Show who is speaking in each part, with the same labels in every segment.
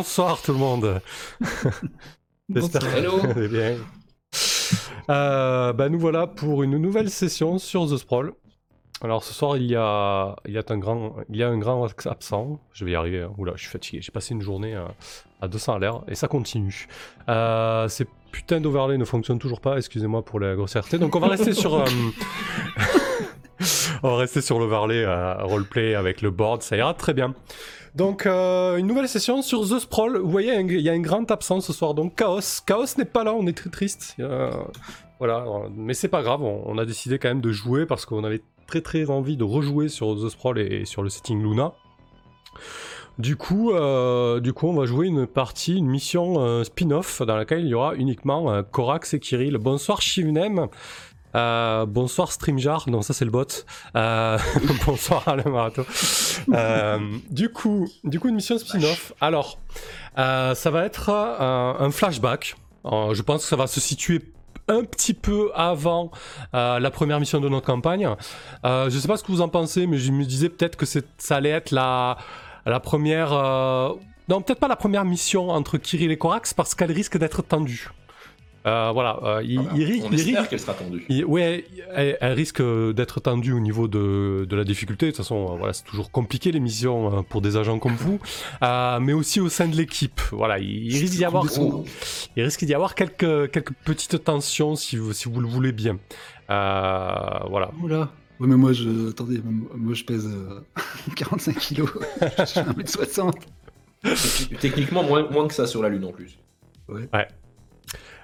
Speaker 1: Bonsoir tout le monde. J'espère que vous allez bien. Euh, bah, nous voilà pour une nouvelle session sur The Sprawl. Alors ce soir il y a, il y a un grand, il y a un grand absent. Je vais y arriver. hein. Oula, je suis fatigué. J'ai passé une journée à, à 200 à l'air et ça continue. Euh, ces putains d'overlay ne fonctionnent toujours pas. Excusez-moi pour la grossièreté. Donc on va rester sur. euh, on va rester sur l'overlay euh, roleplay avec le board. Ça ira très bien. Donc, euh, une nouvelle session sur The Sprawl. Vous voyez, il y a un grand absent ce soir. Donc, Chaos. Chaos n'est pas là, on est très triste. Euh, voilà, mais c'est pas grave, on, a décidé quand même de jouer parce qu'on avait très très envie de rejouer sur The Sprawl et, sur le setting Luna. Du coup, euh, du coup, on va jouer une partie, une mission spin-off dans laquelle il y aura uniquement Korax et Kirill. Bonsoir Shivnem. Euh, bonsoir Streamjar, non ça c'est le bot. Euh, bonsoir Alain Marato. Euh, du coup, du coup une mission spin-off. Alors, ça va être un flashback. Je pense que ça va se situer un petit peu avant euh, la première mission de notre campagne. Euh, je sais pas ce que vous en pensez, mais je me disais peut-être que ça allait être la, la première. euh, Non, peut-être pas la première mission entre Kirill et Korax parce qu'elle risque d'être tendue. Euh, voilà, euh, il, il ri-
Speaker 2: On
Speaker 1: il
Speaker 2: qu'elle sera tendue.
Speaker 1: il- ouais, elle, elle risque d'être tendue au niveau de, de la difficulté. De toute façon, euh, voilà, c'est toujours compliqué les missions euh, pour des agents comme vous, Euh, mais aussi au sein de l'équipe. Voilà, il, il risque d'y avoir,
Speaker 2: Oh.
Speaker 1: il risque d'y avoir quelques, quelques petites tensions si vous, si vous le voulez bien. Euh, voilà.
Speaker 3: Oula. Ouais, mais moi, je. Attendez, moi, je pèse euh, 45 kilos. je suis 1m60.
Speaker 2: Techniquement, moins, moins que ça sur la Lune en plus.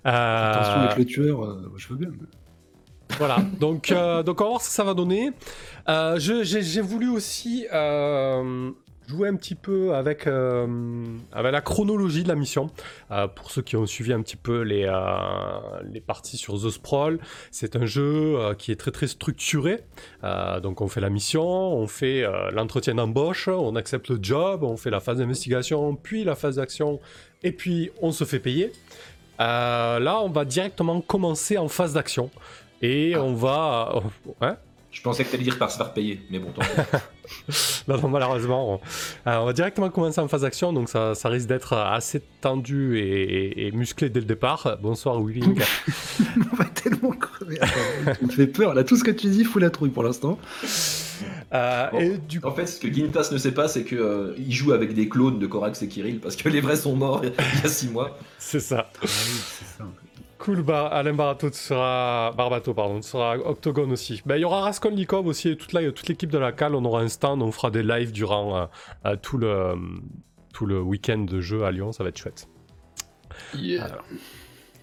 Speaker 3: Attention
Speaker 1: Euh,
Speaker 3: avec le tueur, je veux bien.
Speaker 1: Voilà, donc, euh, donc on va voir ce que ça va donner. Euh, J'ai voulu aussi jouer un petit peu avec, euh, avec la chronologie de la mission. Euh, pour ceux qui ont suivi un petit peu les, euh, les parties sur The Sprawl, c'est un jeu qui est très très structuré. Donc on fait la mission, on fait l'entretien d'embauche, on accepte le job, on fait la phase d'investigation, puis la phase d'action, et puis on se fait payer. Euh, là, on va directement commencer en phase d'action. Et
Speaker 2: Ah.
Speaker 1: on va. euh, Hein?
Speaker 2: Je pensais que t'allais dire par se faire payer, mais bon, tant pis.
Speaker 1: non, non, malheureusement. On, euh, on va directement commencer en phase d'action, donc ça, ça risque d'être assez tendu et, et- et musclé dès le départ. Bonsoir, Willing.
Speaker 3: On va tellement crever. Me fais peur. Là, tout ce que tu dis, fout la trouille pour l'instant.
Speaker 1: Euh,
Speaker 2: Bon.
Speaker 1: Et du coup.
Speaker 2: En fait, ce que Gintas ne sait pas, c'est qu'il joue avec des clones de Korax et Kirill, parce que les vrais sont morts il y a 6 mois.
Speaker 1: C'est ça.
Speaker 3: Ah oui, c'est ça.
Speaker 1: Cool, Bar- Alain Barato, tu seras. Barbato, pardon, tu seras Octogone aussi. Ben, Il y aura Raskolnikov aussi, et toute l'équipe de la cale. On aura un stand, on fera des lives durant euh, euh, tout le, tout le week-end de jeu à Lyon, ça va être chouette.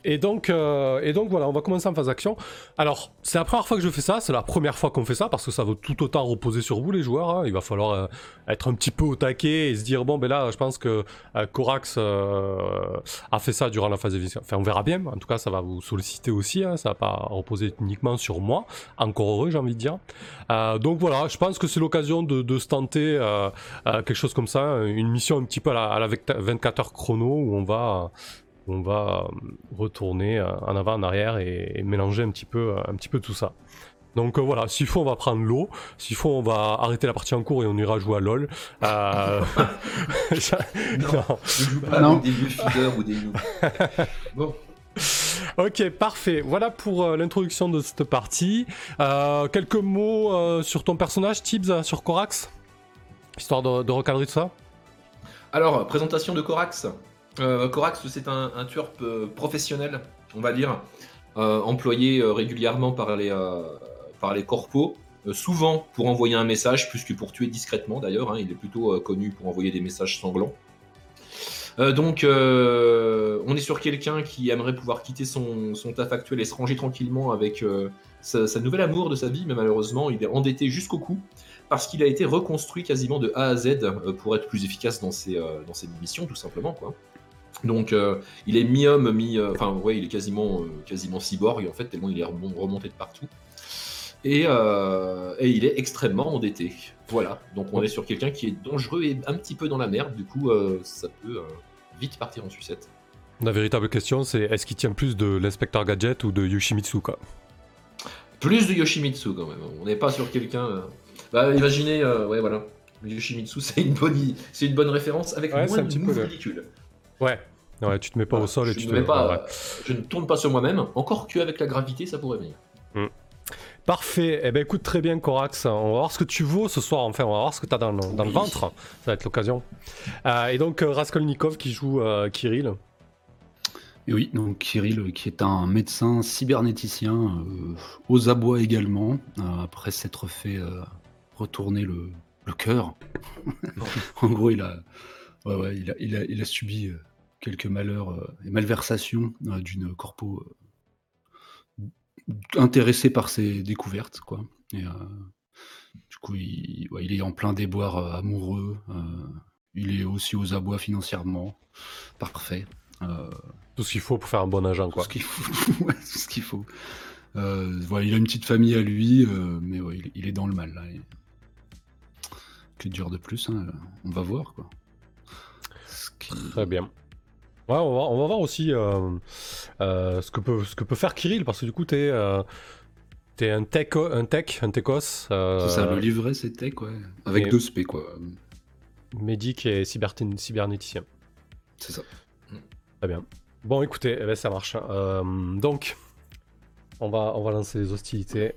Speaker 1: Et donc, euh, et donc voilà, on va commencer en phase d'action. Alors, c'est la première fois que je fais ça, c'est la première fois qu'on fait ça, parce que ça va tout autant reposer sur vous les joueurs. hein. Il va falloir euh, être un petit peu au taquet et se dire, bon, ben là, je pense que euh, Corax euh, a fait ça durant la phase d'éviction. Enfin, on verra bien, en tout cas, ça va vous solliciter aussi, hein. ça va pas reposer uniquement sur moi. Encore heureux, j'ai envie de dire. Euh, donc voilà, je pense que c'est l'occasion de, de se tenter euh, quelque chose comme ça, une mission un petit peu à la, à la 24 heures chrono, où on va on va euh, retourner euh, en avant, en arrière et, et mélanger un petit peu, euh, un petit peu tout ça. Donc euh, voilà, s'il faut, on va prendre l'eau. S'il faut, on va arrêter la partie en cours et on ira jouer à LoL. Euh... non.
Speaker 2: Ne joue pas
Speaker 3: Non.
Speaker 2: avec des vieux feeders ou des. Bon.
Speaker 1: Ok, parfait. Voilà pour euh, l'introduction de cette partie. Euh, quelques mots euh, sur ton personnage, Tibbs, euh, sur Corax Histoire de, de recadrer tout ça?
Speaker 2: Alors, présentation de Corax. Euh, Corax, c'est un, tueur euh, professionnel, on va dire, euh, employé régulièrement par les, par corpos, souvent pour envoyer un message, plus que pour tuer discrètement d'ailleurs. hein. il est plutôt connu pour envoyer des messages sanglants. Donc, on est sur quelqu'un qui aimerait pouvoir quitter son, son taf actuel et se ranger tranquillement avec sa, sa nouvel amour de sa vie, mais malheureusement, il est endetté jusqu'au cou parce qu'il a été reconstruit quasiment de A à Z pour être plus efficace dans ses, dans ses missions, tout simplement. Quoi. Donc, euh, il est mi-homme, mi. euh, Enfin, ouais, il est quasiment, euh, quasiment cyborg, en fait, tellement il est remon- remonté de partout. Et, euh, et il est extrêmement endetté. Voilà. Donc, on est sur quelqu'un qui est dangereux et un petit peu dans la merde. Du coup, euh, ça peut euh, vite partir en sucette.
Speaker 1: La véritable question, c'est est-ce qu'il tient plus de l'inspecteur Gadget ou de Yoshimitsu quoi?
Speaker 2: Plus de Yoshimitsu, quand même. On n'est pas sur quelqu'un. euh, Bah, imaginez, euh, ouais, voilà. Yoshimitsu, c'est une bonne, c'est une bonne référence avec
Speaker 1: Ouais,
Speaker 2: moins de
Speaker 1: petit Ouais. Ouais, tu te mets pas au sol et
Speaker 2: je
Speaker 1: tu
Speaker 2: ne
Speaker 1: te
Speaker 2: mets pas,
Speaker 1: ouais.
Speaker 2: je ne tourne pas sur moi-même. Encore que avec la gravité, ça pourrait venir.
Speaker 1: Parfait. Eh ben écoute, très bien, Corax. On va voir ce que tu vaux ce soir. Enfin, on va voir ce que tu as dans, le- dans le
Speaker 2: Oui.
Speaker 1: ventre. Ça va être l'occasion. Euh, et donc, euh, Raskolnikov qui joue euh, Kirill.
Speaker 3: Et oui, donc Kirill, euh, qui est un médecin cybernéticien euh, aux abois également, euh, après s'être fait euh, retourner le, le cœur. en gros, il a, ouais, ouais, il a, il a, il a subi euh, quelques malheurs euh, et malversations euh, d'une corpo euh, intéressée par ses découvertes, quoi. Et, du coup, il, ouais, il est en plein déboire amoureux. il est aussi aux abois financièrement. Parfait.
Speaker 1: Tout ce qu'il faut pour faire un bon agent,
Speaker 3: tout
Speaker 1: quoi.
Speaker 3: ce qu'il faut. Ouais, tout ce qu'il faut. Euh, voilà, il a une petite famille à lui, euh, mais ouais, il, il est dans le mal là. Et- Que dur de plus, hein, on va voir quoi. Ce qui-
Speaker 1: Très bien. Ouais, on va, on va voir aussi euh, euh, ce, que peut, ce que peut faire Kirill, parce que du coup, t'es euh, t'es un tech, un tech, un techos, euh,
Speaker 3: C'est ça, le livret c'était quoi. Avec
Speaker 1: et-
Speaker 3: deux spé quoi.
Speaker 1: médic et cyberté- cybernéticien.
Speaker 3: C'est ça.
Speaker 1: Très bien. Bon, écoutez, eh ben, ça marche. Euh, donc, on va, on va lancer les hostilités.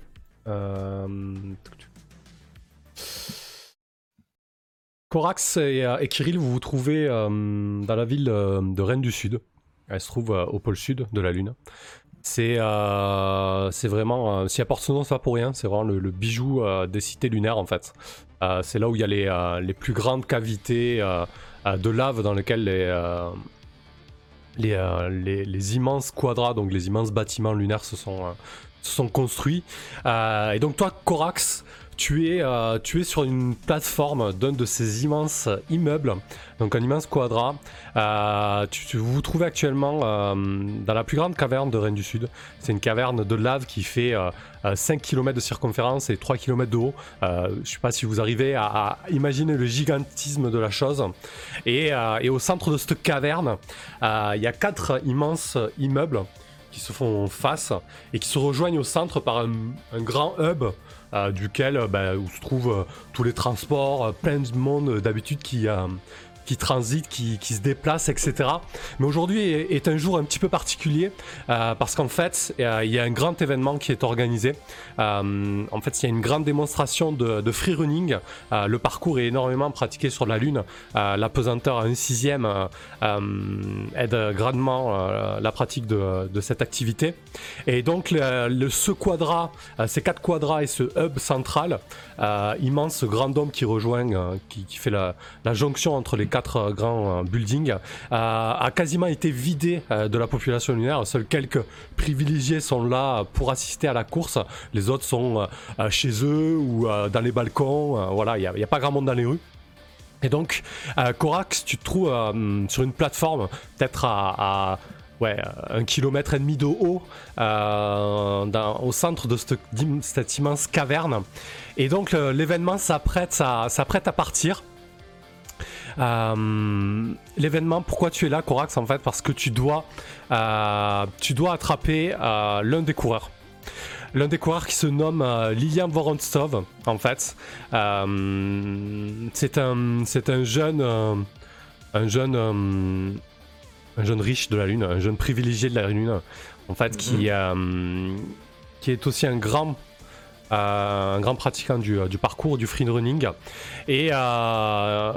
Speaker 1: Corax et, euh, et Kirill, vous vous trouvez euh, dans la ville euh, de Rennes du Sud. Elle se trouve au pôle sud de la Lune. C'est vraiment, euh, si elle porte ce nom, c'est pas pour rien. C'est vraiment le, bijou des cités lunaires en fait. C'est là où il y a les, les plus grandes cavités de lave dans lesquelles les, les, les, les immenses quadrats, donc les immenses bâtiments lunaires se sont, se sont construits. Et donc toi, Corax, tu es, euh, tu es sur une plateforme d'un de ces immenses immeubles, donc un immense quadrat. Euh, tu, tu- vous trouvez actuellement euh, dans la plus grande caverne de Rennes du Sud. C'est une caverne de lave qui fait euh, euh, 5 km de circonférence et 3 km de haut. Je ne sais pas si vous arrivez à, imaginer le gigantisme de la chose. Et, au centre de cette caverne, il y a quatre immenses immeubles qui se font face et qui se rejoignent au centre par un, grand hub duquel euh, bah, où se trouvent euh, tous les transports, euh, plein de monde euh, d'habitude qui, euh, qui transite, qui, qui se déplace, etc. Mais aujourd'hui est, un jour un petit peu particulier euh, parce qu'en fait, euh, il y a un grand événement qui est organisé. Euh, en fait, il y a une grande démonstration de, free running. Le parcours est énormément pratiqué sur la Lune. Euh, la pesanteur à un sixième aide grandement la pratique de, cette activité. Et donc, le, ce quadrat, euh, ces quatre quadrats et ce hub central, immense grand dôme qui rejoint, qui, qui fait la, la jonction entre les quatre euh, grands euh, buildings, euh, a quasiment été vidé de la population lunaire. Seuls quelques privilégiés sont là pour assister à la course. Les autres sont chez eux ou dans les balcons. Voilà, il n'y a, pas grand monde dans les rues. Et donc, euh, Corax, tu te trouves sur une plateforme, peut-être à, un kilomètre et demi de haut, au centre de cette, immense caverne. Et donc, l'événement s'apprête à partir. Euh, l'événement, pourquoi tu es là, Corax En fait, parce que tu dois, euh, tu dois attraper euh, l'un des coureurs. L'un des coureurs qui se nomme Lilian Vorontsov, en fait. C'est un, c'est un jeune, un jeune, un jeune riche de la lune, un jeune privilégié de la lune, en fait, qui, euh, qui est aussi un grand, euh, un grand pratiquant du, du parcours du free running. Et euh,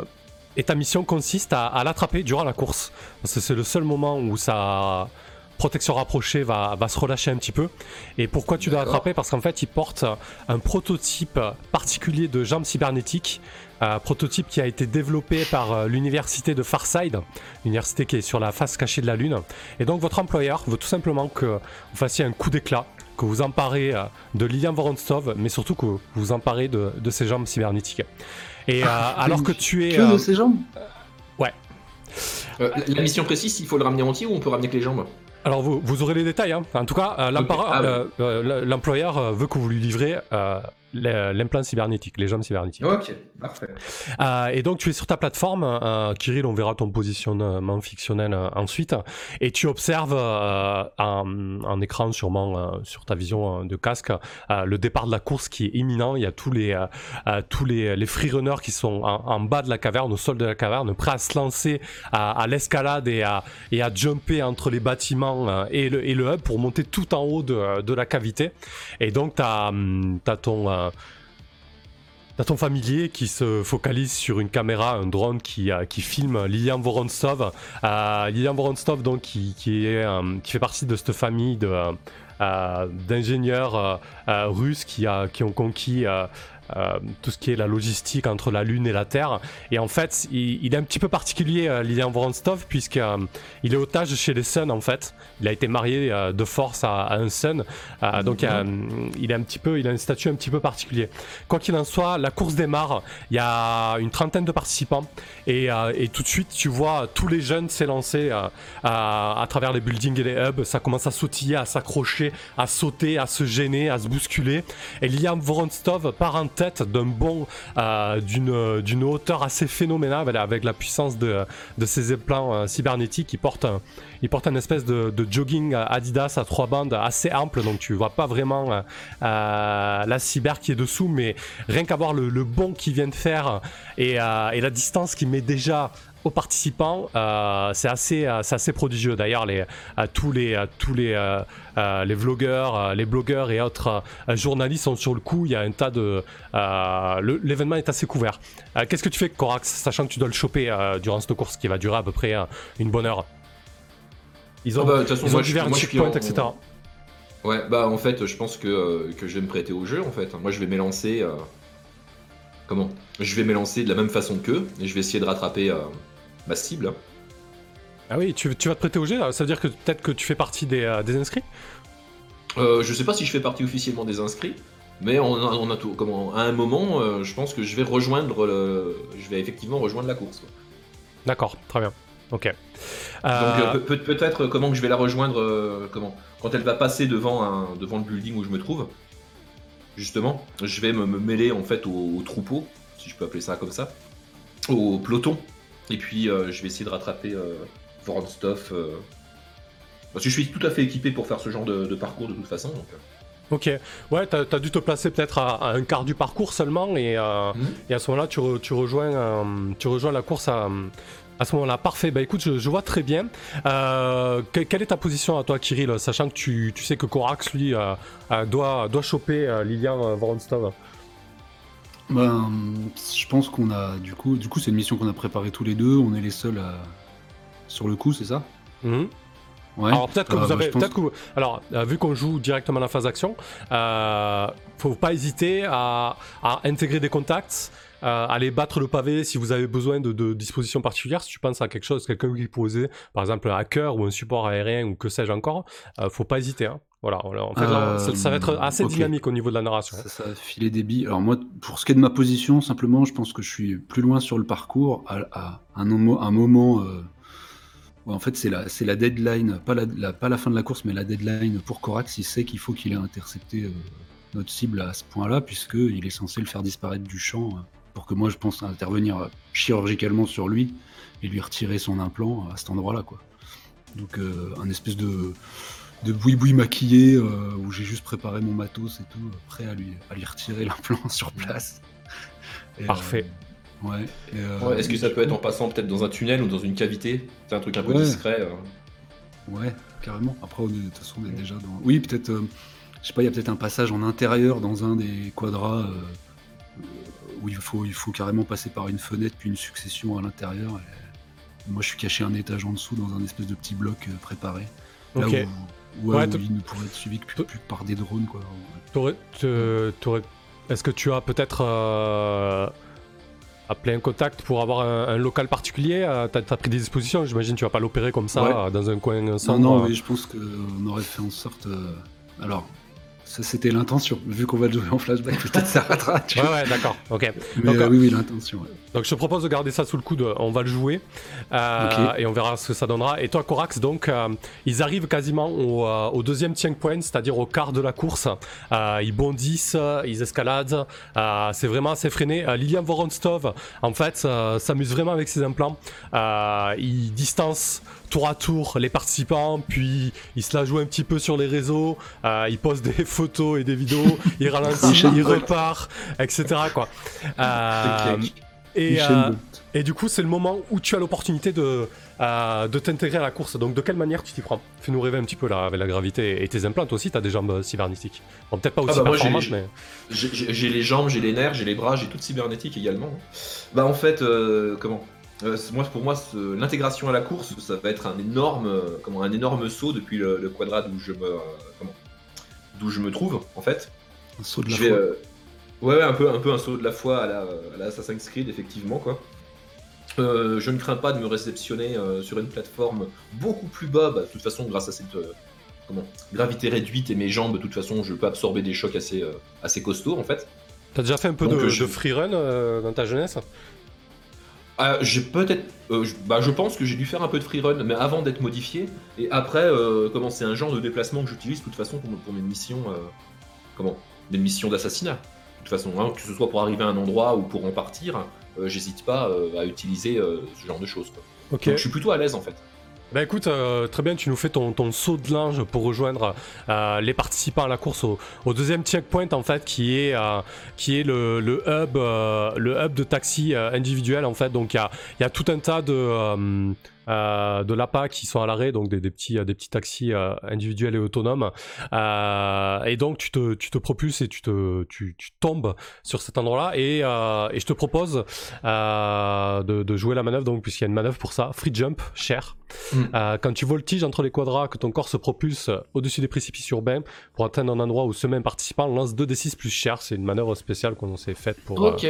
Speaker 1: et ta mission consiste à, à l'attraper durant la course. Parce que c'est le seul moment où sa protection rapprochée va, va se relâcher un petit peu. Et pourquoi tu dois l'attraper? Parce qu'en fait, il porte un prototype particulier de jambes cybernétiques. Un prototype qui a été développé par euh, l'université de Farside, l'université qui est sur la face cachée de la Lune. Et donc votre employeur veut tout simplement que vous fassiez un coup d'éclat, que vous emparez euh, de Lilian Vorontsov, mais surtout que vous vous emparez de, de ses jambes cybernétiques. Et euh, alors que tu es...
Speaker 3: Que
Speaker 1: euh,
Speaker 3: de ses jambes
Speaker 2: Euh, la- la mission précise, il faut le ramener entier ou on peut ramener que les jambes?
Speaker 1: Alors vous, vous aurez les détails. hein. En tout cas, euh,
Speaker 2: Ah ouais.
Speaker 1: euh, euh, l'employeur euh, veut que vous lui livrez euh, l'implant cybernétique, les jambes cybernétiques.
Speaker 2: Ok, parfait.
Speaker 1: Euh, et donc tu es sur ta plateforme, euh, Kirill, on verra ton positionnement fictionnel euh, ensuite, et tu observes en, écran sûrement sur ta vision de casque le départ de la course qui est imminent. Il y a tous les tous les, les freerunners qui sont en, bas de la caverne, au sol de la caverne, prêts à se lancer à, l'escalade et à, et à jumper entre les bâtiments et le, et le hub pour monter tout en haut de, de la cavité. Et donc tu as, as ton T'as ton familier qui se focalise sur une caméra, un drone qui, euh, qui filme Lilian Vorontsov. Euh, Lilian Vorontsov, donc, qui, qui, euh, fait partie de cette famille de, euh, d'ingénieurs russes qui, qui ont conquis euh, tout ce qui est la logistique entre la Lune et la Terre. Et en fait, il, est un petit peu particulier, euh, Lilian Voronstov, puisqu'il euh, il est otage chez les Suns, en fait. Il a été marié de force à, un Sun. donc, il, a un petit peu, il a un statut un petit peu particulier. Quoi qu'il en soit, la course démarre. Il y a une trentaine de participants. Et, et tout de suite, tu vois tous les jeunes s'élancer à, travers les buildings et les hubs. Ça commence à sautiller, à s'accrocher, à sauter, à se gêner, à se bousculer. Et Lilian Voronstov part en d'un bon euh, d'une d'une hauteur assez phénoménale avec la puissance de, de ses plans euh, cybernétiques. Il porte un, il porte une espèce de, jogging Adidas à trois bandes assez ample, donc tu vois pas vraiment euh, la cyber qui est dessous, mais rien qu'à voir le, le bond qu'il vient de faire et, et la distance qu'il met déjà aux participants, euh, c'est assez, euh, assez prodigieux. D'ailleurs, les, euh, tous les, tous les, les vlogueurs, les blogueurs et autres journalistes sont sur le coup. Il y a un tas de. L'événement est assez couvert. Qu'est-ce que tu fais, Corax, sachant que tu dois le choper durant cette course qui va durer à peu près une bonne heure? Ils ont, ah bah, ils ont divers checkpoints, etc.
Speaker 2: Ouais, bah en fait, je pense que, que je vais me prêter au jeu en fait. Moi, je vais m'élancer. Comment? Je vais m'élancer de la même façon qu'eux et je vais essayer de rattraper ma cible.
Speaker 1: Ah oui, tu, vas te prêter au jeu Ça veut dire que peut-être que tu fais partie des, euh, inscrits?
Speaker 2: Euh, Je sais pas si je fais partie officiellement des inscrits, mais on a, tout. Comment À un moment, euh, je pense que je vais rejoindre le, je vais effectivement rejoindre la course.
Speaker 1: D'accord, très bien. Ok. Donc
Speaker 2: euh, peut-être comment que je vais la rejoindre comment? Quand elle va passer devant un, devant le building où je me trouve. Justement, je vais me, mêler en fait au, au troupeau, si je peux appeler ça comme ça, au peloton et puis euh, je vais essayer de rattraper euh, Voronstov. Euh, parce que je suis tout à fait équipé pour faire ce genre de, parcours de toute façon.
Speaker 1: Ok, ouais, t'as as dû te placer peut-être à, un quart du parcours seulement, et, mhm. et à ce moment-là, tu, tu, rejoins, tu rejoins la course à, à ce moment-là. Parfait, bah écoute, je, vois très bien. quelle est ta position à toi, Kirill, sachant que tu, tu sais que Korax, lui, doit, doit choper Lilian Voronstov
Speaker 3: ben, je pense qu'on a du coup, du coup, c'est une mission qu'on a préparée tous les deux. On est les seuls à... sur le coup, c'est ça?
Speaker 1: Mhm. Ouais. Alors peut-être que vous euh, avez, peut-être que alors euh, vu qu'on joue directement la phase d'action, euh, faut pas hésiter à, à intégrer des contacts, euh, aller battre le pavé si vous avez besoin de, de, dispositions particulières. Si tu penses à quelque chose, quelqu'un qui posait, par exemple un hacker ou un support aérien ou que sais-je encore, euh, faut pas hésiter. Hein. Voilà, en fait, ça, va être assez dynamique au niveau de la narration.
Speaker 3: Ça, ça va filer des billes. Alors moi, pour ce qui est de ma position, simplement, je pense que je suis plus loin sur le parcours à, un, un, moment... Euh, en fait, c'est la, la deadline, pas la, pas la fin de la course, mais la deadline pour Korax. Il sait qu'il faut qu'il ait intercepté euh, notre cible à ce point-là, puisqu'il est censé le faire disparaître du champ, euh, pour que moi je pense intervenir chirurgicalement sur lui et lui retirer son implant à cet endroit-là. quoi. Donc, un espèce de de boui-boui maquillé euh, où j'ai juste préparé mon matos et tout, prêt à lui, à lui retirer l'implant sur place.
Speaker 1: Parfait.
Speaker 3: Euh,
Speaker 2: ouais. Est-ce que ça peut être en passant peut-être dans un tunnel ou dans une cavité? C'est un truc un peu discret. Euh.
Speaker 3: Ouais, carrément. Après, de toute façon, on est déjà dans. Oui, peut-être. je sais pas, il y a peut-être un passage en intérieur dans un des quadras où il faut, il faut carrément passer par une fenêtre puis une succession à l'intérieur. Moi, je suis caché un étage en dessous dans un espèce de petit bloc préparé. Là Ouais, il ne pourrait être suivi que, par des drones. quoi.
Speaker 1: Est-ce que tu as peut-être euh, appelé un contact pour avoir un, local particulier? Euh, T'as as pris des dispositions? J'imagine tu vas pas l'opérer comme ça dans un coin
Speaker 3: sombre. Non, non, mais je pense qu'on aurait fait en sorte. Euh, alors, ça c'était l'intention. Vu qu'on va le jouer en flashback, peut-être ça ratera.
Speaker 1: Ouais, ouais, d'accord. Ok.
Speaker 3: Mais euh, oui, oui, l'intention.
Speaker 1: Donc je te propose de garder ça sous le coude. On va le jouer euh, et on verra ce que ça donnera. Et toi, Corax, donc euh, ils arrivent quasiment au, au deuxième point, c'est-à-dire au quart de la course. ils bondissent, ils escaladent. c'est vraiment assez freiné. Lilian Voronstov, en fait, s'amuse vraiment avec ses implants. il distance tour à tour les participants, puis il se la joue un petit peu sur les réseaux, euh, il poste des photos et des vidéos, il ralentit, il repart, etc. Quoi. Euh, et, euh, et, du coup, c'est le moment où tu as l'opportunité de, de t'intégrer à la course. Donc, de quelle manière tu t'y prends? Fais-nous rêver un petit peu là, avec la gravité et tes implants. Toi aussi, tu as des jambes cybernétiques. Bon, peut-être pas ah aussi ah performantes, mais.
Speaker 2: J'ai les jambes, j'ai les nerfs, j'ai les bras, j'ai tout cybernétique également. Bah, en fait, comment? Euh, moi, pour moi, l'intégration à la course, ça va être un énorme, euh, comment, un énorme saut depuis le, le quadrat d'où je me, euh, d'où je me trouve, en fait.
Speaker 3: Un saut de la foi.
Speaker 2: ouais, un peu, un peu un saut de la foi à la, à Assassin's Creed, effectivement, quoi. je ne crains pas de me réceptionner sur une plateforme beaucoup plus bas. Bah, de toute façon, grâce à cette comment, gravité réduite et mes jambes, de toute façon, je peux absorber des chocs assez, assez costauds, en fait.
Speaker 1: T'as déjà fait un peu de, de freerun dans ta jeunesse?
Speaker 2: Ah, j'ai peut-être. Euh, je, bah, je pense que j'ai dû faire un peu de freerun, mais avant d'être modifié. Et après, euh, comment c'est un genre de déplacement que j'utilise de toute façon pour, mes missions. Euh, comment Des missions d'assassinat. De toute façon, hein, que ce soit pour arriver à un endroit ou pour en partir, j'hésite pas à utiliser ce genre de choses. Donc je suis plutôt à l'aise en fait.
Speaker 1: Bah écoute, euh, très bien, tu nous fais ton, ton, saut de linge pour rejoindre euh, les participants à la course au, deuxième checkpoint en fait, qui est euh, qui est le, le hub le hub de taxi individuel en fait. Donc il y a, y a tout un tas de euh, de l'APA qui sont à l'arrêt, donc des, petits, des petits taxis euh, individuels et autonomes. Euh, et donc tu te, tu te propulses et tu, te, tu, tombes sur cet endroit-là. Et, et je te propose de, de, jouer la manœuvre, donc puisqu'il y a une manœuvre pour ça, free jump, cher. Mm. quand tu voltiges entre les quadras, que ton corps se propulse au-dessus des précipices urbains pour atteindre un endroit où ce même participant lance 2d6 plus cher. C'est une manœuvre spéciale qu'on s'est faite pour.
Speaker 2: Ok.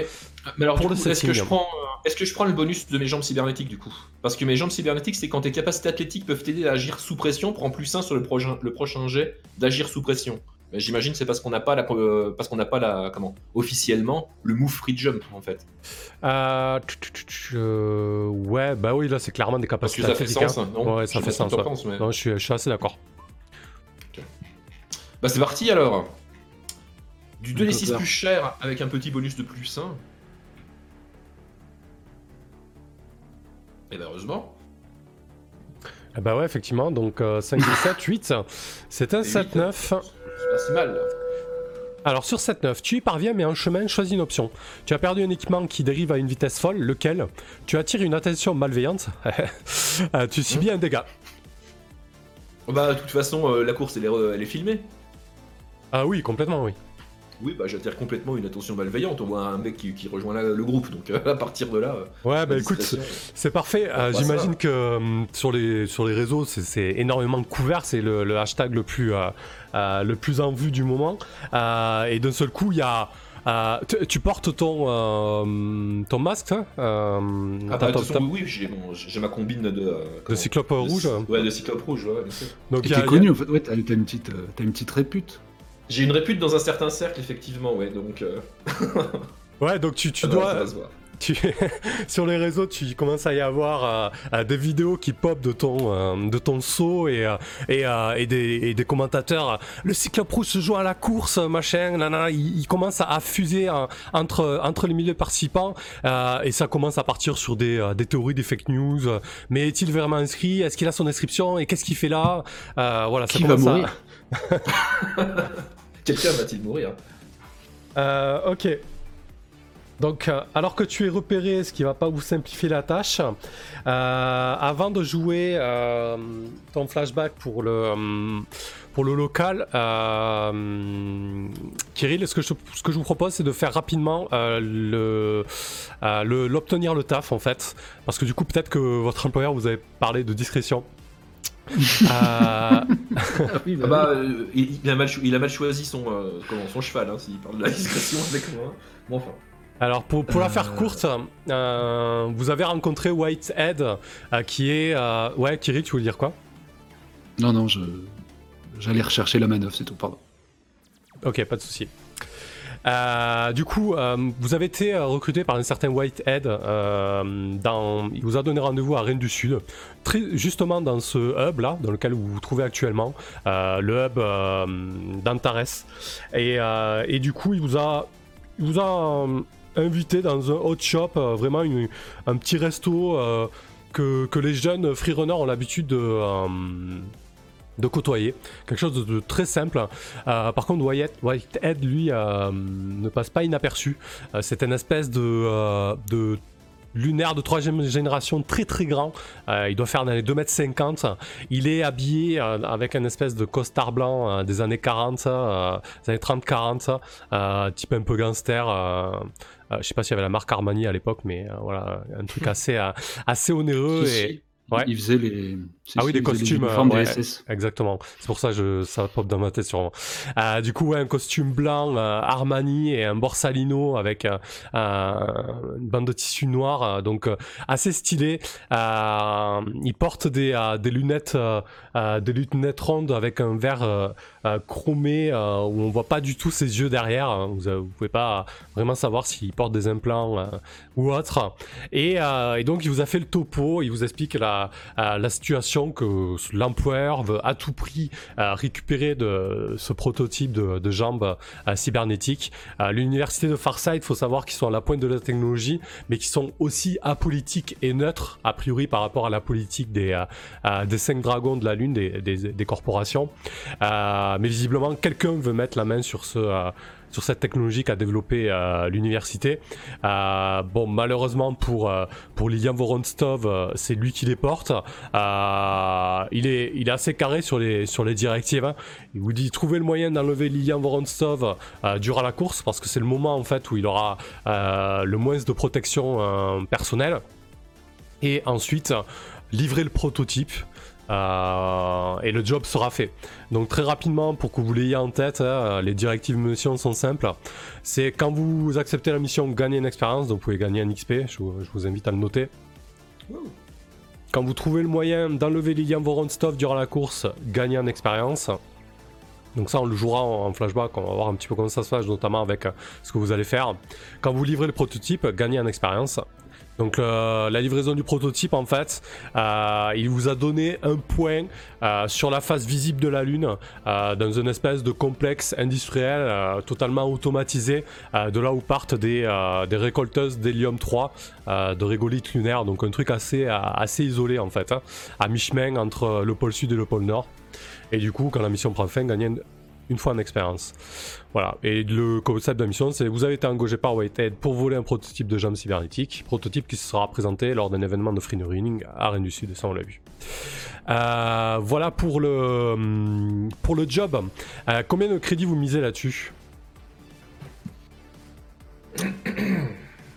Speaker 2: Mais alors, est-ce que, je prends, est-ce que je prends le bonus de mes jambes cybernétiques du coup? Parce que mes jambes cybernétiques c'est quand tes capacités athlétiques peuvent t'aider à agir sous pression, prends plus 1 sur le, prochain, le prochain jet d'agir sous pression. J'imagine c'est parce qu'on n'a pas la euh, parce qu'on n'a pas la comment officiellement le move free jump en fait.
Speaker 1: Euh, ouais bah oui là c'est clairement des capacités.
Speaker 2: ça fait sens hein. non?
Speaker 1: Ouais ça fait sens. Non je suis, assez d'accord.
Speaker 2: Bah c'est parti alors. Du 2d6 plus cher avec un petit bonus de plus 1. Et ben heureusement.
Speaker 1: Ah bah ouais, effectivement, donc 5, 7, 8, c'est un 7-9. C'est
Speaker 2: pas mal.
Speaker 1: Alors sur 7-9, tu y parviens mais en chemin, choisis une option. Tu as perdu un équipement qui dérive à une vitesse folle, lequel? Tu attires une attention malveillante, euh, tu subis un dégât.
Speaker 2: Bah de toute façon, euh, la course elle est, elle est filmée.
Speaker 1: Ah oui, complètement oui.
Speaker 2: Oui, bah j'attire complètement une attention malveillante. On voit un mec qui, rejoint le groupe, donc euh, à partir de là.
Speaker 1: Euh, ouais, bah écoute, c'est parfait. Euh, j'imagine que sur, les, sur les réseaux, c'est énormément couvert. C'est le, hashtag le plus, le plus en vue du moment. et d'un seul coup, il y a. tu, portes ton, ton masque hein
Speaker 2: ah bah, Oui, j'ai ma combine de.
Speaker 1: de cyclope rouge
Speaker 2: Ouais, de cyclope rouge, ouais,
Speaker 3: Donc, tu es connu, en fait, ouais, t'as une une petite répute.
Speaker 2: J'ai une répute dans un certain cercle, effectivement, ouais, donc. Euh,
Speaker 1: ouais, donc tu, tu dois. Tu... sur les réseaux, tu commences à y avoir euh, euh, des vidéos qui pop de ton, de ton saut et, et, et, des, et, des, commentateurs. Le cyclope rouge se joue à la course, machin, nanana, il, il commence à fuser entre, entre les milieux participants et ça commence à partir sur des, des théories, des fake news. Mais est-il vraiment inscrit? Est-ce qu'il a son inscription? Et qu'est-ce qu'il fait là? Voilà,
Speaker 3: ça qui va mourir?
Speaker 2: Quelqu'un va-t-il mourir?
Speaker 1: Euh, Ok. Donc, euh, alors que tu es repéré, ce qui va pas vous simplifier la tâche, euh, avant de jouer ton flashback pour le, local, Kirill, ce que, je, ce que je vous propose, c'est de faire rapidement le, l'obtenir le taf en fait, parce que du coup, peut-être que votre employeur vous avait parlé de discrétion.
Speaker 2: Euh, bah, euh, il, a mal il, a mal choisi son, euh, comment, son cheval, hein, s'il parle de la discrétion avec moi. Bon, enfin.
Speaker 1: Alors pour, pour la faire courte, vous avez rencontré Whitehead qui est... Ouais, Kiri, tu veux dire quoi?
Speaker 3: Non, non, je... j'allais rechercher la manœuvre, c'est tout, pardon.
Speaker 1: Ok, pas de souci. Euh, du coup, euh, vous avez été euh, recruté par un certain Whitehead. il vous a donné rendez-vous à Rennes du Sud, justement dans ce hub là, dans lequel vous vous trouvez actuellement, le hub d'Antares. Et, du coup, il vous a, il vous a invité dans un hot shop, vraiment un petit resto que, que, les jeunes freerunners ont l'habitude de de côtoyer. Quelque chose de, très simple. Euh, par contre, Wyatt, Whitehead, lui, euh, ne passe pas inaperçu. Euh, c'est une espèce de, de lunaire de troisième génération très très grand. il doit faire dans les 2m50. Il est habillé avec une espèce de costard blanc des années 40, des années 30-40, type un peu gangster. je sais pas s'il y avait la marque Armani à l'époque, mais voilà, un truc assez, assez onéreux. et...
Speaker 3: Il faisait les.
Speaker 1: Ah oui, des costumes. Euh, exactement. C'est pour ça que ça pop dans ma tête sûrement. Euh, du coup, ouais, un costume blanc euh, Armani et un Borsalino avec une bande de tissu noir, donc assez stylé. il porte des, des lunettes, des lunettes rondes avec un verre chromé où on voit pas du tout ses yeux derrière. Vous, vous pouvez pas vraiment savoir s'il porte des implants ou autre. Et, et, donc, il vous a fait le topo. Il vous explique la, la situation que l'employeur veut à tout prix euh, récupérer de ce prototype de, jambes euh, cybernétiques. Euh, l'université de Farsight, faut savoir qu'ils sont à la pointe de la technologie, mais qui sont aussi apolitiques et neutres, a priori par rapport à la politique des, des cinq dragons de la Lune, des, des corporations. mais visiblement, quelqu'un veut mettre la main sur ce sur cette technologie qu'a développé euh, l'université. Euh, bon, malheureusement pour, euh, pour Lilian Voronstov, c'est lui qui les porte. il, est, il est assez carré sur les, sur les directives. Hein. Il vous dit trouver le moyen d'enlever Lilian Voronstov durant la course parce que c'est le moment en fait où il aura le moins de protection personnelle. Et ensuite, livrer le prototype. Euh, et le job sera fait. Donc très rapidement, pour que vous l'ayez en tête, hein, les directives mission sont simples. C'est quand vous acceptez la mission, gagnez une expérience, donc vous pouvez gagner un XP, je vous, invite à le noter. Quand vous trouvez le moyen d'enlever Lilian Voronstov durant la course, gagnez en expérience. Donc ça, on le jouera en, flashback, on va voir un petit peu comment ça se passe, notamment avec euh, ce que vous allez faire. Quand vous livrez le prototype, gagnez en expérience. Donc euh, la livraison du prototype en fait, euh, il vous a donné un point euh, sur la face visible de la Lune dans une espèce de complexe industriel totalement automatisé de là où partent des, récolteuses d'hélium 3 de régolithes lunaires, donc un truc assez, assez isolé en fait, hein, à mi-chemin entre le pôle sud et le pôle nord. Et du coup, quand la mission prend fin, gagnez une fois en expérience. Voilà. Et le concept de la mission, c'est vous avez été engagé par Whitehead pour voler un prototype de jambe cybernétique, prototype qui sera présenté lors d'un événement de free running à Rennes du Sud, ça on l'a vu. Euh, voilà pour le, hum, pour le job. Euh, combien de crédits vous misez là-dessus?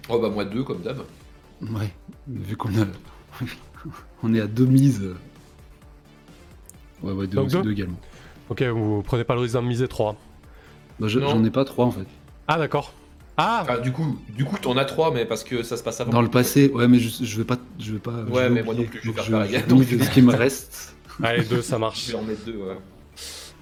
Speaker 2: Oh bah moi deux comme d'hab.
Speaker 3: Ouais, vu qu'on a... on est à deux mises. Ouais, ouais, deux, deux également.
Speaker 1: Ok, vous prenez pas le risque d'en miser 3.
Speaker 3: Bah, J'en ai pas 3 en fait.
Speaker 1: Ah d'accord. Ah.
Speaker 2: ah, du coup, du coup, t'en as 3, mais parce que ça se passe avant.
Speaker 3: Dans le passé, ouais, mais je, je vais pas, je vais pas.
Speaker 2: Ouais, mais moi non plus, je vais faire pareil.
Speaker 3: Donc, ce qui me reste.
Speaker 1: Allez, 2, ça marche.
Speaker 2: Je vais en mettre 2, ouais.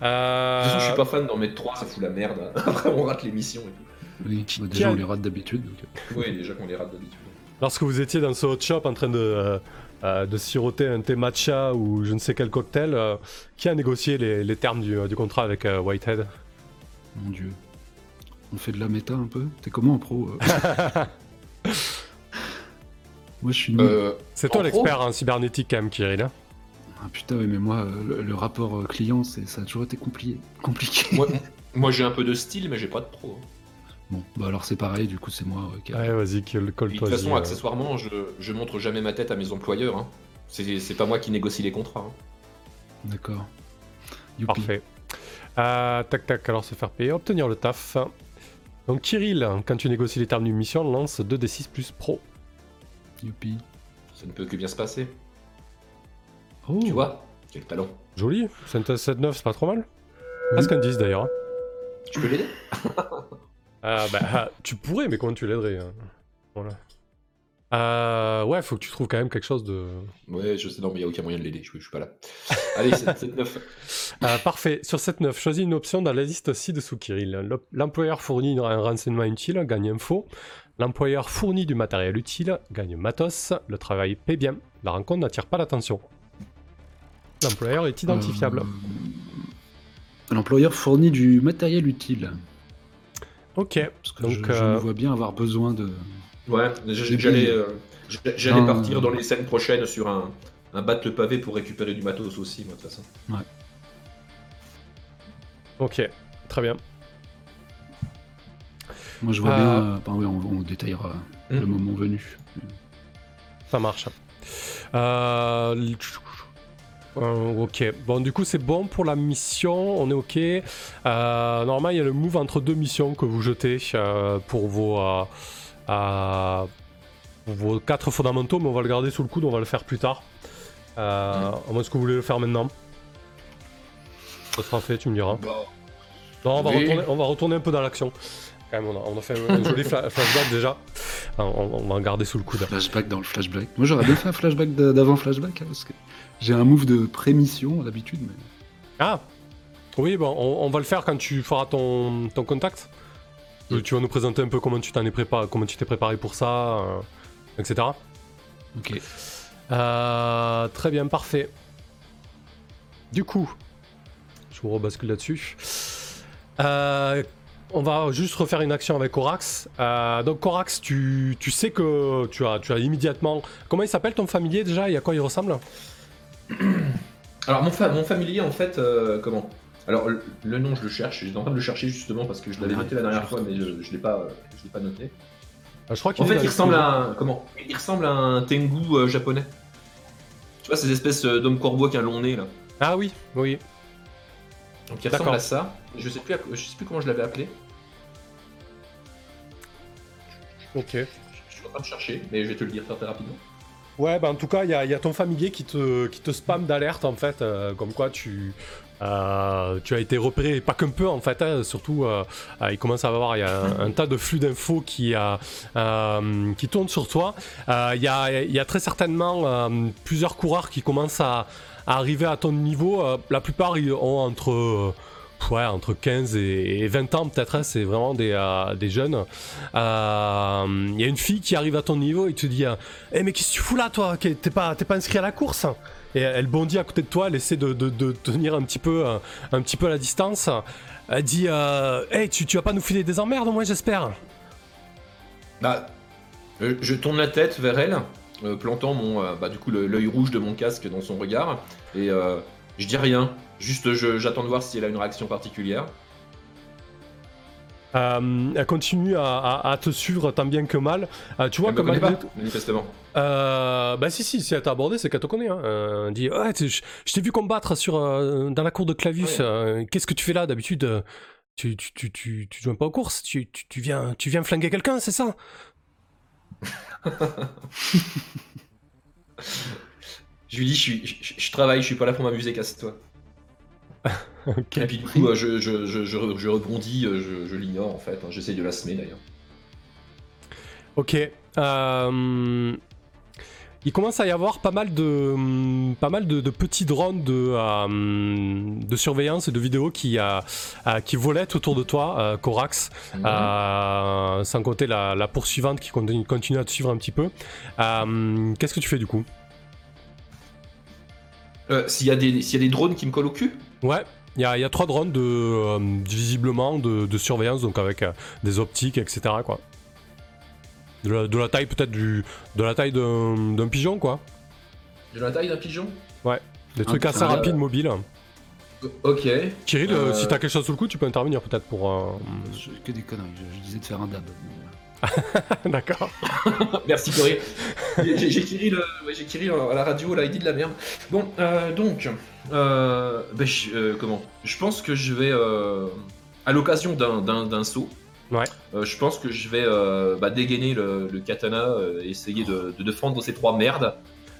Speaker 2: Euh... De toute façon, je suis pas fan d'en mettre 3, ça fout la merde. Après, on rate l'émission et tout.
Speaker 3: Oui, bah, déjà, on les rate d'habitude. Donc...
Speaker 2: Euh. Oui, déjà qu'on les rate d'habitude.
Speaker 1: Lorsque vous étiez dans ce hot shop en train de. Euh, euh, de siroter un thé matcha ou je ne sais quel cocktail. Euh, qui a négocié les, termes du, contrat avec euh, Whitehead?
Speaker 3: Mon dieu. On fait de la méta un peu? T'es comment en pro Moi je suis
Speaker 1: C'est toi l'expert en cybernétique quand même, Kirill. Hein?
Speaker 3: Ah putain, oui, mais moi, le, rapport client, ça a toujours été compliqué. compliqué.
Speaker 2: moi, moi j'ai un peu de style, mais j'ai pas de pro.
Speaker 3: Bon, bah alors c'est pareil, du coup c'est moi
Speaker 1: qui. Ouais, vas-y, colle-toi. De
Speaker 2: toute façon, accessoirement, je, je, montre jamais ma tête à mes employeurs. Hein. C'est pas moi qui négocie les contrats. Hein.
Speaker 3: D'accord.
Speaker 1: Parfait. Euh, tac tac, alors se faire payer, obtenir le taf. Donc Kirill, quand tu négocies les termes d'une mission, lance 2d6 plus pro.
Speaker 3: Youpi.
Speaker 2: Ça ne peut que bien se passer.
Speaker 3: Oh.
Speaker 2: Tu vois Quel talent.
Speaker 1: Joli, 7-9, c'est pas trop mal. Presque un 10 d'ailleurs. Hein.
Speaker 2: Tu peux l'aider
Speaker 1: Ah bah ah, tu pourrais, mais comment tu l'aiderais hein Voilà. Euh, ouais, faut que tu trouves quand même quelque chose de.
Speaker 2: Ouais, je sais, non, mais il n'y a aucun moyen de l'aider, je, je suis pas là. Allez, 7-9.
Speaker 1: Euh, parfait. Sur cette 9, choisis une option dans la liste ci-dessous, Kirill. L'employeur fournit un renseignement utile, gagne info. L'employeur fournit du matériel utile, gagne matos. Le travail paie bien. La rencontre n'attire pas l'attention. L'employeur est identifiable.
Speaker 3: Euh, L'employeur fournit du matériel utile.
Speaker 1: Ok.
Speaker 3: Parce que
Speaker 1: Donc,
Speaker 3: je, je
Speaker 1: euh,
Speaker 3: me vois bien avoir besoin de.
Speaker 2: Ouais, j'allais euh, j'allais partir dans les scènes prochaines sur un, un battre le pavé pour récupérer du matos aussi, moi, de toute façon.
Speaker 1: Ok. Très bien.
Speaker 3: Moi, je vois
Speaker 1: Euh,
Speaker 3: bien. euh, oui, on, on détaillera
Speaker 2: Hmm.
Speaker 3: le moment venu.
Speaker 1: Ça marche. Euh, euh, ok. Bon, du coup, c'est bon pour la mission. On est ok. Euh, normalement, il y a le move entre deux missions que vous jetez euh, pour vos, vos quatre fondamentaux, mais on va le garder sous le coude. On va le faire plus tard. À moins que vous voulez le faire maintenant. Ça sera fait, tu me diras. Non, on va,
Speaker 2: Oui.
Speaker 1: retourner, on va retourner un peu dans l'action. Quand même, on a, on a fait un, joli fla- flashback déjà. On, on va en garder sous le coude.
Speaker 3: Flashback dans le flashback. Moi, j'aurais bien fait un flashback d'avant flashback, hein, parce que j'ai un move de pré-mission d'habitude, mais.
Speaker 1: Ah Oui, bon, on, on va le faire quand tu feras ton, ton contact. Euh, Tu vas nous présenter un peu comment tu t'en es préparé, comment tu t'es préparé pour ça, euh, etc.
Speaker 3: Ok.
Speaker 1: Euh, très bien, parfait. Du coup, je vous rebascule là-dessus. Euh, on va juste refaire une action avec Corax. Euh, donc Corax, tu, tu sais que tu as, tu as immédiatement... Comment il s'appelle ton familier déjà et à quoi il ressemble?
Speaker 2: Alors, mon, fa- mon familier, en fait, euh, comment? Alors, le, le nom, je le cherche. J'étais en train de le chercher justement parce que je l'avais noté la dernière fois, mais je ne l'ai pas, je l'ai pas noté.
Speaker 1: Euh, Je crois qu'il
Speaker 2: En fait, il ressemble à un, comment? Il ressemble à un Tengu euh, japonais. Tu vois ces espèces d'hommes corbeaux avec un long nez là.
Speaker 1: Ah oui, oui.
Speaker 2: Donc il ressemble à ça. Je sais plus, je sais plus comment je l'avais appelé.
Speaker 1: Ok.
Speaker 2: Je suis en train de chercher, mais je vais te le dire très, très rapidement.
Speaker 1: Ouais, bah en tout cas, il y, a- il y a ton familier qui te, qui te spam d'alerte en fait, euh, comme quoi tu, euh, tu as été repéré, pas qu'un peu en fait, hein, surtout euh, il commence à avoir il y a un, un tas de flux d'infos qui, qui tournent sur toi. Il y, a, y a très certainement plusieurs coureurs qui commencent à, à arriver à ton niveau. La plupart ils ont entre, ouais, entre 15 et, et 20 ans peut-être, hein, c'est vraiment des, euh, des jeunes. Euh, Il y a une fille qui arrive à ton niveau et te dit euh, eh mais qu'est-ce que tu fous là toi? T'es pas, pas inscrit à la course? Et elle bondit à côté de toi, elle essaie de, de- tenir un petit peu, euh, un petit peu la distance. Elle dit euh, Hey, tu, tu vas pas nous filer des emmerdes au moins j'espère?
Speaker 2: Bah, euh, je tourne la tête vers elle, euh, plantant mon, euh, bah, du coup, l'œil rouge de mon casque dans son regard, et euh, je dis rien. Juste, je- j'attends de voir si elle a une réaction particulière.
Speaker 1: Euh, Elle continue à, à- à te suivre tant bien que mal. Euh, tu vois
Speaker 2: elle me
Speaker 1: que
Speaker 2: connaît
Speaker 1: malgré
Speaker 2: pas,
Speaker 1: tout-
Speaker 2: manifestement.
Speaker 1: Euh, bah si si si elle t'a abordé c'est qu'elle te connaît hein. Euh, elle dit ouais je, je t'ai vu combattre sur dans la cour de Clavius
Speaker 2: Ouais.
Speaker 1: qu'est-ce que tu fais là d'habitude tu tu tu tu tu joues pas aux courses tu, tu, tu viens tu viens flinguer quelqu'un c'est ça?
Speaker 2: Je lui dis, je, suis- je- je travaille, je suis pas là pour m'amuser, casse-toi. Et puis du coup, euh, je, je, je, je, je rebondis, euh, je, l'ignore en fait. hein. J'essaie de la semer d'ailleurs.
Speaker 1: Ok. Euh, il commence à y avoir pas mal de, hum, pas mal de, de petits drones de, euh, de surveillance et de vidéos qui, euh, qui autour de toi, Corax. Euh, sans compter la, la poursuivante qui continue, continue à te suivre un petit peu. Qu'est-ce que tu fais du coup?
Speaker 2: Euh, S'il y, a des- s'il y a des drones qui me collent au cul
Speaker 1: Ouais, il y a, il y a trois drones de, euh, visiblement de, de surveillance, donc avec euh, des optiques, etc. Quoi. De la, de la taille peut-être du, de la taille d'un d'un pigeon quoi.
Speaker 2: De la taille d'un pigeon
Speaker 1: Des trucs assez rapides,
Speaker 2: euh,
Speaker 1: mobiles.
Speaker 2: Ok.
Speaker 1: Kirill, si t'as quelque chose sous le coup, tu peux intervenir peut-être pour. euh,
Speaker 3: Je- que des conneries. Je, je disais de faire un dab.
Speaker 1: D'accord.
Speaker 2: Merci Corinne. J'ai Kirill, ouais, j'ai Kirill à la radio, là, il dit de la merde. Bon, euh, donc, euh, ben, je- euh, comment? Je pense que je vais, euh, à l'occasion d'un- d'un d'un saut,
Speaker 1: Ouais.
Speaker 2: euh, je pense que je vais euh, bah, dégainer le, le katana, euh, essayer de, de défendre ces trois merdes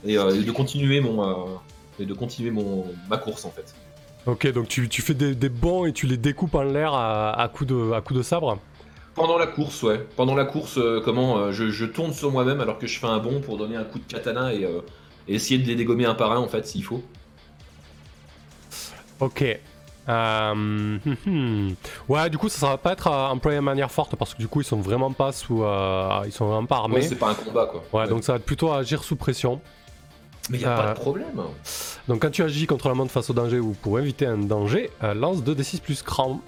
Speaker 2: et euh, de continuer mon, euh, et de continuer mon ma course en fait.
Speaker 1: Ok, donc tu, tu fais des, des bonds et tu les découpes en l'air à, à coups de, à coups de sabre?
Speaker 2: Pendant la course, ouais. Pendant la course, euh, comment euh, je, tourne sur moi-même alors que je fais un bond pour donner un coup de katana et, euh, essayer de les dégommer un par un en fait s'il faut.
Speaker 1: Ok. Ouais, du coup, ça va pas être employé de manière forte parce que du coup, ils sont vraiment pas sous, ils sont vraiment pas armés. Ouais,
Speaker 2: c'est pas un combat quoi.
Speaker 1: Ouais, donc ça va être plutôt agir sous pression.
Speaker 2: Mais y a pas de problème.
Speaker 1: Donc quand tu agis contre la monde face au danger ou pour éviter un danger, lance 2d6 plus cran.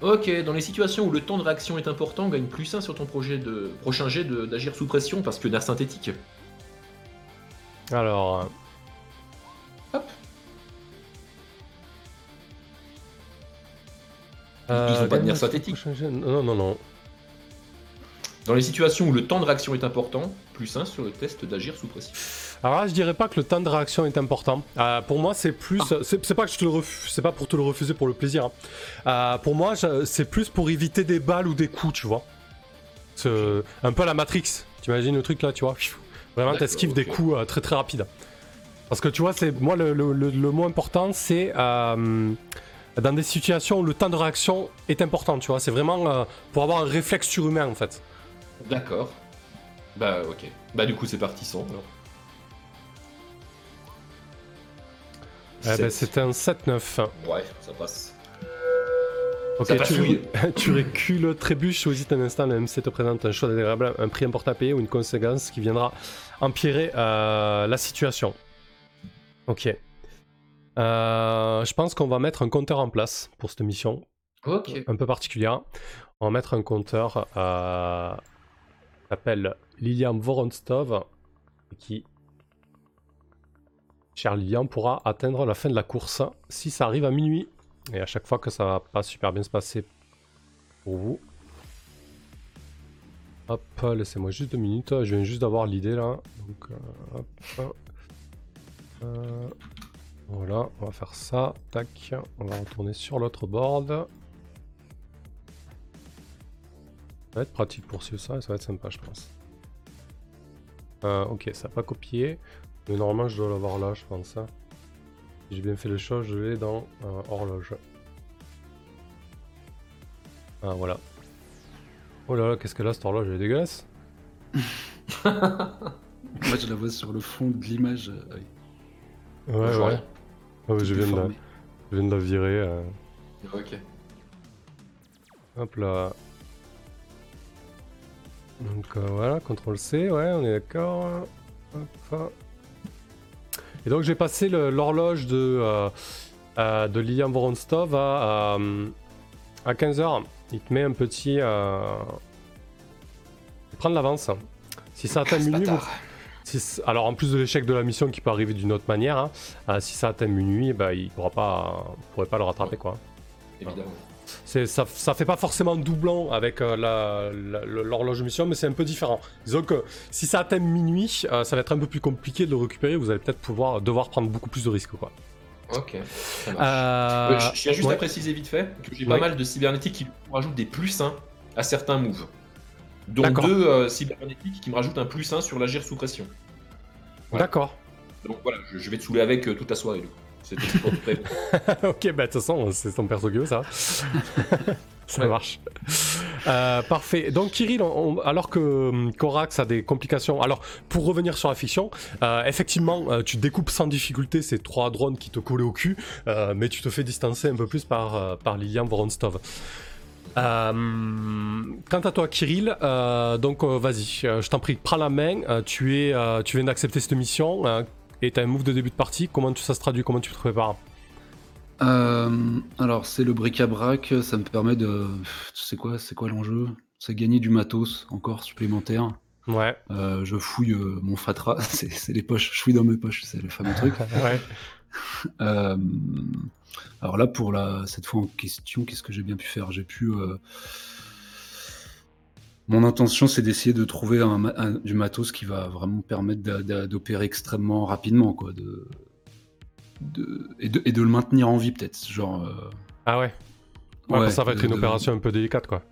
Speaker 2: Ok, dans les situations où le temps de réaction est important, gagne plus 1 sur ton projet de prochain jet d'agir sous pression parce que nerf synthétique.
Speaker 1: Alors.
Speaker 2: Euh, Hop. Ils ont euh, pas de nerf synthétique.
Speaker 1: Non, non, non.
Speaker 2: Dans les situations où le temps de réaction est important, plus 1 sur le test d'agir sous pression.
Speaker 1: Alors là, je dirais pas que le temps de réaction est important. Euh, pour moi, c'est plus. Ah. C'est pas que je te le refuse, c'est pas pour te le refuser pour le plaisir. Hein. Euh, pour moi, c'est plus pour éviter des balles ou des coups, tu vois. Un peu à la Matrix. Tu imagines le truc là, tu vois. Vraiment, t'esquives des coups euh, très très rapides. Parce que tu vois, c'est moi le, mot important, c'est dans des situations où le temps de réaction est important, tu vois. C'est vraiment pour avoir un réflexe surhumain en fait.
Speaker 2: D'accord. Bah ok. Bah du coup c'est parti sans alors.
Speaker 1: Eh ben, c'était un 7-9.
Speaker 2: Ouais, ça passe.
Speaker 1: Ok, tu, tu, recules, trébuche, choisis un instant, le MC te présente un choix désagréable, un prix important à payer ou une conséquence qui viendra empirer euh, la situation. Ok. Euh, je pense qu'on va mettre un compteur en place pour cette mission.
Speaker 2: Ok.
Speaker 1: Un peu particulière. On va mettre un compteur euh, qui s'appelle Lilian Voronstov qui cher Lilian pourra atteindre la fin de la course si ça arrive à minuit. Et à chaque fois que ça va pas super bien se passer pour vous. Hop, laissez-moi juste deux minutes. Je viens juste d'avoir l'idée là. Donc, euh, hop. Euh, voilà, on va faire ça. Tac. On va retourner sur l'autre board. Ça va être pratique pour suivre ça et ça va être sympa, je pense. Euh, ok, ça n'a pas copié. Mais normalement, je dois l'avoir là, je pense. Hein. Si j'ai bien fait les choses, je l'ai dans euh, horloge. Ah, voilà. Oh là là, qu'est-ce que là, cette horloge, elle est dégueulasse
Speaker 3: Moi, je la vois sur le fond de l'image.
Speaker 1: Euh, ouais, ouais. Ah ouais je, viens de la... je viens de la virer. Euh.
Speaker 2: Ok.
Speaker 1: Hop là. Donc voilà, CTRL C, ouais, on est d'accord. Hop. Et donc j'ai passé l'horloge de, euh, euh, de Lilian Voronstov à, à, 15h. Il te met un petit... Euh... Prendre l'avance. Si ça atteint minuit... alors en plus de l'échec de la mission qui peut arriver d'une autre manière, hein, euh, si ça atteint minuit, bah, il ne pourra pas, pourrait pas le rattraper. quoi.
Speaker 2: Évidemment
Speaker 1: ça, ça fait pas forcément doublon avec euh, l'horloge mission, mais c'est un peu différent. Disons que si ça atteint minuit, euh, ça va être un peu plus compliqué de le récupérer. Vous allez peut-être pouvoir devoir prendre beaucoup plus de risques, quoi.
Speaker 2: Ok. Euh, je, tiens juste à préciser vite fait que j'ai pas mal de cybernétiques qui rajoutent des plus 1 à certains moves. Dont deux cybernétiques qui me rajoutent un plus 1 sur l'agir sous pression.
Speaker 1: D'accord.
Speaker 2: Donc voilà, je, vais te saouler avec toute la soirée du coup.
Speaker 1: ok, bah de toute façon, c'est ton perso qui ça. ça marche. Euh, parfait. Donc Kirill, alors que hum, Corax a des complications, alors pour revenir sur la fiction, euh, effectivement, euh, tu découpes sans difficulté ces trois drones qui te collaient au cul, mais tu te fais distancer un peu plus par, par Lilian Voronstov. quant à toi, Kirill, donc vas-y, je t'en prie, prends la main. tu es, tu viens d'accepter cette mission. Et t'as un move de début de partie, comment ça se traduit Comment tu te prépares
Speaker 3: euh, Alors, c'est le bric-à-brac, ça me permet de. Tu sais quoi C'est quoi l'enjeu? C'est gagner du matos encore supplémentaire.
Speaker 1: Ouais.
Speaker 3: Euh, je fouille euh, mon fatra, c'est les poches, je fouille dans mes poches, c'est le fameux truc.
Speaker 1: ouais.
Speaker 3: alors là, pour la, cette fois en question, qu'est-ce que j'ai bien pu faire? J'ai pu mon intention, c'est d'essayer de trouver du matos qui va vraiment permettre d'opérer extrêmement rapidement, quoi, de, et, de, le maintenir en vie, peut-être. Genre. Euh,
Speaker 1: ah ouais. ouais, ça va être une opération un peu délicate, quoi.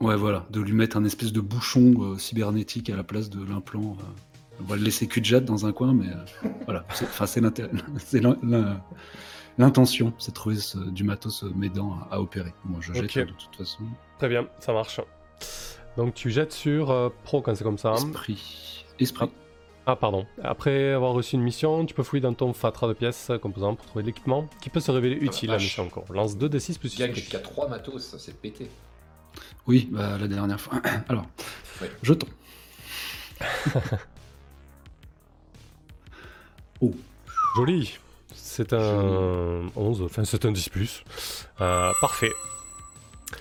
Speaker 3: Ouais, voilà, de lui mettre un espèce de bouchon euh, cybernétique à la place de l'implant. Euh. On va le laisser cul de dans un coin, mais voilà. Enfin, c'est l'intention, c'est de trouver du matos m'aidant à, opérer. Moi, je jette de toute façon.
Speaker 1: Très bien, ça marche. Donc tu jettes sur pro quand c'est comme ça.
Speaker 3: Esprit. Esprit.
Speaker 1: Ah, pardon. Après avoir reçu une mission, tu peux fouiller dans ton fatra de pièces composants pour trouver l'équipement qui peut se révéler ah, utile à la mission encore. Lance 2d6 plus 6.
Speaker 2: Il y a 3 matos, ça c'est pété.
Speaker 3: Oui, bah, la dernière fois. Alors, jetons.
Speaker 1: oh. Joli. C'est un 11, enfin c'est un 10 plus. Euh, parfait.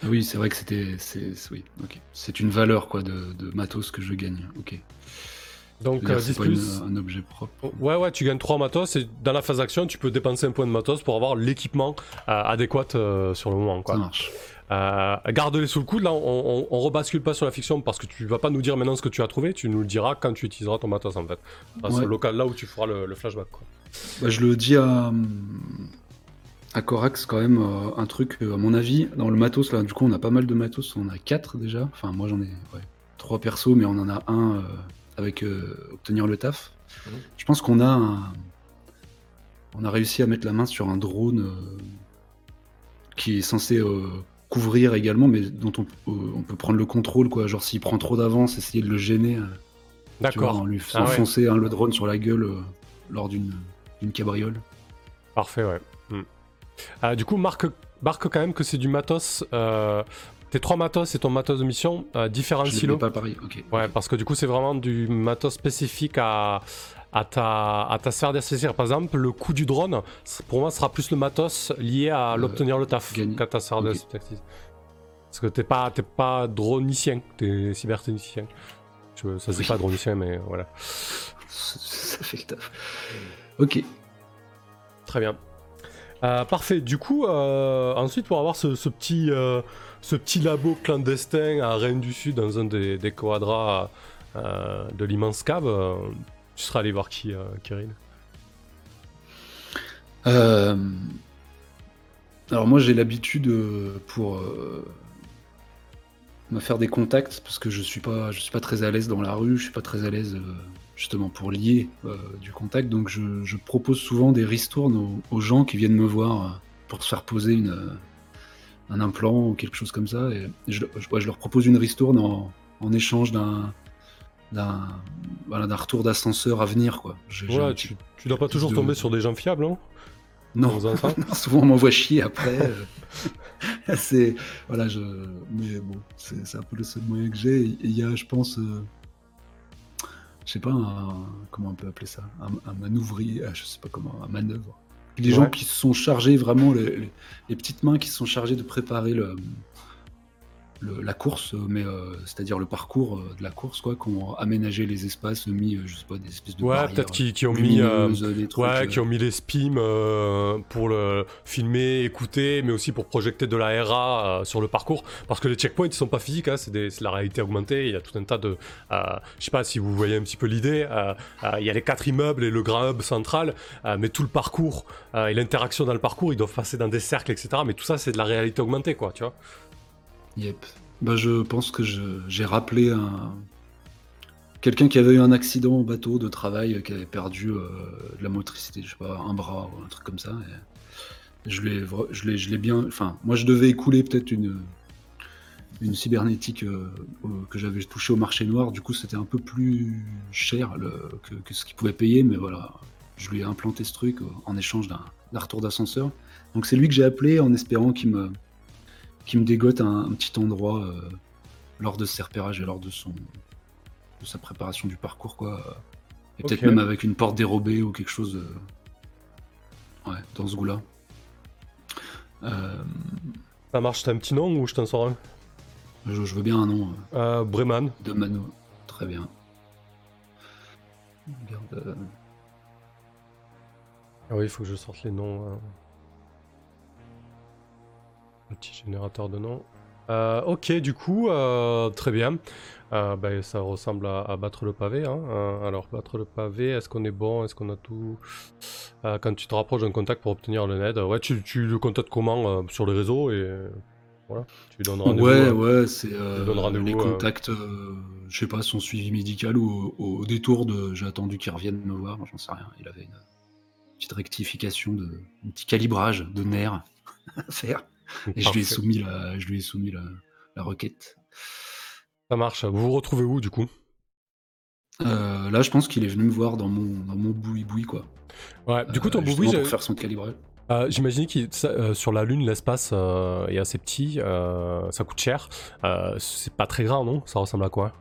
Speaker 3: Oui, c'est vrai que c'était. C'est oui, ok. C'est une valeur quoi de, de, matos que je gagne. Ok.
Speaker 1: Donc 10 euh, plus.
Speaker 3: un objet propre.
Speaker 1: Oh, ouais, ouais, tu gagnes 3 matos et dans la phase d'action, tu peux dépenser un point de matos pour avoir l'équipement euh, adéquat euh, sur le moment. Quoi.
Speaker 3: Ça marche.
Speaker 1: garde-les sous le coude, là on, on, rebascule pas sur la fiction parce que tu vas pas nous dire maintenant ce que tu as trouvé, tu nous le diras quand tu utiliseras ton matos en fait. C'est le local là où tu feras le, flashback. Quoi.
Speaker 3: Bah, je le dis à, à Corax quand même, un truc, à mon avis, dans le matos là, du coup on a pas mal de matos, on a 4 déjà, enfin moi j'en ai ouais, 3 persos mais on en a un avec euh, obtenir le taf. Je pense qu'on a on a réussi à mettre la main sur un drone euh, qui est censé euh, couvrir également, mais dont on, on, peut prendre le contrôle, quoi. Genre s'il prend trop d'avance, essayer de le gêner.
Speaker 1: D'accord.
Speaker 3: En lui ah foncer le drone sur la gueule lors d'une cabriole.
Speaker 1: Parfait, ouais. Hmm. du coup, marque, marque quand même que c'est du matos tes trois matos et ton matos de mission, euh, différents
Speaker 3: je
Speaker 1: silos.
Speaker 3: pas pareil, ok.
Speaker 1: Ouais, parce que du coup, c'est vraiment du matos spécifique à, à, ta, à ta sphère d'expertise. Par exemple, le coup du drone, pour moi, sera plus le matos lié à euh, l'obtenir le taf qu'à ta sphère okay. Parce que t'es pas, pas dronicien, t'es cyberténicien. Ça, c'est pas dronicien, mais voilà.
Speaker 3: ça fait le taf. Ok.
Speaker 1: Très bien. Euh, parfait. Du coup, euh, ensuite, pour avoir ce, petit ce petit labo clandestin à Rennes du Sud, dans un des, des quadras euh, de l'immense cave, euh, tu seras allé voir qui, euh, Kirill
Speaker 3: Alors moi j'ai l'habitude pour me faire des contacts parce que je suis pas je suis pas très à l'aise dans la rue, je suis pas très à l'aise justement pour lier du contact, donc je, propose souvent des ristournes aux, aux, gens qui viennent me voir pour se faire poser une, un implant ou quelque chose comme ça. Et je, leur propose une ristourne en, en échange d'un d'un voilà, retour d'ascenseur à venir. Quoi.
Speaker 1: Ouais, tu, tu dois pas toujours tomber sur des gens fiables, hein
Speaker 3: non, souvent on m'envoie chier après. Euh. c'est voilà, je mais bon, c'est un peu le seul moyen que j'ai. Il y a, je pense, euh, je sais pas, comment on peut appeler ça, un, un manouvrier, ah, je sais pas comment, un manœuvre. Les gens qui se sont chargés vraiment, les, petites mains qui se sont chargées de préparer le, la course, mais euh, c'est-à-dire le parcours euh, de la course, quoi, qui ont aménagé les espaces, mis, euh, je sais pas, des espèces de
Speaker 1: ouais, peut-être qui, ont mis, ouais, qui ont mis les spims pour le filmer, écouter, mais aussi pour projeter de la RA sur le parcours, parce que les checkpoints ils sont pas physiques, hein, c'est la réalité augmentée. Il y a tout un tas de, je sais pas si vous voyez un petit peu l'idée. il y a les quatre immeubles et le grand hub central, mais tout le parcours et l'interaction dans le parcours, ils doivent passer dans des cercles, etc. Mais tout ça, c'est de la réalité augmentée, quoi, tu vois.
Speaker 3: Bah, je pense que j'ai rappelé un... quelqu'un qui avait eu un accident au bateau de travail, qui avait perdu euh, de la motricité, je un bras ou un truc comme ça. Je l'ai, bien. Enfin, moi, je devais écouler peut-être une, cybernétique euh, que j'avais touché au marché noir. Du coup, c'était un peu plus cher que, que, ce qu'il pouvait payer, mais voilà, je lui ai implanté ce truc en échange d'un, retour d'ascenseur. Donc, c'est lui que j'ai appelé en espérant qu'il me qui me dégote un, petit endroit euh, lors de ses repérages et lors de son de sa préparation du parcours quoi. Et peut-être même avec une porte dérobée ou quelque chose ouais, dans ce goût-là.
Speaker 1: Euh, Ça marche, t'as un petit nom ou je t'en sors un?
Speaker 3: Je, veux bien un nom.
Speaker 1: Euh, Breman.
Speaker 3: De Mano. Très bien.
Speaker 1: Ah oui, il faut que je sorte les noms. Hein. Petit générateur de nom. Euh, ok, du coup, euh, très bien. Euh, ben, ça ressemble à, battre le pavé. Hein. alors, battre le pavé, est-ce qu'on est bon? Est-ce qu'on a tout? Quand tu te rapproches d'un contact pour obtenir le NED, ouais, tu, le contactes comment Sur les réseaux et voilà, tu lui donnes rendez-vous.
Speaker 3: Ouais, ouais, c'est les contacts, je sais pas, son suivi médical ou au, détour de j'ai attendu qu'il revienne me voir, j'en sais rien. Il avait une petite rectification, de, un petit calibrage de nerfs à faire. Et je lui ai soumis la, je lui ai soumis la, la requête.
Speaker 1: Ça marche. Vous vous retrouvez où du coup?
Speaker 3: Euh, Là, je pense qu'il est venu me voir dans mon, dans mon boui-boui, quoi.
Speaker 1: Ouais, du coup, ton
Speaker 3: Euh,
Speaker 1: boui
Speaker 3: justement, pour faire son calibrage.
Speaker 1: Euh, J'imagine que sur la Lune, l'espace euh, est assez petit, euh, ça coûte cher. Euh, c'est pas très grand, non? Ça ressemble à quoi?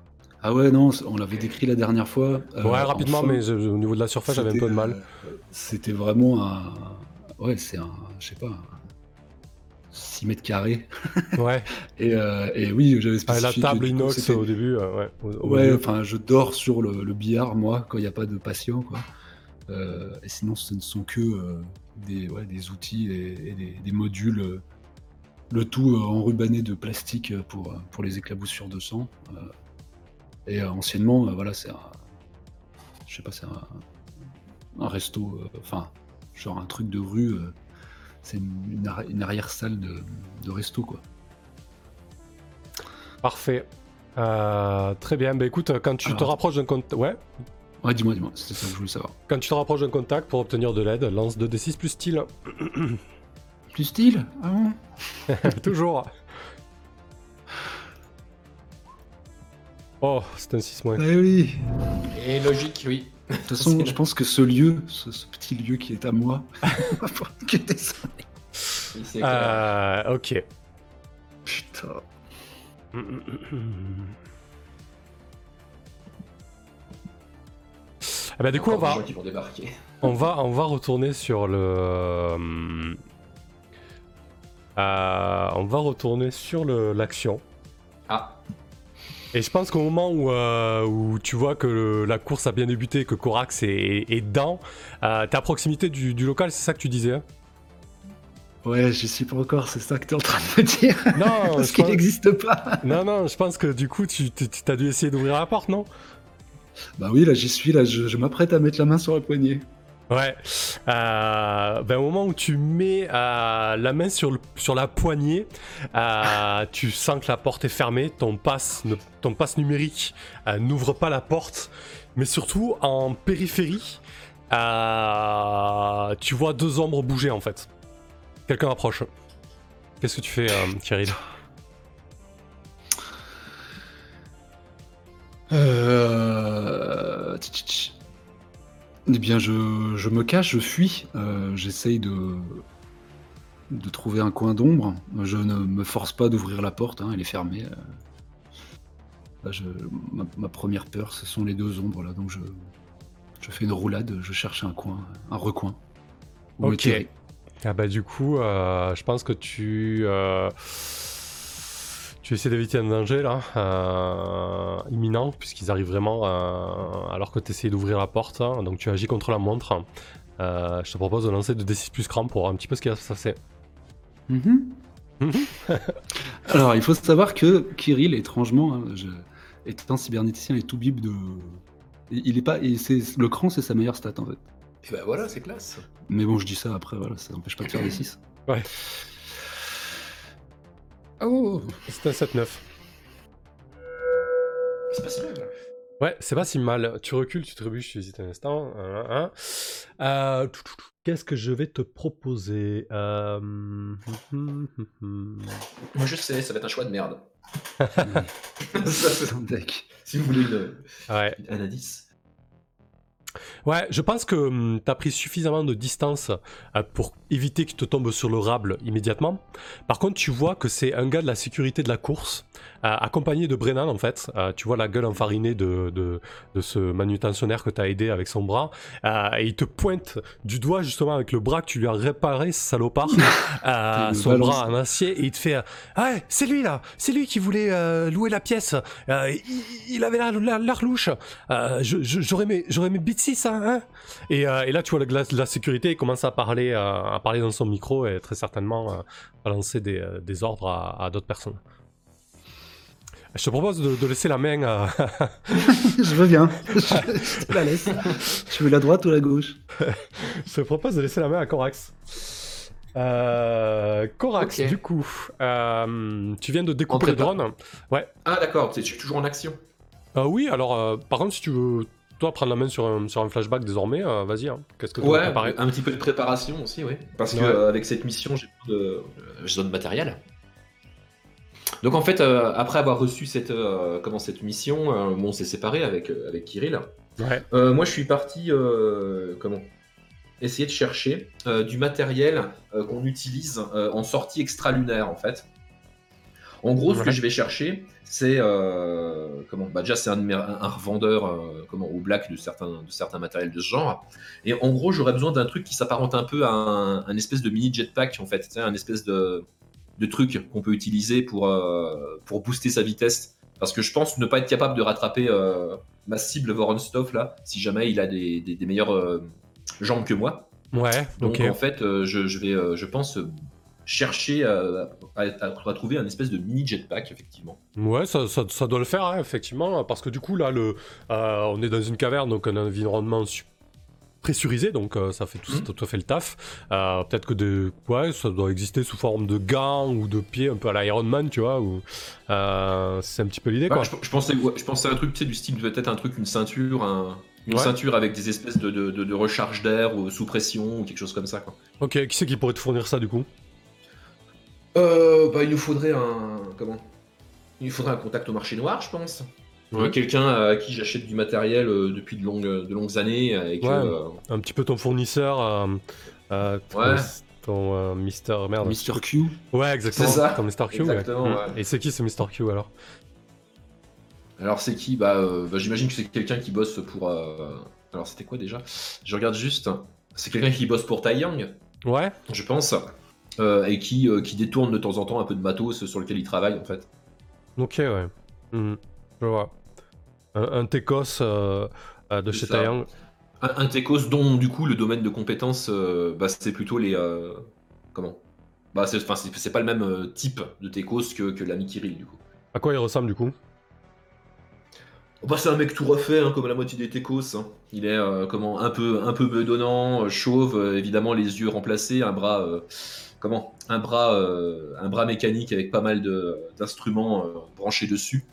Speaker 3: Ah ouais, non, on l'avait décrit la dernière fois. Euh,
Speaker 1: Ouais, rapidement,
Speaker 3: enfin,
Speaker 1: mais je- au niveau de la surface, j'avais un peu de mal.
Speaker 3: euh, C'était vraiment un. Ouais, c'est un. Je sais pas. un 6 mètres carrés.
Speaker 1: Ouais,
Speaker 3: Et, euh, et oui, j'avais
Speaker 1: Ah,
Speaker 3: spécifié.
Speaker 1: la
Speaker 3: que,
Speaker 1: table inox au début, euh, ouais. au- au
Speaker 3: Ouais, enfin, je dors sur le, le billard, moi, quand il n'y a pas de patient, quoi. Euh, et sinon, ce ne sont que euh, des, ouais, des outils et, et des, des modules, le tout enrubanné de plastique pour, pour les éclaboussures de sang. Et anciennement, voilà, c'est un. Je sais pas, c'est un, un resto, enfin, genre un truc de rue. C'est une, une arri- une arrière-salle de, de resto, quoi.
Speaker 1: Parfait. Euh, très bien. Bah écoute, quand tu te rapproches d'un contact, ouais,
Speaker 3: Ouais, dis-moi, dis-moi, c'est ça que je voulais savoir.
Speaker 1: quand tu te rapproches d'un contact pour obtenir de l'aide, lance 2d6 plus style.
Speaker 3: Plus style? Ah bon
Speaker 1: Toujours. Oh, c'est un 6 moins.
Speaker 3: Eh oui
Speaker 2: Et logique, oui.
Speaker 3: De toute façon, je pense que ce lieu, ce, ce petit lieu qui est à moi, va falloir que
Speaker 2: clair.
Speaker 1: Euh, ok.
Speaker 3: Putain.
Speaker 1: Ah bah du coup, on
Speaker 2: des
Speaker 1: va, on va, on va retourner sur le. euh, euh, on va retourner sur le- l'action. Et je pense qu'au moment où, euh, où tu vois que le- la course a bien débuté, que Corax est, est dedans, euh, t'es à proximité du, du local, c'est ça que tu disais hein
Speaker 3: Ouais, j'y suis pas encore, c'est ça que t'es en train de me dire.
Speaker 1: Non,
Speaker 3: Parce qu'il
Speaker 1: pense-
Speaker 3: n'existe pas.
Speaker 1: non, non, je pense que du coup, tu t'as dû essayer d'ouvrir la porte, non?
Speaker 3: Bah oui, là j'y suis, là je, je m'apprête à mettre la main sur la poignée.
Speaker 1: Ouais. Euh, ben, au moment où tu mets euh, la main sur, le- sur la poignée, euh, tu sens que la porte est fermée, ton passe, ne- ton passe numérique euh, n'ouvre pas la porte, mais surtout en périphérie, euh, tu vois deux ombres bouger en fait. Quelqu'un approche. Qu'est-ce que tu fais, euh, Kirill
Speaker 3: Euh... tch, tch, tch. Eh bien, je, je me cache, je fuis. Euh, J'essaye de, de trouver un coin d'ombre. Je ne me force pas d'ouvrir la porte, hein, elle est fermée. euh. Là, je- ma, ma première peur, ce sont les deux ombres là. Donc, je, je fais une roulade, je cherche un coin, un recoin.
Speaker 1: Ok. Ah bah du coup, euh, je pense que tu... euh, tu essaies d'éviter un danger là, euh, imminent, puisqu'ils arrivent vraiment euh, alors que tu essaies d'ouvrir la porte, hein, donc tu agis contre la montre. Euh, je te propose de lancer 2d6 plus cran pour voir un petit peu ce qui va se passer.
Speaker 3: Mhm.
Speaker 1: Mhm.
Speaker 3: Alors, il faut savoir que Kirill, étrangement, hein, je- étant cybernéticien et tout bib de. Il est pas. le cran, c'est sa meilleure stat en fait.
Speaker 2: et ben voilà, c'est classe.
Speaker 3: Mais bon, je dis ça après, voilà, ça n'empêche pas de faire des 6.
Speaker 1: Ouais.
Speaker 3: Oh
Speaker 1: C'est un 7-9.
Speaker 2: C'est pas si mal.
Speaker 1: Ouais, c'est pas si mal. Tu recules, tu trébuches, tu hésites un instant. Un, un, un. Euh. Qu'est-ce que je vais te proposer Euh.
Speaker 2: Moi je sais, ça va être un choix de merde.
Speaker 3: Putain, deck.
Speaker 2: si vous voulez une,
Speaker 1: Ouais.
Speaker 2: un indice.
Speaker 1: Ouais, je pense que hum, t'as pris suffisamment de distance euh, pour éviter qu'il te tombe sur le rable immédiatement. Par contre, tu vois que c'est un gars de la sécurité de la course, accompagné de Brennan en fait. Euh, tu vois la gueule enfarinée de, de, de ce manutentionnaire que t'as aidé avec son bras. Euh, et il te pointe du doigt justement avec le bras que tu lui as réparé, ce salopard, euh, son
Speaker 3: balance.
Speaker 1: bras en acier, et il te fait euh, Ah c'est lui là, c'est lui qui voulait euh, louer la pièce. Euh, il, il avait l'air la, l'air louche. Euh, J'aurais mes, mes bitsy, ça, hein et, euh, et là, tu vois, la, la sécurité il commence à parler, euh, à parler dans son micro et très certainement euh, à lancer des, euh, des ordres à, à d'autres personnes. Je te propose de, de laisser la main à...
Speaker 3: je veux bien. je, je te la laisse. Tu veux la droite ou la gauche?
Speaker 1: Je te propose de laisser la main à Corax. Euh, Corax, du coup, euh, tu viens de découper le drone. Ouais.
Speaker 2: Ah d'accord, je suis toujours en action.
Speaker 1: Euh, oui, alors, euh, par contre, si tu veux toi prendre la main sur un, sur un flashback désormais, vas-y. Hein. Qu'est-ce que tu
Speaker 2: ouais, un petit peu de préparation aussi, oui. Parce que avec cette mission, j'ai de, de matériel. Donc en fait, après avoir reçu cette, comment, cette mission, on s'est séparé avec, avec Kirill. moi, je suis parti, comment essayer de chercher euh, du matériel euh, qu'on utilise euh, en sortie extralunaire en fait. En gros, ce que je vais chercher, c'est comment bah, déjà c'est un, un, revendeur comment au black de certains de certains matériels de ce genre. Et en gros, j'aurais besoin d'un truc qui s'apparente un peu à un, espèce de mini jetpack en fait, un espèce de, de truc qu'on peut utiliser pour pour booster sa vitesse. Parce que je pense ne pas être capable de rattraper ma cible Voronstov là, si jamais il a des, des, des meilleurs jambes que moi.
Speaker 1: Ouais,
Speaker 2: donc en fait, euh, je, vais, euh, je pense, chercher à, trouver un espèce de mini jetpack, effectivement.
Speaker 1: Ouais, ça, ça, doit le faire, hein, effectivement, parce que du coup, là, le, euh, on est dans une caverne, donc un environnement pressurisé, donc ça fait tout, mmh. fait le taf. Peut-être que de, ouais, ça doit exister sous forme de gants ou de pieds, un peu à l'Iron Man, tu vois, ou c'est un petit peu l'idée, quoi.
Speaker 2: Je, pensais, je pensais à un truc, tu sais, du style peut-être un truc, une ceinture, un une ceinture avec des espèces de, de, recharge d'air ou sous pression ou quelque chose comme ça. Quoi.
Speaker 1: Ok, qui c'est qui pourrait te fournir ça du coup?
Speaker 2: Euh, bah, Il nous faudrait un. Comment? Il nous faudrait un contact au marché noir, je pense. Quelqu'un à qui j'achète du matériel euh, depuis de longues, de longues années. Et
Speaker 1: euh, Un petit peu ton fournisseur.
Speaker 2: ouais.
Speaker 1: Ton Mister. Merde.
Speaker 3: Mister Q
Speaker 1: Ouais, exactement.
Speaker 2: C'est ça.
Speaker 1: Ton Mister Q.
Speaker 2: Exactement,
Speaker 1: Et c'est qui ce Mister Q alors?
Speaker 2: Alors c'est qui? Bah, euh, bah, j'imagine que c'est quelqu'un qui bosse pour. Euh, alors c'était quoi déjà? Je regarde juste. C'est quelqu'un qui bosse pour Taiyang.
Speaker 1: Ouais.
Speaker 2: Je pense. Euh, et qui, qui détourne de temps en temps un peu de matos sur lequel il travaille en fait.
Speaker 1: Ok ouais. Mhm. Je vois. Un, un Tekos de chez.
Speaker 2: Un, un, Tekos dont du coup le domaine de compétences bah, c'est plutôt les. comment? Bah c'est pas le même type de Tekos que, que l'ami Kirill du coup.
Speaker 1: À quoi il ressemble du coup?
Speaker 2: Bah, c'est un mec tout refait, hein, comme la moitié des Tekos. Hein. Il est euh, comment un peu un peu bedonnant, euh, chauve, euh, évidemment les yeux remplacés, un bras comment? Un bras un bras mécanique avec pas mal d'instruments branchés dessus.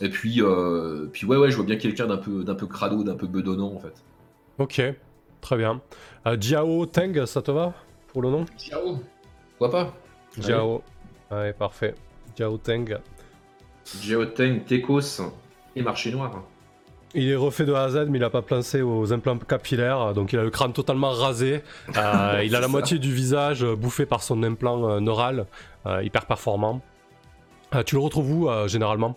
Speaker 2: Et puis puis ouais ouais, je vois bien quelqu'un d'un peu d'un peu crado, d'un peu bedonnant en fait.
Speaker 1: Ok, très bien. Jiao Teng, ça te va pour le nom?
Speaker 2: Jiao, pourquoi pas?
Speaker 1: Jiao, ouais parfait. Jiao Teng.
Speaker 2: Geoteng, Tekos et Marché Noir.
Speaker 1: Il est refait de A à Z, mais il n'a pas placé aux implants capillaires, donc il a le crâne totalement rasé. Euh, il a la moitié du visage bouffé par son implant euh, neural, euh, hyper performant. tu le retrouves où généralement?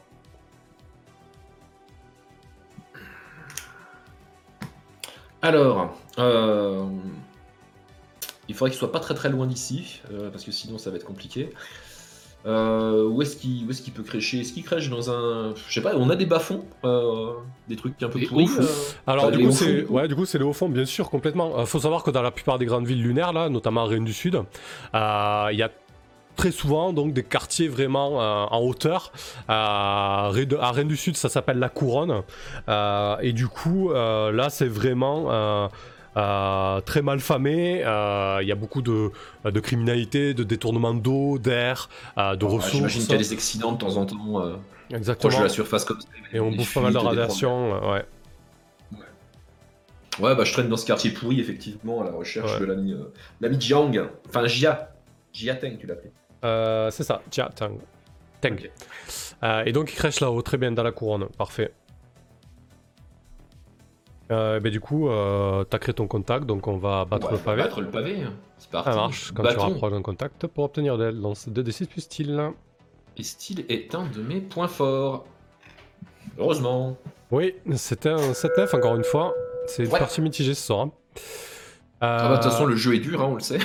Speaker 2: Alors, il faudrait qu'il soit pas très très loin d'ici, parce que sinon ça va être compliqué. Euh, où est-ce qu'il est peut crêcher? Est-ce qu'il crèche dans un. Je sais pas, on a des bas-fonds euh, Des trucs un peu pourris euh,
Speaker 1: Alors, du, coup, c'est... Ouais, du coup, c'est les hauts-fonds, bien sûr, complètement. Il faut savoir que dans la plupart des grandes villes lunaires, là, notamment à Rennes du Sud, il y a très souvent donc des quartiers vraiment en hauteur. à Rennes du Sud, ça s'appelle la Couronne. et du coup, là, c'est vraiment euh, très mal famé. Euh, il y a beaucoup de, de criminalité, de détournement d'eau, d'air, euh, de ressources.
Speaker 2: J'imagine qu'il y a des accidents de temps en temps.
Speaker 1: Exactement.
Speaker 2: Proche de la surface comme ça.
Speaker 1: Et on bouffe pas mal de radiation, ouais.
Speaker 2: Ouais, bah je traîne dans ce quartier pourri, effectivement, à la recherche de l'ami l'ami Jiang. Enfin, Jia. Jia Teng, tu l'appelais.
Speaker 1: C'est ça, Jia Teng. Teng. et donc il crèche là-haut, très bien, dans la couronne, parfait. Euh, ben du coup, euh, t'as créé ton contact, donc on va battre le pavé.
Speaker 2: Battre le pavé, c'est parti.
Speaker 1: Ça marche quand tu rapproches un contact pour obtenir d'aide. Lance 2d6 plus style.
Speaker 2: Et style est un de mes points forts. Heureusement.
Speaker 1: Oui, c'était un 7-9 encore une fois. C'est une partie mitigée ce soir. Hein.
Speaker 2: Ah bah, de toute façon, le jeu est dur, hein, on le sait.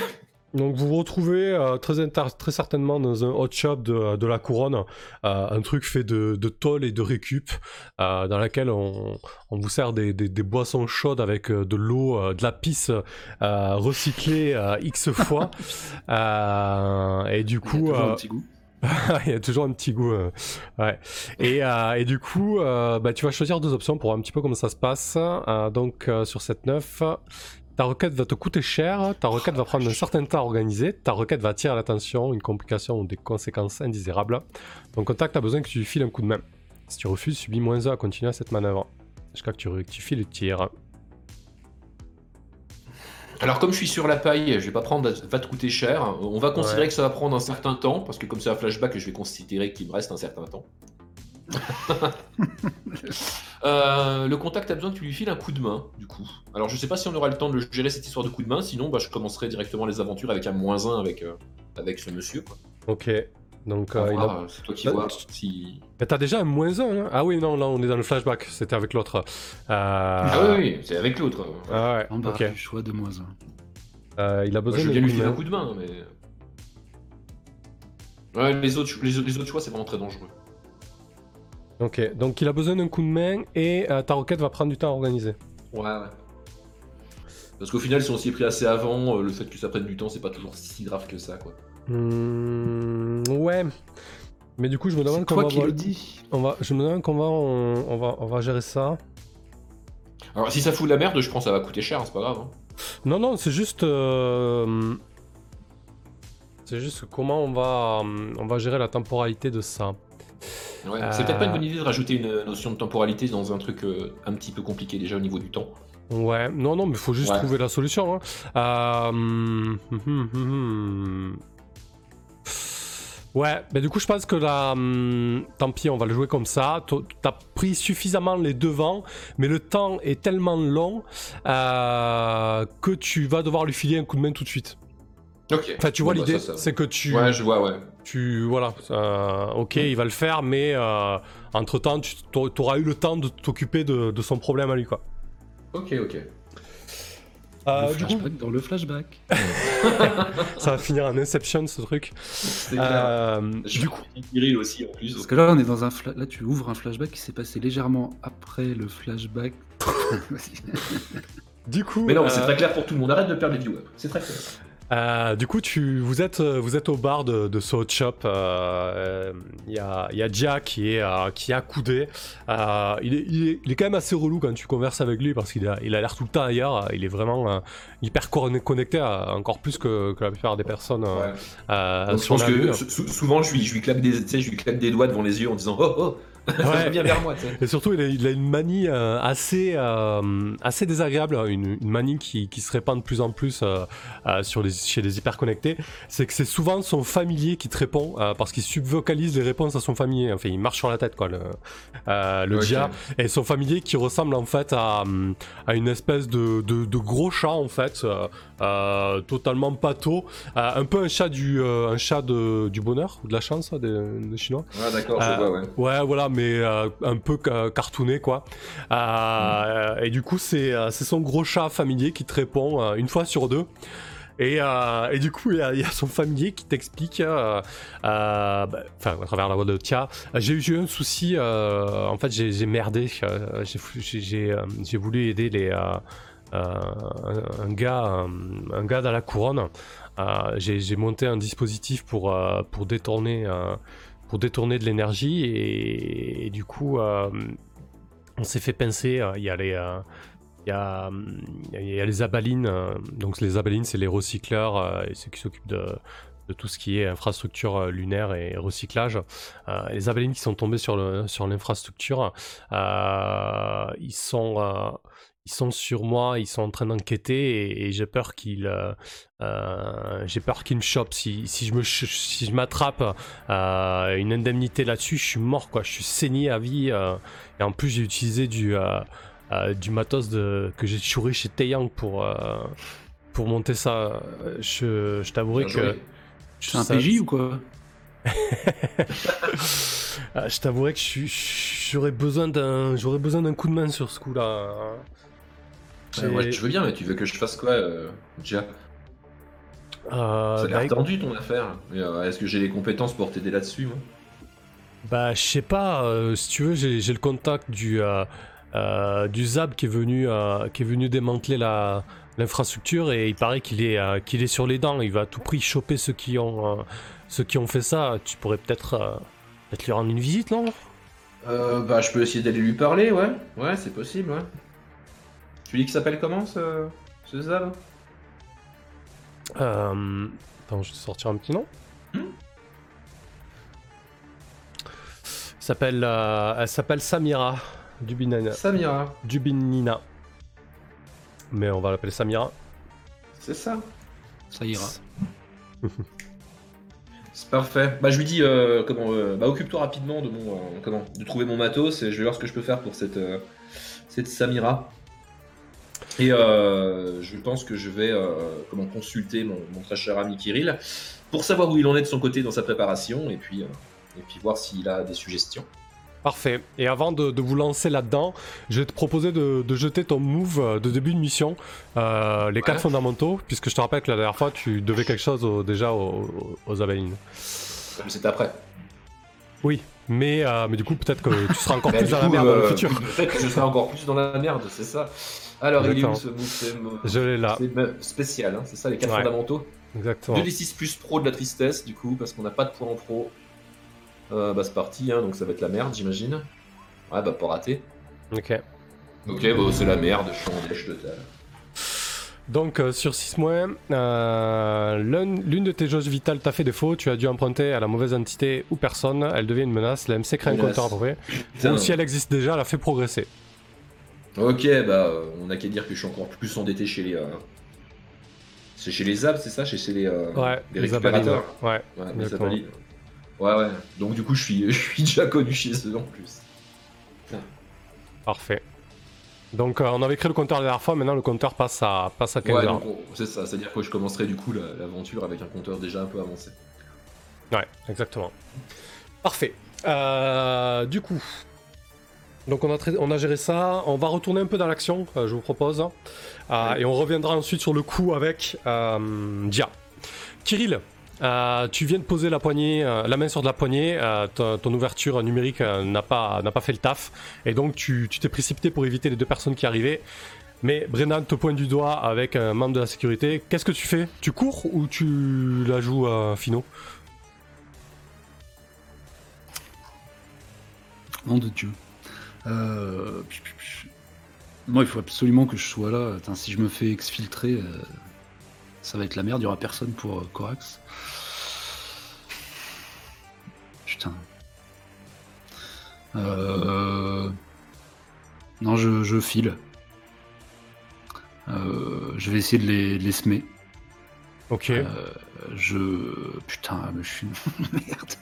Speaker 1: Donc vous vous retrouvez euh, très, très certainement dans un hot shop de, de la couronne, euh, un truc fait de, de tôle et de récup, euh, dans laquelle on, on, vous sert des, des, des, boissons chaudes avec de l'eau, de la pisse recyclée X fois. et du coup...
Speaker 2: Il y a toujours un petit goût.
Speaker 1: il y a toujours un petit goût. ouais. Et, et, du coup, bah, tu vas choisir deux options pour voir un petit peu comment ça se passe. donc sur cette 9, ta requête va te coûter cher, ta requête va prendre un certain temps à organiser, ta requête va attirer l'attention, une complication ou des conséquences indésirables. Ton contact a besoin que tu lui files un coup de main. Si tu refuses, subis moins 1 à continuer à cette manœuvre. Jusqu'à que tu rectifies le tir.
Speaker 2: Alors comme je suis sur la paille, je vais pas prendre, va te coûter cher. On va considérer que ça va prendre un certain temps, parce que comme c'est un flashback, je vais considérer qu'il me reste un certain temps. Euh, le contact a besoin que tu lui files un coup de main, du coup. Alors je sais pas si on aura le temps de gérer cette histoire de coup de main, sinon bah, je commencerai directement les aventures avec un moins 1 avec, euh, avec ce monsieur.
Speaker 1: Ok. Donc, euh,
Speaker 2: c'est toi qui bah, vois si.
Speaker 1: Mais t'as déjà un moins 1 hein? Ah oui, non, là on est dans le flashback, c'était avec l'autre.
Speaker 2: Ah oui, c'est avec l'autre.
Speaker 1: Ah ouais,
Speaker 3: ok. choix de moins
Speaker 1: 1. il a besoin
Speaker 2: bah, je de. lui filer un coup de main, mais. Ouais, les autres, les autres choix, c'est vraiment très dangereux.
Speaker 1: Ok, donc il a besoin d'un coup de main et euh, ta roquette va prendre du temps à organiser.
Speaker 2: Ouais, ouais. Parce qu'au final, si on s'y est pris assez avant, euh, le fait que ça prenne du temps, c'est pas toujours si grave que ça, quoi.
Speaker 1: Mmh, ouais. Mais du coup, je me demande comment
Speaker 3: on va. Le dit.
Speaker 1: On va, je me demande comment on, va, on va gérer ça.
Speaker 2: Alors, si ça fout de la merde, je pense que ça va coûter cher, hein, c'est pas grave. Hein.
Speaker 1: Non, non, c'est juste. Euh, c'est juste comment on va, on va gérer la temporalité de ça.
Speaker 2: C'est peut-être pas une bonne idée de rajouter une notion de temporalité dans un truc euh, un petit peu compliqué déjà au niveau du temps.
Speaker 1: Ouais, non, non, mais il faut juste trouver la solution. Hein. Euh, hum, hum, hum, ouais, mais du coup, je pense que là, tant pis, on va le jouer comme ça. T'as pris suffisamment les devants, mais le temps est tellement long euh, que tu vas devoir lui filer un coup de main tout de suite. Enfin, tu vois, bah, l'idée, c'est que tu.
Speaker 2: Ouais, je vois, ouais.
Speaker 1: Tu. Voilà. ok, il va le faire, mais euh, entre temps, tu auras eu le temps de t'occuper de, son problème à lui, quoi.
Speaker 2: Ok, ok.
Speaker 3: Euh, du coup... dans le flashback.
Speaker 1: ça va finir en Inception ce truc.
Speaker 2: Euh, du coup, il aussi en plus.
Speaker 3: Parce que là, on est dans un là, tu ouvres un flashback qui s'est passé légèrement après le flashback.
Speaker 1: du coup.
Speaker 2: Mais non, c'est très clair pour tout le monde. Arrête de perdre les viewers. C'est très clair.
Speaker 1: Euh, du coup, tu, vous, êtes, vous êtes au bar de, de Shop. Il euh, y, a, y a Jack qui est, euh, qui est accoudé. Il est, il, est, quand même assez relou quand tu converses avec lui parce qu'il a l'air il a tout le temps ailleurs. Il est vraiment hyper connecté, encore plus que, que, la plupart des personnes. Ouais.
Speaker 2: je pense que souvent, je lui, je, lui claque des, je lui claque des doigts devant les yeux en disant Oh, oh Ouais. bien vers moi.
Speaker 1: Et surtout, il a, une manie euh, assez, euh, assez désagréable, hein, une, manie qui, qui, se répand de plus en plus euh, sur les, chez les hyperconnectés. C'est que c'est souvent son familier qui te répond parce qu'il subvocalise les réponses à son familier. Enfin, il marche sur la tête, quoi, le, le dia. Et son familier qui ressemble en fait à, à une espèce de, de, de, gros chat, en fait, totalement pâteau. un peu un chat du, un chat de, du bonheur, ou de la chance, des, des Chinois.
Speaker 2: Ouais, d'accord, je vois, ouais.
Speaker 1: Ouais, voilà, mais euh, un peu cartooné quoi. Euh, et du coup, euh, c'est son gros chat familier qui te répond une fois sur deux. Et, et, du coup, il y, a son familier qui t'explique, bah, enfin, à travers la voix de Tia, j'ai eu un souci, en fait, j'ai merdé, j'ai voulu aider les, un, gars, un, gars dans la couronne. j'ai monté un dispositif pour, pour détourner pour détourner de l'énergie et, du coup euh, on s'est fait pincer. Euh, il y a les euh, il y, a, il les abalines, donc les abalines c'est les recycleurs et ceux qui s'occupent de, tout ce qui est infrastructure lunaire et recyclage. les abalines qui sont tombés sur l'infrastructure, sur ils sont ils sont sur moi, ils sont en train d'enquêter et, j'ai peur qu'ils euh, euh, j'ai peur qu'ils me chopent. Si, si je me si je m'attrape euh, une indemnité là-dessus, je suis mort quoi. Je suis saigné à vie et en plus j'ai utilisé du du matos de, que j'ai chouré chez Taeyang pour pour monter ça. Je, je t'avouerai que
Speaker 3: c'est un PJ ou quoi?
Speaker 1: Je t'avouerai que j'aurais besoin d'un j'aurais besoin d'un coup de main sur ce coup-là.
Speaker 2: Ouais, je veux bien, mais tu veux que je fasse quoi, euh, déjà euh, Ça a l'air bah, tendu ton affaire. Euh, est-ce que j'ai les compétences pour t'aider là-dessus, moi?
Speaker 1: Bah, je sais pas. si tu veux, j'ai le contact du, du Zab qui est venu, qui est venu démanteler la l'infrastructure et il paraît qu'il est, qu'il est sur les dents. Il va à tout prix choper ceux qui ont, ceux qui ont fait ça. Tu pourrais peut-être peut lui rendre une visite, non?
Speaker 2: Bah, je peux essayer d'aller lui parler, ouais. Ouais, c'est possible, ouais. Tu dis qu'il s'appelle comment ce, ce Zal
Speaker 1: euh... Attends, je vais te sortir un petit nom. Hmm? S'appelle, euh, elle s'appelle Samira. Dubinina.
Speaker 2: Samira.
Speaker 1: Dubinina. Mais on va l'appeler Samira.
Speaker 2: C'est ça.
Speaker 3: Ça ira.
Speaker 2: C'est parfait. Bah je lui dis euh, comment euh, bah occupe-toi rapidement de mon euh, comment de trouver mon matos et je vais voir ce que je peux faire pour cette euh, cette Samira. Et euh, je pense que je vais euh, comment consulter mon, mon très cher ami Kirill pour savoir où il en est de son côté dans sa préparation et puis euh, et puis voir s'il a des suggestions.
Speaker 1: Parfait. Et avant de, de vous lancer là-dedans, je vais te proposer de, de jeter ton move de début de mission, euh, les quatre fondamentaux, puisque je te rappelle que la dernière fois tu devais quelque chose au- déjà aux, aux.
Speaker 2: Comme c'est après.
Speaker 1: Oui, mais, euh, mais du coup peut-être que tu seras encore
Speaker 2: Bah,
Speaker 1: plus dans la
Speaker 2: coup,
Speaker 1: merde dans le
Speaker 2: euh,
Speaker 1: futur.
Speaker 2: Peut-être que je serai encore plus dans la merde, c'est ça. Alors il est où ce mo-
Speaker 1: Je l'ai là,
Speaker 2: c'est me- spécial, hein, c'est ça les quatre
Speaker 1: Ouais.
Speaker 2: fondamentaux.
Speaker 1: exactement.
Speaker 2: 2d6 plus pro de la tristesse, du coup, parce qu'on n'a pas de points en pro. Euh, bah, c'est parti, hein, donc ça va être la merde, j'imagine. Ouais, bah, pas raté.
Speaker 1: Ok.
Speaker 2: Ok, bah, c'est la merde, je suis en dèche total.
Speaker 1: Donc euh, sur 6 mois, euh, l'un- l'une de tes jauges vitales t'a fait défaut, tu as dû emprunter à la mauvaise entité ou personne, elle devient une menace, la MC crée un compteur approprié. Ou si elle existe déjà, elle a fait progresser.
Speaker 2: Ok, bah, euh, on a qu'à dire que je suis encore plus endetté chez les. euh, C'est chez les Zab, c'est ça? Chez, chez les, euh,
Speaker 1: Ouais,
Speaker 2: les
Speaker 1: les
Speaker 2: récupérateurs
Speaker 1: Ouais,
Speaker 2: Ouais, valide. Ouais, ouais. Donc, du coup, je suis, je suis déjà connu chez eux en plus.
Speaker 1: parfait. Donc euh, on avait créé le compteur la dernière fois, maintenant le compteur passe à, passe à 15
Speaker 2: Ouais,
Speaker 1: heures.
Speaker 2: donc, on- c'est ça, c'est-à-dire que je commencerai du coup la- l'aventure avec un compteur déjà un peu avancé.
Speaker 1: Ouais, exactement. Parfait. Euh, du coup, donc on a, on a géré ça. On va retourner un peu dans l'action, euh, je vous propose. Et on reviendra ensuite sur le coup avec Dia. Kirill, euh, tu viens de poser euh, la main sur de la poignée. euh, ton, ouverture numérique n'a pas, fait le taf. Et donc tu t'es précipité pour éviter les deux personnes qui arrivaient. Mais Brennan te pointe du doigt avec un membre de la sécurité. Qu'est-ce que tu fais? Tu cours ou tu la joues à Fino
Speaker 3: Nom de Dieu. Moi, il faut absolument que je sois là. Si je me fais exfiltrer, ça va être la merde. Il y aura personne pour euh, Corax. Putain. Euh... Non, je, je file. Euh, je vais essayer de les, de les semer.
Speaker 1: Ok.
Speaker 3: Euh, je. Putain, mais je suis. Merde.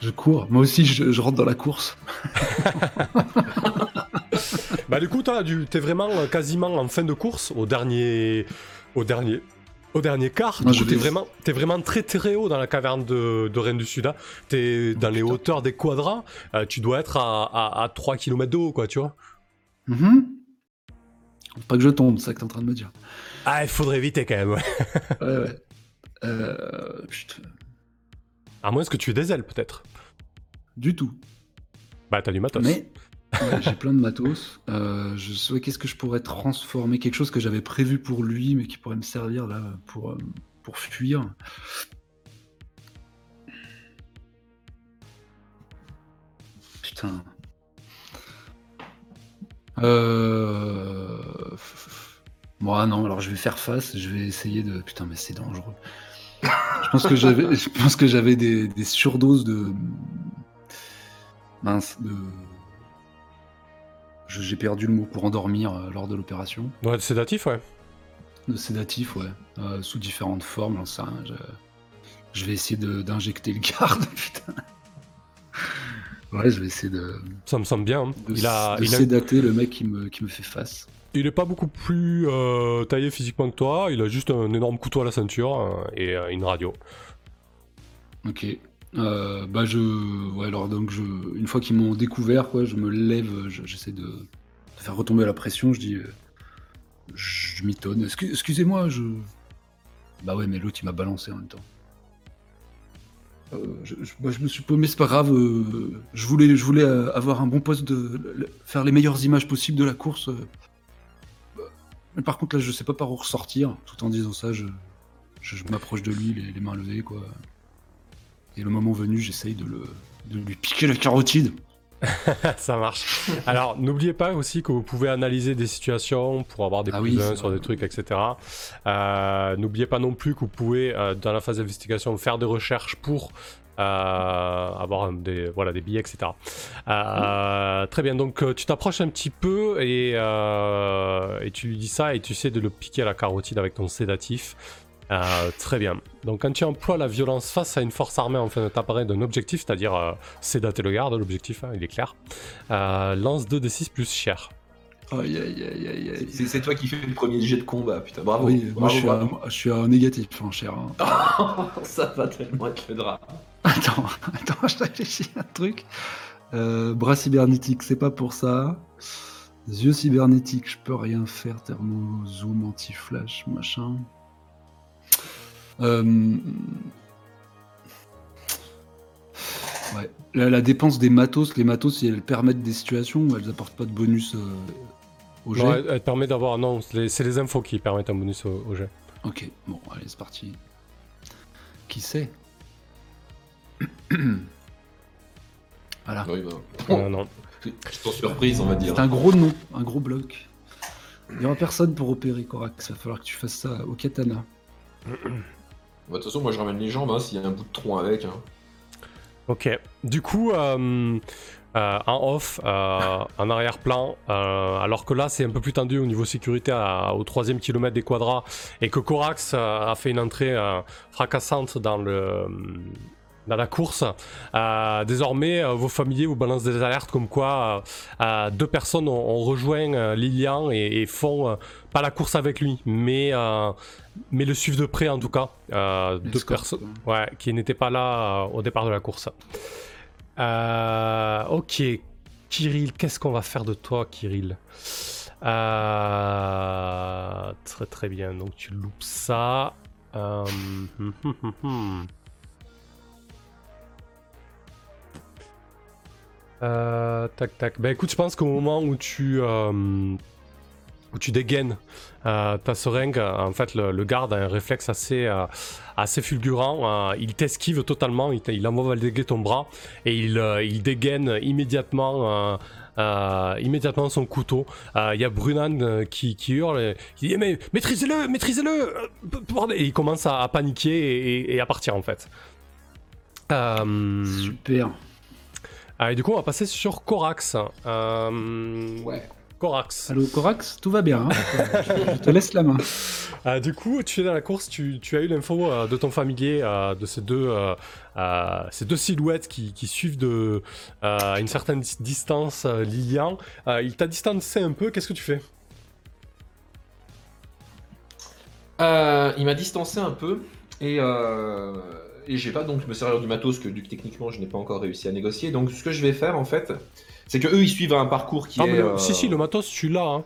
Speaker 3: Je cours. Moi aussi, je, je rentre dans la course.
Speaker 1: Bah du coup, t'es vraiment euh, quasiment en fin de course, au dernier, au dernier, au dernier quart. Coup, t'es
Speaker 3: vais-
Speaker 1: vraiment, très très haut dans la caverne de, de Rennes du Sud. hein. T'es dans les hauteurs des quadrats. euh, tu dois être à, à, à 3 km de haut, quoi, tu vois.
Speaker 3: Mhm. Faut Pas que je tombe, c'est ça que t'es en train de me dire.
Speaker 1: Ah, il faudrait éviter quand même. ouais.
Speaker 3: Ouais, ouais. Euh, putain.
Speaker 1: À moins que tu aies des ailes, peut-être.
Speaker 3: Du tout.
Speaker 1: Bah, t'as du matos.
Speaker 3: Mais j'ai plein de matos. Euh, je sais qu'est-ce que je pourrais transformer, quelque chose que j'avais prévu pour lui, mais qui pourrait me servir là pour, euh, pour fuir. Putain. Euh... Bon, non, alors je vais faire face, je vais essayer de. Putain, mais c'est dangereux. Je pense que j'avais, je pense que j'avais des, des surdoses de. Mince, de. J'ai perdu le mot pour endormir euh, lors de l'opération.
Speaker 1: Ouais, sédatif, ouais.
Speaker 3: De sédatif, ouais. Euh, sous différentes formes, j'en sais rien. Je, je vais essayer de- d'injecter le garde, putain. Ouais, je vais essayer de,
Speaker 1: Ça me semble bien. hein.
Speaker 3: de,
Speaker 1: Il a,
Speaker 3: de
Speaker 1: il a-
Speaker 3: sédater le mec qui me, qui me fait face.
Speaker 1: il est pas beaucoup plus euh, taillé physiquement que toi. Il a juste un énorme couteau à la ceinture euh, et euh, une radio.
Speaker 3: Ok. Euh, bah je, ouais alors donc je, une fois qu'ils m'ont découvert quoi, je me lève, je- j'essaie de, faire retomber la pression. Je dis, euh, je. Excu- Excusez-moi, je. Bah ouais, mais l'autre il m'a balancé en même temps. Euh, bah, je me suis paumé, c'est pas grave. euh, je voulais, avoir un bon poste de, faire les meilleures images possibles de la course. Mais par contre là, je sais pas par où ressortir. Tout en disant ça, je, je, je m'approche de lui, les, les mains levées quoi. Et le moment venu, j'essaye de, le, de lui piquer la carotide.
Speaker 1: Ça marche. Alors, n'oubliez pas aussi que vous pouvez analyser des situations pour avoir des
Speaker 3: Ah
Speaker 1: plus
Speaker 3: oui,
Speaker 1: sur des trucs, etc. Euh, n'oubliez pas non plus que vous pouvez, euh, dans la phase d'investigation, faire des recherches pour avoir des, voilà, des billets, etc. Très bien, donc tu t'approches un petit peu et, et tu lui dis ça et tu sais de le piquer à la carotide avec ton sédatif. Euh, très bien. Donc quand tu emploies la violence face à une force armée en fin de t'apparaît d'un objectif, c'est-à-dire euh, sédater le garde, l'objectif, hein, il est clair, euh, lance 2d6 plus cher.
Speaker 2: Aïe aïe aïe aïe C'est toi qui fais le premier jet de combat, putain, bravo.
Speaker 3: Oui, moi je, suis À, je suis, à, négatif, hein, cher.
Speaker 2: Hein. Ça va tellement être le drap.
Speaker 3: Attends, attends, je réfléchis à un truc. bras cybernétique, c'est pas pour ça. Yeux cybernétiques, je peux rien faire. Thermo, zoom, anti-flash, machin. Euh, ouais. La, dépense des matos, les matos, si elles permettent des situations où elles apportent pas de bonus euh, au jet.
Speaker 1: elle, permet d'avoir. Non, c'est les, infos qui permettent un bonus au, jet.
Speaker 3: Ok, bon, allez, c'est parti. Qui sait Voilà.
Speaker 2: Oui, bah. non. surprise, on va dire.
Speaker 3: C'est un gros nom, un gros bloc. Il n'y aura personne pour opérer Corax. Il va falloir que tu fasses ça au katana.
Speaker 2: Bah, de toute façon, moi je ramène les jambes hein, s'il y a un bout de tronc avec. Hein.
Speaker 1: Ok. Du coup, euh, euh, en off, euh, en arrière-plan, alors que là c'est un peu plus tendu au niveau sécurité au troisième kilomètre des quadras et que Corax a fait une entrée fracassante dans le dans la course. Euh, désormais, euh, vos familiers vous balancent des alertes comme quoi euh, deux personnes ont, rejoint Lilian et, font pas la course avec lui, mais, mais le suivent de près en tout cas. deux personnes ouais, qui n'étaient pas là au départ de la course. ok, Kirill, qu'est-ce qu'on va faire de toi, Kirill? Très très bien, donc tu loupes ça. Euh, tac tac. Bah écoute, je pense qu'au moment où tu euh, où tu dégaines euh, ta seringue, en fait, le, garde a un réflexe assez fulgurant. il t'esquive totalement. Il, il envoie valider ton bras et il dégaine immédiatement. son couteau. Il y a Brunan qui, hurle, et, qui dit mais maîtrisez-le, maîtrisez-le. Et il commence à, paniquer et, à partir en fait.
Speaker 3: Super.
Speaker 1: Ah, et du coup, on va passer sur Corax. Euh...
Speaker 2: Ouais.
Speaker 1: Corax.
Speaker 3: Allô, Corax, tout va bien. Hein je te laisse la main.
Speaker 1: Ah, du coup, tu es dans la course, tu, tu as eu l'info euh, de ton familier, euh, de ces deux, euh, ces deux silhouettes qui, qui suivent de une certaine distance Lilian. il t'a distancé un peu, qu'est-ce que tu fais?
Speaker 2: Il m'a distancé un peu et et j'ai pas donc me servir du matos que techniquement je n'ai pas encore réussi à négocier. Donc ce que je vais faire en fait, c'est que eux ils suivent un parcours qui est.
Speaker 1: Euh, si si, le matos tu l'as. Hein.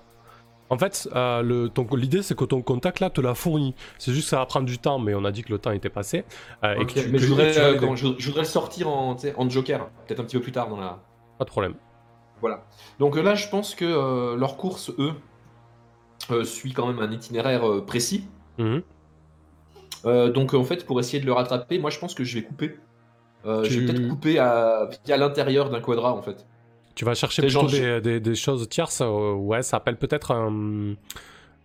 Speaker 1: En fait, euh, l'idée c'est que ton contact là te l'a fourni. C'est juste que ça va prendre du temps, mais on a dit que le temps était passé.
Speaker 2: Euh, et que mais je, voudrais, je, voudrais, le sortir en, en joker, peut-être un petit peu plus tard dans la.
Speaker 1: Pas de problème.
Speaker 2: Voilà. Donc là, je pense que leur course, eux, suit quand même un itinéraire précis. Mmh. Euh, donc en fait, pour essayer de le rattraper, moi je pense que je vais couper. Euh, je vais peut-être couper à, via l'intérieur d'un quadra en fait.
Speaker 1: Tu vas chercher plutôt des, choses tierces. Euh, ouais, ça appelle peut-être un,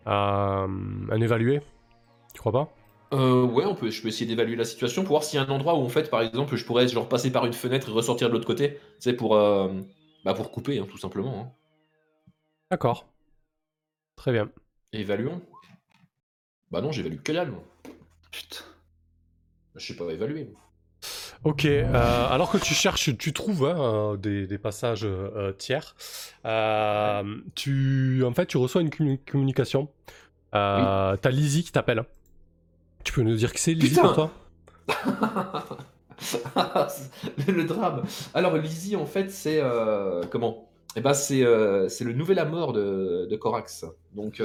Speaker 1: un évalué. Tu crois pas?
Speaker 2: Ouais, on peut, je peux essayer d'évaluer la situation pour voir s'il y a un endroit où en fait, par exemple, je pourrais genre passer par une fenêtre et ressortir de l'autre côté. C'est pour, bah, pour couper, hein, tout simplement. Hein.
Speaker 1: D'accord. Très bien.
Speaker 2: Évaluons. Bah non, j'évalue que dalle.
Speaker 3: Putain.
Speaker 2: Je sais pas évaluer.
Speaker 1: Ok, euh, alors que tu cherches, tu trouves hein, des, passages euh, tiers. Euh, tu, en fait, tu reçois une communication. T'as Lizzie qui t'appelle. Tu peux nous dire que c'est Lizzie pour toi?
Speaker 2: Le, drame. Alors Lizzie, en fait, c'est comment? Eh ben, c'est le nouvel amour de, de Corax. Donc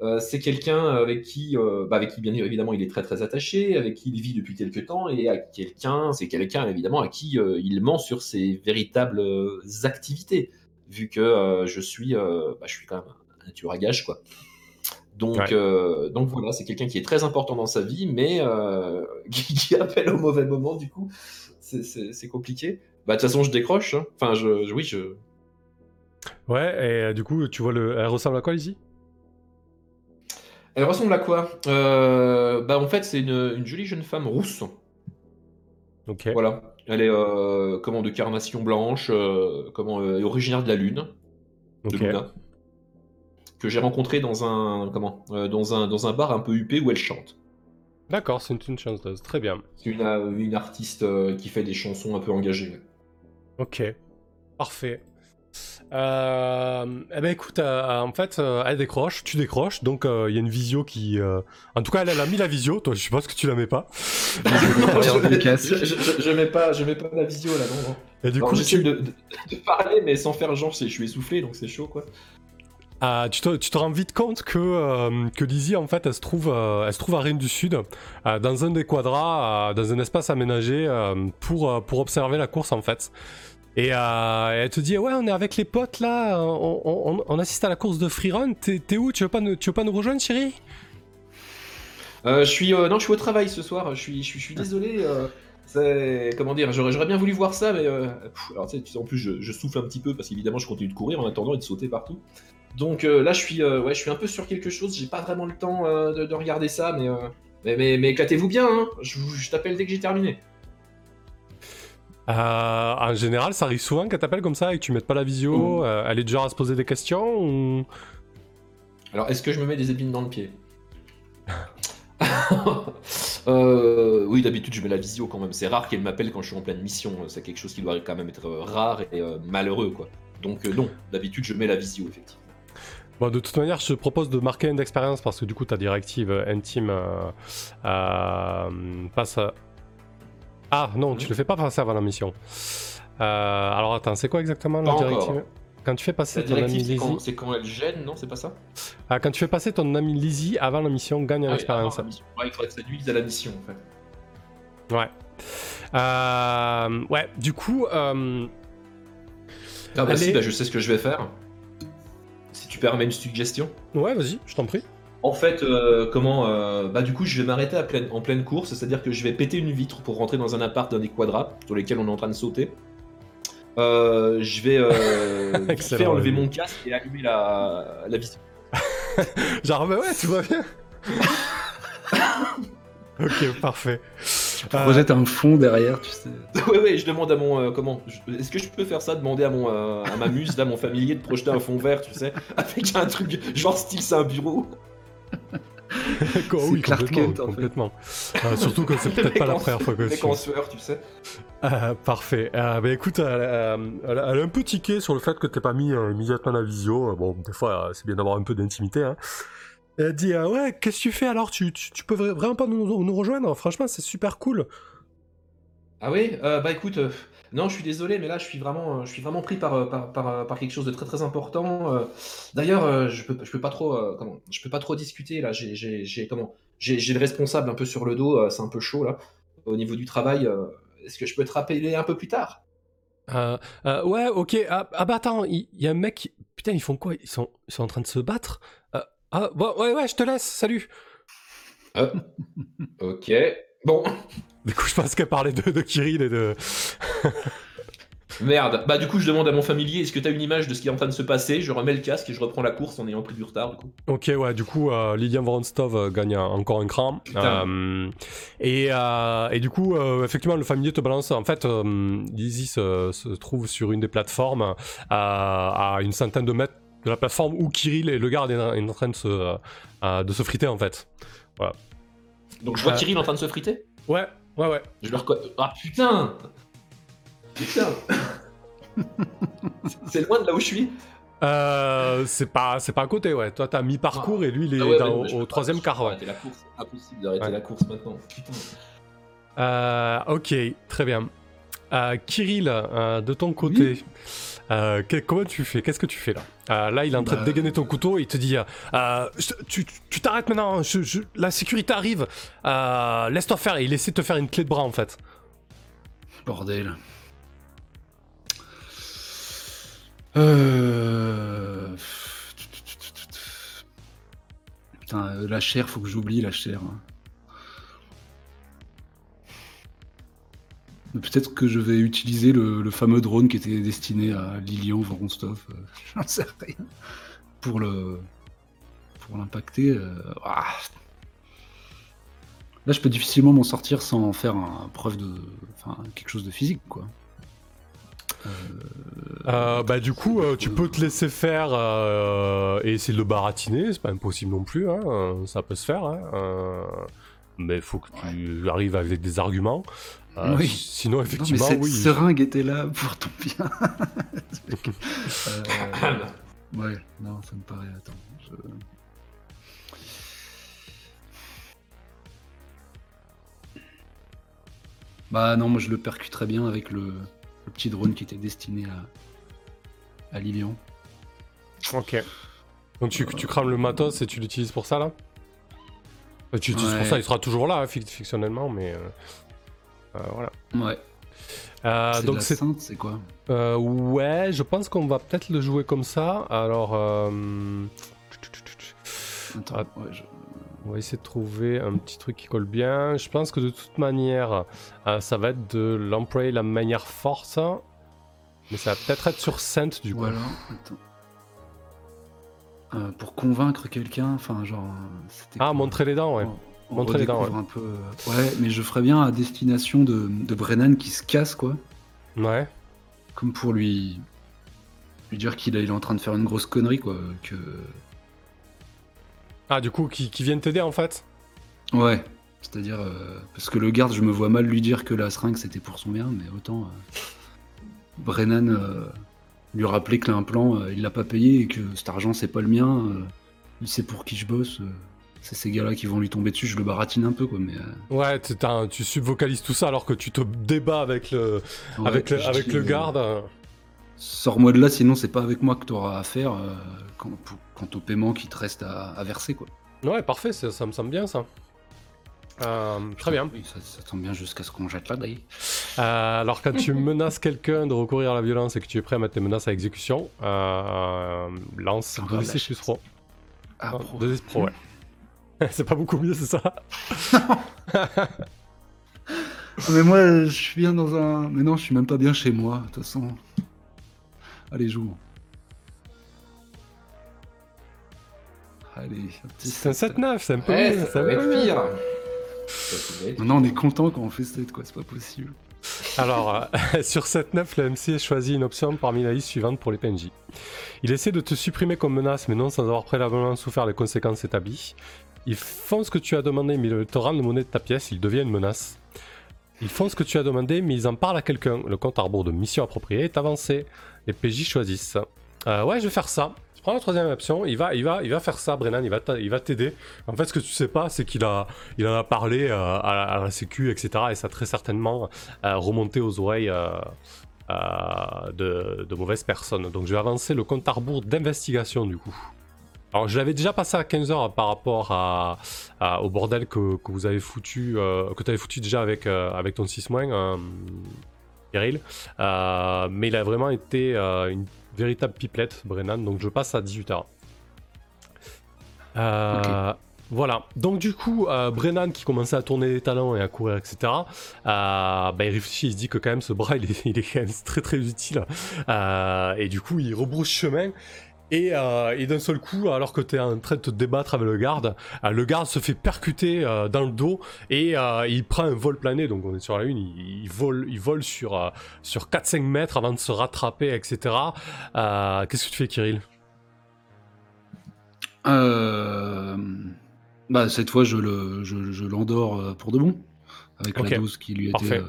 Speaker 2: euh, c'est quelqu'un avec qui, euh, bah, avec qui bien évidemment il est très très attaché, avec qui il vit depuis quelques temps, et à quelqu'un, c'est quelqu'un évidemment à qui euh, il ment sur ses véritables activités, vu que je suis, bah, je suis quand même un tueur à gage quoi. Donc, donc voilà, c'est quelqu'un qui est très important dans sa vie, mais qui, appelle au mauvais moment du coup, c'est compliqué. Bah de toute façon je décroche. Hein. Enfin je, oui je.
Speaker 1: Ouais et du coup tu vois le, elle ressemble à quoi ici
Speaker 2: elle ressemble à quoi? Euh, Bah en fait c'est une, jolie jeune femme rousse.
Speaker 1: Ok.
Speaker 2: Voilà. Elle est euh, comment, de carnation blanche, euh, comment, originaire de la Lune, de. Luna, que j'ai rencontrée dans un, comment, dans, un, dans un bar un peu huppé où elle chante.
Speaker 1: D'accord, c'est une, chanteuse. Très bien.
Speaker 2: C'est une, une artiste qui fait des chansons un peu engagées.
Speaker 1: Ok. Parfait. Euh, eh ben écoute, euh, en fait, euh, elle décroche, tu décroches, donc euh, il y a une visio qui... euh, En tout cas, elle, elle a mis la visio, toi je suppose que tu la mets pas.
Speaker 2: Je, je, je- je mets pas, je mets pas la visio là, non. non.
Speaker 1: Et du coup,
Speaker 2: j'essaie
Speaker 1: tu,
Speaker 2: de, de- de parler, mais sans faire genre, c'est- je suis essoufflé, donc c'est chaud quoi.
Speaker 1: ah, tu, te, tu te rends vite compte que, euh, que Lizzie, en fait, elle se trouve, euh, elle se trouve à Rennes du Sud, euh, dans un des quadras, euh, dans un espace aménagé euh, pour, euh, pour observer la course, en fait. Et euh, elle te dit, ouais, on est avec les potes là, on, assiste à la course de freerun, t'es où? Tu veux, pas nous, tu pas rejoindre, chérie?
Speaker 2: Euh, je suis, euh, non, je suis au travail ce soir. Je suis, je suis, désolé. comment dire, j'aurais, bien voulu voir ça, mais en plus, je, souffle un petit peu parce qu'évidemment, je continue de courir en attendant et de sauter partout. Donc là, je suis, ouais, je suis un peu sur quelque chose. J'ai pas vraiment le temps de, de regarder ça, mais, mais, éclatez-vous bien. Hein. Je t'appelle dès que j'ai terminé.
Speaker 1: Euh, en général, ça arrive souvent qu'elle t'appelle comme ça et que tu mettes pas la visio.
Speaker 2: Mmh.
Speaker 1: euh, elle est du genre à se poser des questions ou...
Speaker 2: Alors, est-ce que je me mets des épines dans le pied? Euh, oui, d'habitude, je mets la visio quand même. C'est rare qu'elle m'appelle quand je suis en pleine mission. C'est quelque chose qui doit quand même être rare et euh, malheureux, quoi. Donc, euh, non, d'habitude, je mets la visio, effectivement.
Speaker 1: Bon, de toute manière, je te propose de marquer une d'expérience parce que du coup, ta directive intime passe. à- Ah non, tu le fais pas passer avant la mission. Euh, alors attends, c'est quoi exactement la
Speaker 2: Pas
Speaker 1: directive
Speaker 2: encore.
Speaker 1: Quand tu fais passer ton ami
Speaker 2: c'est
Speaker 1: Lizzie,
Speaker 2: quand, c'est quand elle gêne, non C'est pas ça
Speaker 1: ah, quand tu fais passer ton ami Lizzie avant la mission, gagne en
Speaker 2: Ah oui,
Speaker 1: expérience.
Speaker 2: Ouais, il faudrait que ça nuise à la mission, en fait.
Speaker 1: Ouais. Euh, ouais. Du coup, euh,
Speaker 2: Ah bah
Speaker 1: Allez.
Speaker 2: si, bah, je sais ce que je vais faire. Si tu permets une suggestion.
Speaker 1: ouais, vas-y, je t'en prie.
Speaker 2: En fait, euh, comment euh, Bah du coup, je vais m'arrêter à pleine- en pleine course, c'est-à-dire que je vais péter une vitre pour rentrer dans un appart d'un des quadras sur lesquels on est en train de sauter. Euh, je vais euh, fait enlever mon casque et allumer la, la vitre.
Speaker 1: Genre, bah ouais, tout va bien. ok, parfait.
Speaker 3: Tu
Speaker 1: Euh,
Speaker 3: projettes un fond derrière, tu sais.
Speaker 2: ouais, ouais, je demande à mon euh, comment je- Est-ce que je peux faire ça Demander à mon euh, à ma muse, là, mon familier, de projeter un fond vert, tu sais, avec un truc genre style c'est un bureau.
Speaker 1: Quoi, oui,
Speaker 3: Clark
Speaker 1: complètement.
Speaker 3: Kent, en fait.
Speaker 1: complètement. Euh, surtout que c'est peut-être pas la première fois que
Speaker 2: consoeurs, tu sais.
Speaker 1: Euh, parfait. Euh, bah écoute, elle, euh, elle a elle a un peu tiqué sur le fait que t'aies pas mis euh, immédiatement la visio. Euh, Bon, des fois, euh, c'est bien d'avoir un peu d'intimité. Hein. Elle dit euh, Ouais, qu'est-ce que tu fais alors? Tu, tu, tu peux vra- vraiment pas nous, nous rejoindre? Franchement, c'est super cool.
Speaker 2: Ah oui, euh, bah écoute, euh, non, je suis désolé, mais là, je suis vraiment, euh, je suis vraiment pris par, euh, par, par, euh, par quelque chose de très très important. D'ailleurs, je peux, je peux pas trop, comment, je peux pas trop discuter là. J'ai, j'ai, j'ai- comment, j'ai, j'ai le responsable un peu sur le dos. c'est un peu chaud là, au niveau du travail. Est-ce que je peux te rappeler un peu plus tard?
Speaker 1: Euh, euh, ouais, ok. Ah, ah bah attends, il y, a un mec. qui- Putain, ils font quoi? Ils sont, ils sont en train de se battre? Euh, Ah, ouais, ouais, je te laisse, salut.
Speaker 2: Ok. Bon,
Speaker 1: Du coup, je pense qu'elle parlait de, de Kirill et de.
Speaker 2: merde. Bah du coup, je demande à mon familier, est-ce que tu as une image de ce qui est en train de se passer? Je remets le casque et je reprends la course en ayant pris du retard. Du coup.
Speaker 1: Ok, ouais, du coup, euh, Lilian Voronstov euh, gagne un- encore un cran. Euh, et, euh, et du coup, euh, effectivement, le familier te balance. En fait, euh, Lizzie se, se trouve sur une des plateformes euh, à une centaine de mètres de la plateforme où Kirill et le garde est, en train de se, euh, de se friter, en fait.
Speaker 2: Donc je vois
Speaker 1: Euh.
Speaker 2: Kirill en train de se friter?
Speaker 1: Ouais, ouais, ouais.
Speaker 2: Je le reconnais. Ah putain Putain C'est loin de là où je suis
Speaker 1: Euh, c'est pas, c'est pas à côté, ouais. Toi, t'as mi-parcours et lui, il est
Speaker 2: Ah ouais,
Speaker 1: dans-
Speaker 2: ouais, je
Speaker 1: au troisième quart, ouais.
Speaker 2: la course. Impossible d'arrêter
Speaker 1: Ouais.
Speaker 2: la course maintenant. Putain.
Speaker 1: Euh, ok, très bien. Euh, Kirill, euh, de ton côté, euh, que- comment tu fais? Qu'est-ce que tu fais là? Euh, Là, il est en train de
Speaker 3: Bah,
Speaker 1: dégainer ton couteau et il te dit euh, Tu t'arrêtes maintenant, je- je- la sécurité arrive, laisse-toi faire. Et il essaie de te faire une clé de bras en fait.
Speaker 3: Bordel. Euh... Putain, la chair, faut que j'oublie la chair. hein. Peut-être que je vais utiliser le, fameux drone qui était destiné à Lilian Voronstov. euh, J'en sais rien. Pour le. Pour l'impacter. euh, ah. Là, je peux difficilement m'en sortir sans faire un preuve de, quelque chose de physique, quoi.
Speaker 1: Euh, bah du coup, tu peux te laisser faire et essayer de le baratiner, c'est pas impossible non plus, hein, ça peut se faire. Hein, mais il faut que tu arrives avec des arguments. oui. Sinon, effectivement,
Speaker 3: non, mais cette
Speaker 1: oui.
Speaker 3: seringue était là pour ton bien. ouais, non, ça me paraît. Attends, je... Bah non, moi je le percute très bien avec le, petit drone qui était destiné à, à Lilian.
Speaker 1: Ok. Donc tu, tu, crames le matos et tu l'utilises pour ça là? Tu l'utilises pour ça, il sera toujours là, hein, fictionnellement, mais euh, euh, voilà.
Speaker 3: Ouais.
Speaker 1: Euh, donc
Speaker 3: c'est c'est quoi?
Speaker 1: Ouais, je pense qu'on va peut-être le jouer comme ça. Alors. Attends, ouais, je... On va essayer de trouver un petit truc qui colle bien. Je pense que de toute manière, euh, ça va être de l'employer la manière force. Mais ça va peut-être être sur Sainte du coup.
Speaker 3: Voilà, attends. Euh, pour convaincre quelqu'un, enfin genre.
Speaker 1: Ah, montrer les dents, ouais. montrer les dents,
Speaker 3: ouais. Un peu, euh, ouais, mais je ferais bien à destination de, de Brennan qui se casse, quoi.
Speaker 1: Ouais.
Speaker 3: Comme pour lui, lui dire qu'il est en train de faire une grosse connerie, quoi. Que
Speaker 1: ah, du coup, qui, qui viennent t'aider en fait?
Speaker 3: Ouais, c'est-à-dire. Euh, parce que le garde, je me vois mal lui dire que la seringue c'était pour son bien, mais autant. Euh, Brennan euh, lui rappeler que l'implant, il l'a pas payé et que cet argent c'est pas le mien, il sait pour qui je bosse. c'est ces gars-là qui vont lui tomber dessus, je le baratine un peu quoi, mais.
Speaker 1: Ouais, tu subvocalises tout ça alors que tu te débats avec le, avec le, avec le garde.
Speaker 3: Sors-moi de là, sinon c'est pas avec moi que tu auras affaire quant, au paiement qui te reste à, verser. Quoi.
Speaker 1: Ouais, parfait, ça, me semble bien ça. Euh, très bien.
Speaker 3: ça, tombe bien jusqu'à ce qu'on jette là d'ailleurs.
Speaker 1: Euh, alors quand tu menaces quelqu'un de recourir à la violence et que tu es prêt à mettre tes menaces à exécution, euh, lance 2 plus 3.
Speaker 3: Ah, pro.
Speaker 1: pro, ouais. c'est pas beaucoup mieux, c'est ça
Speaker 3: Mais moi, je suis bien dans un... Mais non, je suis même pas bien chez moi, de toute façon. Allez, joue. Allez,
Speaker 1: c'est un 7-9, c'est un peu
Speaker 2: ouais, ça, va être pire.
Speaker 3: Maintenant, on est content quand on fait 7, quoi, c'est pas possible.
Speaker 1: Alors, euh, sur 7-9, le MC choisit une option parmi la liste suivante pour les PNJ. Il essaie de te supprimer comme menace, mais non sans avoir préalablement souffert les conséquences établies. Il font ce que tu as demandé, mais il te rend la monnaie de ta pièce, il devient une menace. Ils font ce que tu as demandé, mais ils en parlent à quelqu'un. Le compte à rebours de mission appropriée est avancé. Les PJ choisissent. Euh, ouais, je vais faire ça. La troisième option, il va, il va, il va faire ça, Brennan, il va, il va t'aider. En fait, ce que tu sais pas, c'est qu'il a, il en a parlé euh, à, la Sécu, etc. Et ça a très certainement euh, remonté aux oreilles euh, de, mauvaises personnes. Donc, je vais avancer le compte à rebours d'investigation du coup. Alors, je l'avais déjà passé à 15h par rapport à, au bordel que, vous avez foutu, que tu avais foutu déjà avec, avec ton 6 moins, Kirill. mais il a vraiment été une véritable pipelette, Brennan. Donc je passe à 18h. Euh, voilà. Donc du coup, euh, Brennan qui commençait à tourner les talents et à courir, etc. Euh, bah, il réfléchit, il se dit que quand même ce bras, il est, il est quand même très très utile. et du coup, il rebrousse chemin. Et, d'un seul coup, alors que tu es en train de te débattre avec le garde, le garde se fait percuter dans le dos et il prend un vol plané. Donc on est sur la une, il, vole, il vole sur, sur 4-5 mètres avant de se rattraper, etc. Qu'est-ce que tu fais, Kirill?
Speaker 3: Bah, Cette fois, je l'endors je, pour de bon, avec la dose qui lui était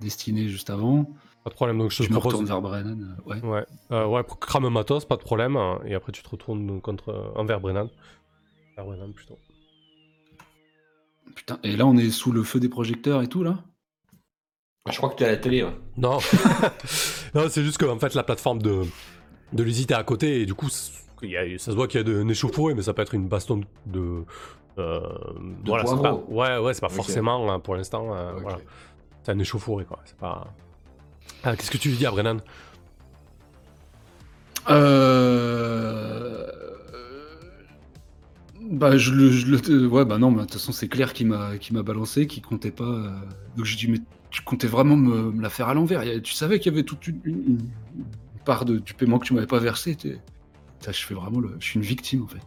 Speaker 3: destinée juste avant.
Speaker 1: Pas de problème, donc je, te propose.
Speaker 3: vers Brennan, euh, ouais.
Speaker 1: Ouais, euh, ouais pour crame matos, pas de problème. Hein, et après, tu te retournes contre, euh, envers Brennan. Vers Brennan, plutôt.
Speaker 3: Putain, et là, on est sous le feu des projecteurs et tout, là?
Speaker 2: Ah, Je crois que tu es à la télé.
Speaker 1: Non. non, c'est juste que, en fait, la plateforme de, de l'usine est à côté, et du coup, ça se voit qu'il y a une échauffourée, mais ça peut être une baston de.
Speaker 2: Euh, de
Speaker 1: voilà, pas, ouais, ouais, c'est pas forcément, hein, pour l'instant, voilà. C'est un échauffourée, quoi. C'est pas. Ah, qu'est-ce que tu lui dis à Brennan?
Speaker 3: Euh... Bah, je le, je Ouais, bah non, de toute façon, c'est clair qu'il m'a, qui m'a balancé, qu'il comptait pas. Euh, donc, je dis, mais tu comptais vraiment me, la faire à l'envers. Tu savais qu'il y avait toute une, part de, du paiement que tu m'avais pas versé. je fais vraiment le. Je suis une victime, en fait.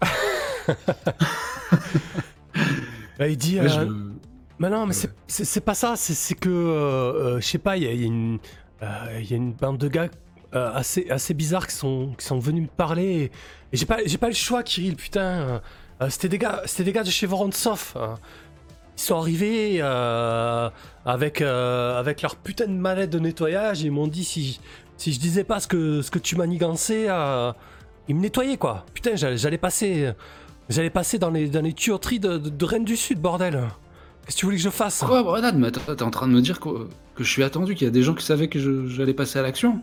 Speaker 1: bah, il dit. Euh, Mais non, mais c'est pas ça, c'est que, je sais pas, il y, a une il y a une bande de gars assez, assez bizarres qui sont, qui sont venus me parler. Et, j'ai pas, pas le choix, Kirill, putain. c'était des, gars, des gars de chez Vorontsov. Hein. Ils sont arrivés avec, avec leur putain de mallette de nettoyage. Et ils m'ont dit si, si je disais pas ce que, ce que tu manigançais, ils me nettoyaient quoi. Putain, j'allais passer. J'allais passer dans les, dans les tuyauteries de, de, Rennes du Sud, bordel. Qu'est-ce que tu voulais que je fasse
Speaker 3: Quoi, Brennan Mais t'es en train de me dire que, que je suis attendu, qu'il y a des gens qui savaient que j'allais passer à l'action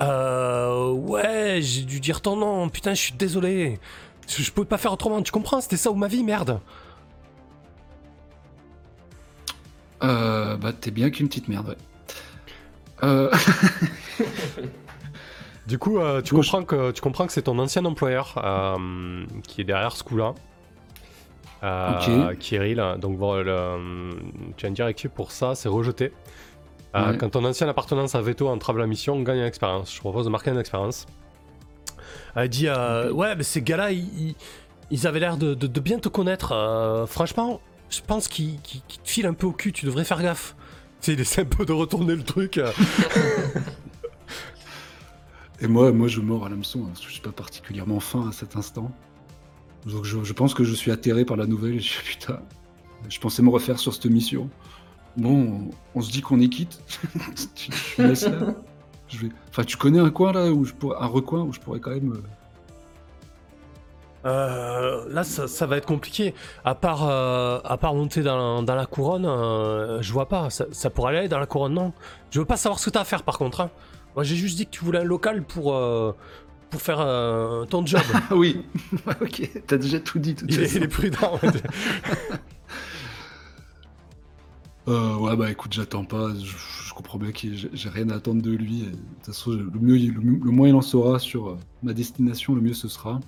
Speaker 1: Euh. Ouais, j'ai dû dire ton nom. Putain, je suis désolé. Je, je pouvais pas faire autrement, tu comprends? C'était ça ou ma vie, merde.
Speaker 3: Euh. Bah, t'es bien qu'une petite merde, ouais. Euh.
Speaker 1: Du coup, euh, tu, comprends que, tu comprends que c'est ton ancien employeur euh, qui est derrière ce coup-là. Euh, Kirill. Donc, tu as une directive pour ça, c'est rejeté. Quand ton ancienne appartenance à veto entrave la mission, on gagne une expérience. Je propose de marquer une expérience. Elle dit Ouais, mais ces gars-là, ils, avaient l'air de, bien te connaître. franchement, je pense qu'ils te filent un peu au cul, tu devrais faire gaffe. Tu sais, il essaie un peu de retourner le truc.
Speaker 3: Et moi, moi, je mords à l'hameçon, hein, je suis pas particulièrement fin à cet instant. Donc je, pense que je suis atterré par la nouvelle et je putain, je pensais me refaire sur cette mission. Bon, on, se dit qu'on est quitte. laisses là. Je vais... Enfin, tu connais un coin là où je pourrais, un recoin où je pourrais quand même.
Speaker 1: Euh, euh là, ça, va être compliqué. À part, euh, à part monter dans, la couronne, euh, je vois pas. Ça, pourrait aller dans la couronne, non? Je veux pas savoir ce que t'as à faire, par contre. Hein. Moi, j'ai juste dit que tu voulais un local pour, pour faire euh, ton job.
Speaker 3: oui, ok, t'as déjà tout dit. Tout
Speaker 1: il, est, il est prudent.
Speaker 3: euh, ouais, bah écoute, j'attends pas. Je, comprends bien que j'ai rien à attendre de lui. de toute façon, le, mieux, le, moins il en saura sur euh, ma destination, le mieux ce sera.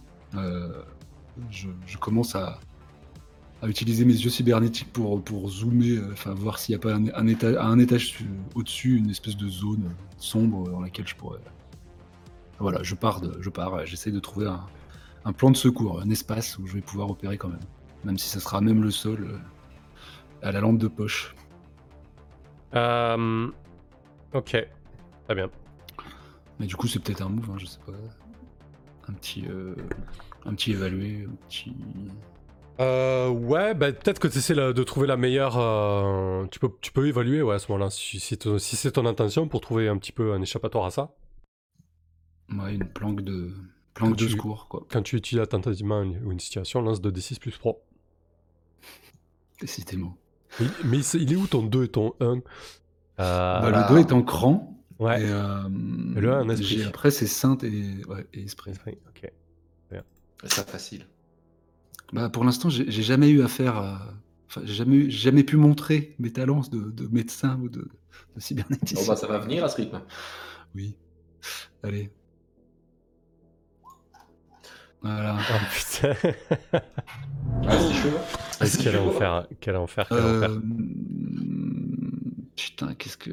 Speaker 3: Je, je, commence à, à utiliser mes yeux cybernétiques pour, pour zoomer, euh, enfin voir s'il n'y a pas un, un, étage, un étage au-dessus, une espèce de zone sombre dans laquelle je pourrais. Voilà, je pars, de, je pars, j'essaie de trouver un, un, plan de secours, un espace où je vais pouvoir opérer quand même, même si ça sera même le sol euh, à la lampe de poche.
Speaker 1: Euh... Ok, très bien.
Speaker 3: Mais du coup, c'est peut-être un move, hein, je sais pas. Un petit, euh, un petit évalué, un petit.
Speaker 1: Euh, ouais, bah, peut-être que tu essaies de trouver la meilleure. Euh, tu, peux, tu peux évaluer ouais, à ce moment-là, si, si, c'est ton intention pour trouver un petit peu un échappatoire à ça.
Speaker 3: Ouais, une planque de, planque de secours. Quoi.
Speaker 1: Quand tu utilises attentivement une, une situation, lance de D6 plus Pro.
Speaker 3: Décidément.
Speaker 1: Mais, mais il est où ton 2 et ton 1 euh,
Speaker 3: bah, Le 2 est en cran.
Speaker 1: Ouais.
Speaker 3: Et, le 1 esprit. Après, c'est sainte et, ouais, et esprit.
Speaker 1: Ok.
Speaker 2: C'est facile.
Speaker 3: Bah, pour l'instant, j'ai jamais eu affaire à. Enfin, j'ai jamais, jamais pu montrer mes talents de, de médecin ou de, de cybernéticien.
Speaker 2: Bon, bah, ça va venir à ce rythme.
Speaker 3: Oui. Allez. Voilà.
Speaker 1: Oh putain.
Speaker 2: ah, c'est chaud.
Speaker 1: Est-ce quel enfer, quel enfer, quel
Speaker 3: euh...
Speaker 1: enfer.
Speaker 3: Putain, qu'est-ce que.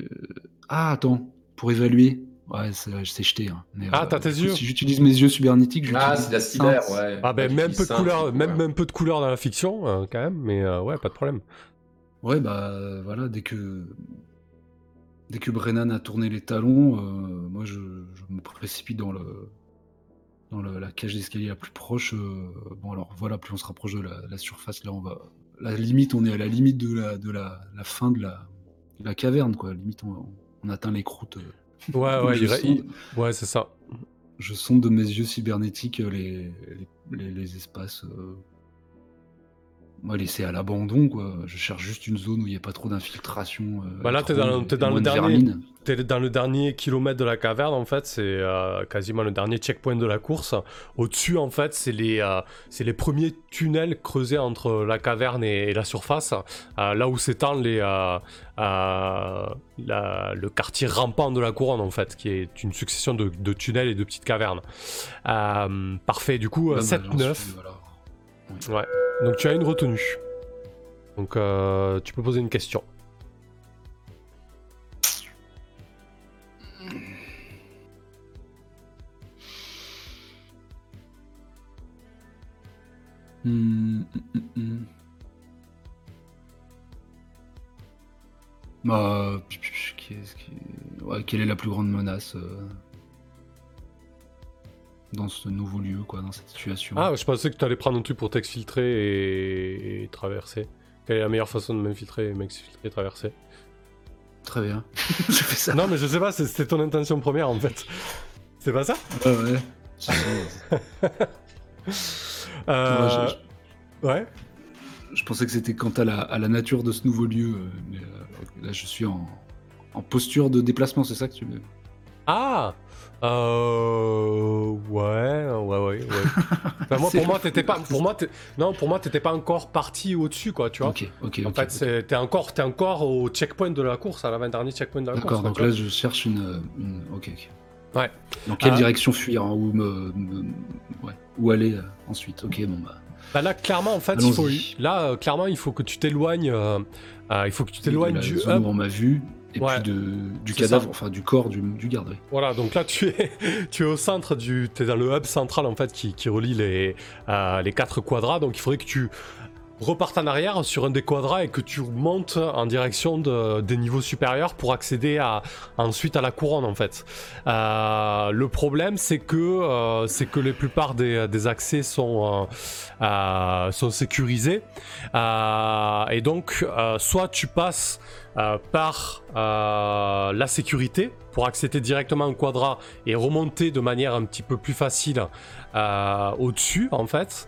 Speaker 3: Ah, attends, pour évaluer. Ouais, c'est jeté. Hein.
Speaker 1: ah, t'as tes yeux
Speaker 3: Si j'utilise mes yeux cybernetiques, je
Speaker 2: Ah, c'est la cyber, ouais.
Speaker 1: Ah, ben, même, peu de couleur, même, même peu de couleur dans la fiction, euh, quand même, mais euh, ouais, pas de problème.
Speaker 3: Ouais, bah voilà, dès que. Dès que Brennan a tourné les talons, euh, moi je, je, me précipite dans le. Dans la cage d'escalier la plus proche. bon, alors voilà, plus on se rapproche de la, la, surface, là on va. La limite, on est à la limite de la, de la, la fin de la, de la caverne, quoi. Limite, on, on atteint les croûtes.
Speaker 1: Ouais, ouais, il... ouais c'est ça.
Speaker 3: Je sonde de mes yeux cybernétiques les, les, les, espaces euh... moi, laissés à l'abandon. quoi. Je cherche juste une zone où il n'y a pas trop d'infiltration. Euh,
Speaker 1: bah là, t'es dans, es dans le dernier. T'es dans le dernier kilomètre de la caverne, en fait, c'est euh, quasiment le dernier checkpoint de la course. Au-dessus, en fait, c'est les, euh, les premiers tunnels creusés entre la caverne et, et la surface, euh, là où s'étend les, la, le quartier rampant de la couronne, en fait, qui est une succession de, de tunnels et de petites cavernes. parfait, du coup, 7-9. Ouais, donc tu as une retenue. Donc tu peux poser une question.
Speaker 3: Mmh. Bah, quelle est la plus grande menace dans ce nouveau lieu, quoi, dans cette situation
Speaker 1: Ah, je pensais que tu allais prendre un truc pour t'exfiltrer et... traverser. Quelle est la meilleure façon de m'infiltrer, m'exfiltrer et traverser
Speaker 3: Très bien. je
Speaker 1: fais ça. Non, mais je sais pas, c'était ton intention première en fait. C'est pas ça
Speaker 3: Ouais, ouais.
Speaker 1: euh... Ouais.
Speaker 3: Je pensais que c'était quant à la, à la, nature de ce nouveau lieu, euh, mais euh, là je suis en, en posture de déplacement, c'est ça que tu veux
Speaker 1: Ah euh... Ouais, ouais, ouais. ouais. moi, pour moi, t'étais pas. Pour moi, non, pour moi, t'étais pas encore parti au-dessus, quoi, tu vois.
Speaker 3: Ok, ok.
Speaker 1: En fait, t'es encore, es encore au checkpoint de la course, à l'avant-dernier checkpoint de la course.
Speaker 3: D'accord, donc là, je cherche une, Ok, ok.
Speaker 1: Ouais.
Speaker 3: Dans quelle ah. direction fuir hein, ou me, Ouais. Où aller euh, ensuite Ok, bon bah.
Speaker 1: Bah là, clairement, en fait, il faut, là, euh, clairement, il faut que tu t'éloignes. Euh, il faut que tu t'éloignes du
Speaker 3: hub. on m'a vu et puis de, du cadavre, enfin du corps du, du garde.
Speaker 1: Voilà, donc là tu es, tu es au centre du, tu es dans le hub central en fait qui, qui relie les, euh, les quatre quadras, donc il faudrait que tu repartes en arrière sur un des quadras et que tu montes en direction de, des niveaux supérieurs pour accéder à, ensuite à la couronne en fait. Euh, le problème c'est que euh, que les plupart des, des accès sont euh, sont sécurisés et donc soit tu passes par la sécurité pour accéder directement au quadra et remonter de manière un petit peu plus facile au-dessus en fait,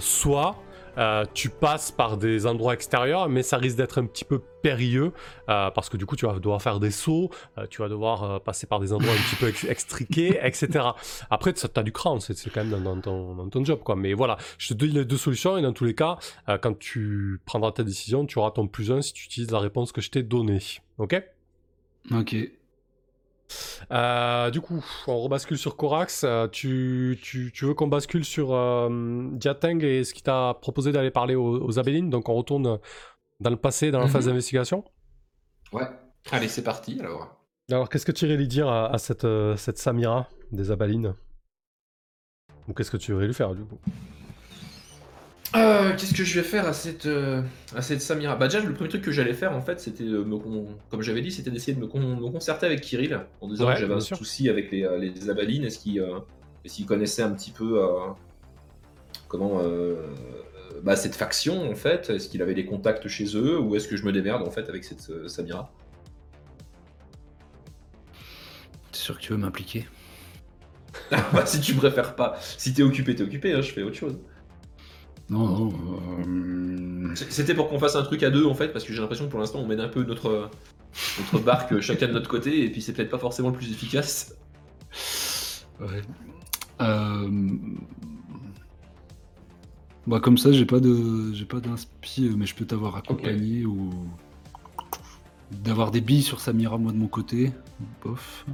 Speaker 1: soit euh, tu passes par des endroits extérieurs, mais ça risque d'être un petit peu périlleux euh, parce que du coup tu vas devoir faire des sauts, euh, tu vas devoir passer par des endroits un petit peu extriqués, etc. Après, tu as du cran, c'est quand même dans, ton, job, quoi. Mais voilà, je te donne les deux solutions et dans tous les cas, quand tu prendras ta décision, tu auras ton plus 1 si tu utilises la réponse que je t'ai donnée. Ok?
Speaker 3: Ok.
Speaker 1: Euh, du coup, on rebascule sur Corax. Euh, tu, tu, tu, veux qu'on bascule sur euh, et ce qui t'a proposé d'aller parler aux, aux Abélines? Donc on retourne dans le passé, dans la phase mhm. d'investigation
Speaker 2: Ouais. Allez, c'est parti alors.
Speaker 1: Alors, qu'est-ce que tu irais lui dire à, cette, euh, cette Samira des Abalines Ou qu'est-ce que tu irais lui faire du coup?
Speaker 2: Euh, qu'est-ce que je vais faire à cette, euh, à cette Samira? Bah déjà, le premier truc que j'allais faire, en fait, c'était, comme j'avais dit, c'était d'essayer de me, concerter avec Kirill, en disant que j'avais un souci avec les, euh, les Abalines, est-ce qu'il connaissait un petit peu comment bah, cette faction, en fait? Est-ce qu'il avait des contacts chez eux, ou est-ce que je me démerde, en fait, avec cette Samira?
Speaker 3: T'es sûr que tu veux m'impliquer?
Speaker 2: Bah, si tu préfères pas. Si t'es occupé, t'es occupé, hein, je fais autre chose.
Speaker 3: Non, non. Euh,
Speaker 2: c'était pour qu'on fasse un truc à deux en fait, parce que j'ai l'impression que pour l'instant on mène un peu notre, notre barque chacun de notre côté, et puis c'est peut-être pas forcément le plus efficace.
Speaker 3: Ouais. Euh... Bah comme ça j'ai pas de j'ai pas d'inspi, mais je peux t'avoir accompagné ou d'avoir des billes sur Samira moi de mon côté. Bof.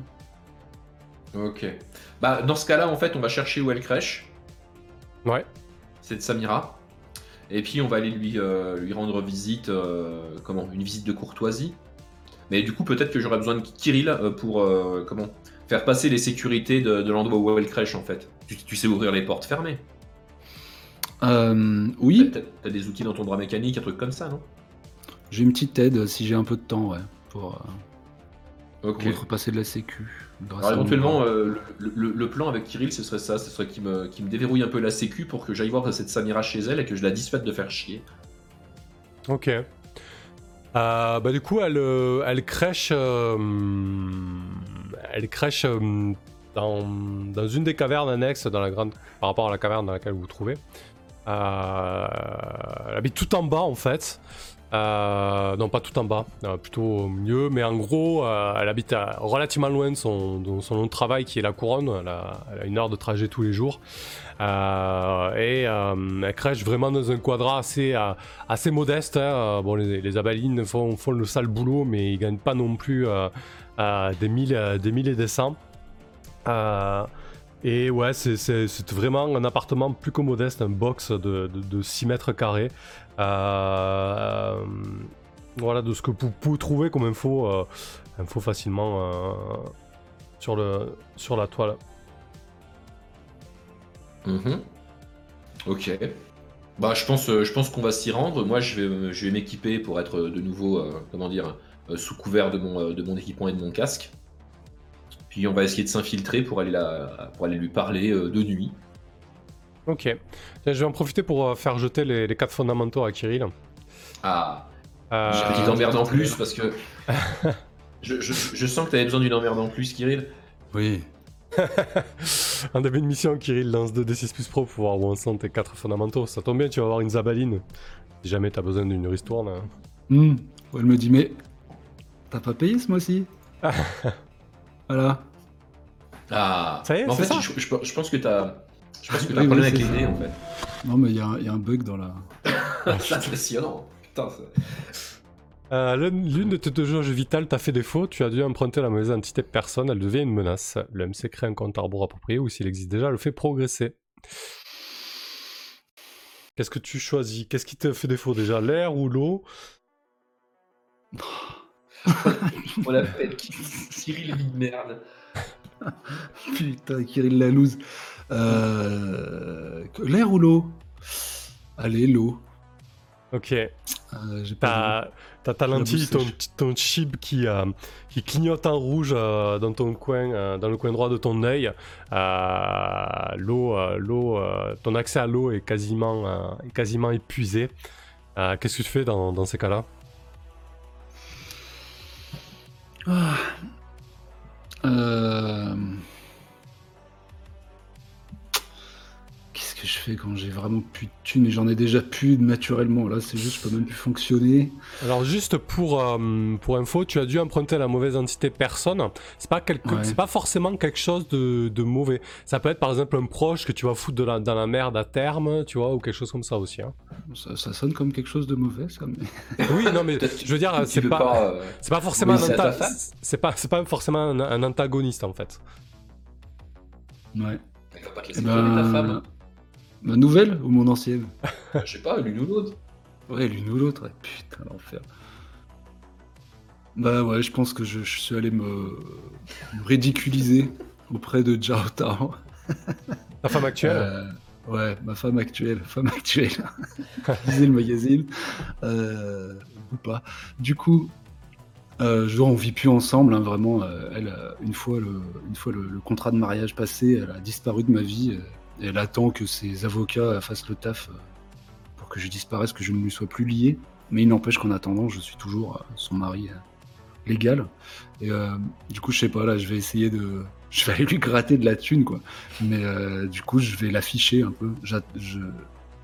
Speaker 2: Ok. Bah dans ce cas-là en fait on va chercher où elle crèche.
Speaker 1: Ouais
Speaker 2: c'est de Samira. Et puis on va aller lui, euh, lui rendre visite, euh, comment, une visite de courtoisie. Mais du coup, peut-être que j'aurais besoin de Kirill euh, pour comment faire passer les sécurités de, l'endroit où elle crèche en fait. Tu, sais ouvrir les portes fermées.
Speaker 3: oui.
Speaker 2: T'as des outils dans ton droit mécanique, un truc comme ça, non?
Speaker 3: J'ai une petite aide si j'ai un peu de temps, ouais, pour, okay. pour repasser de la sécu.
Speaker 2: Alors éventuellement, euh, le, plan avec Kirill, ce serait ça, ce serait qu'il me, me, déverrouille un peu la sécu pour que j'aille voir cette Samira chez elle et que je la dissuade de faire chier.
Speaker 1: Ok. Euh, bah du coup, elle, euh, elle crèche, elle crèche dans, dans, une des cavernes annexes dans la grande, par rapport à la caverne dans laquelle vous vous trouvez. elle habite tout en bas en fait. Euh, non, pas tout en bas, euh, plutôt au milieu, mais en gros, euh, elle habite relativement loin de son, son nom de travail qui est la couronne. Elle a, une heure de trajet tous les jours. et elle crèche vraiment dans un quadrat assez, assez modeste. Hein. Bon, les, abalines font, font, le sale boulot, mais ils gagnent pas non plus des, mille, des mille et des cents. Et ouais, c'est vraiment un appartement plus que modeste, un box de, de 6 mètres carrés. Euh, voilà de ce que vous pouvez trouver comme info, euh, facilement euh, sur, sur la toile.
Speaker 2: Mhm. Ok. Bah, je pense, je pense qu'on va s'y rendre. Moi, je vais, je vais m'équiper pour être de nouveau, comment dire, sous couvert de mon équipement et de mon casque. Puis on va essayer de s'infiltrer pour, aller pour aller lui parler de nuit.
Speaker 1: Ok. Je vais en profiter pour faire jeter les, les quatre fondamentaux à Kirill.
Speaker 2: Ah. J'ai une petite emmerde en plus parce que. je, je, sens que tu avais besoin d'une emmerde en plus, Kirill.
Speaker 3: Oui.
Speaker 1: On avait une mission, Kirill lance 2d6 plus pro pour voir où on sent tes 4 fondamentaux. Ça tombe bien, tu vas avoir une zabaline. Si jamais t'as besoin d'une ristourne. Hein.
Speaker 3: Hmm. Elle me dit, mais t'as pas payé ce mois-ci? Voilà.
Speaker 2: Ah.
Speaker 1: Ça y est,
Speaker 2: en fait,
Speaker 1: ça
Speaker 2: je, je, pense que t'as. Je pense que t'as un problème avec les nez, en fait.
Speaker 3: Non, mais il y, y, a un bug dans la.
Speaker 2: c'est impressionnant. Putain, ça...
Speaker 1: Euh, l'une de tes deux jauges vitales t'a fait défaut, tu as dû emprunter la mauvaise entité personne, elle devient une menace. Le MC crée un compte arbre approprié ou s'il existe déjà, le fait progresser. Qu'est-ce que tu choisis? Qu'est-ce qui te fait défaut déjà? L'air ou l'eau?
Speaker 2: On l'appelle Cyril vie de merde.
Speaker 3: Putain, Kirill la loose. Euh... L'air ou l'eau? Allez, l'eau.
Speaker 1: Ok. Euh, T'as ta lentille, ton, ton chip qui, euh, qui clignote en rouge euh, dans ton coin, dans le coin droit de ton œil. l'eau, l'eau, ton accès à l'eau est quasiment, quasiment épuisé. Qu'est-ce que tu fais dans, dans ces cas-là?
Speaker 3: Ah. Euh je fais quand j'ai vraiment plus de thunes et j'en ai déjà plus naturellement. Là, c'est juste, je peux même plus fonctionner.
Speaker 1: Alors, juste pour, euh, pour info, tu as dû emprunter la mauvaise entité personne. C'est pas, quelque... c'est pas forcément quelque chose de, de, mauvais. Ça peut être par exemple un proche que tu vas foutre de la, dans la merde à terme, tu vois, ou quelque chose comme ça aussi. Hein.
Speaker 3: Ça, sonne comme quelque chose de mauvais, ça. Mais...
Speaker 1: oui, non, mais je veux dire, c'est pas, euh, c'est pas forcément un c'est pas, c'est pas forcément un, antagoniste en fait.
Speaker 3: Ouais.
Speaker 2: Elle va pas te laisser ben... ta femme.
Speaker 3: Ma nouvelle ou mon ancienne
Speaker 2: Je sais pas, l'une ou l'autre.
Speaker 3: Ouais, l'une ou l'autre, putain, l'enfer. Bah ouais, je pense que je, suis allé me, ridiculiser auprès de Jao Tao.
Speaker 1: Ta femme actuelle
Speaker 3: euh, Ouais, ma femme actuelle, femme actuelle. Disait le magazine. Euh, ou pas. Du coup, euh, je, on vit plus ensemble, hein, vraiment. Euh, elle, une fois, le, une fois le, contrat de mariage passé, elle a disparu de ma vie elle attend que ses avocats fassent le taf euh, pour que je disparaisse, que je ne lui sois plus lié. Mais il n'empêche qu'en attendant, je suis toujours euh, son mari euh, légal. Et du coup, je sais pas, là, je vais essayer de. Je vais aller lui gratter de la thune, quoi. Mais du coup, je vais l'afficher un peu. De toute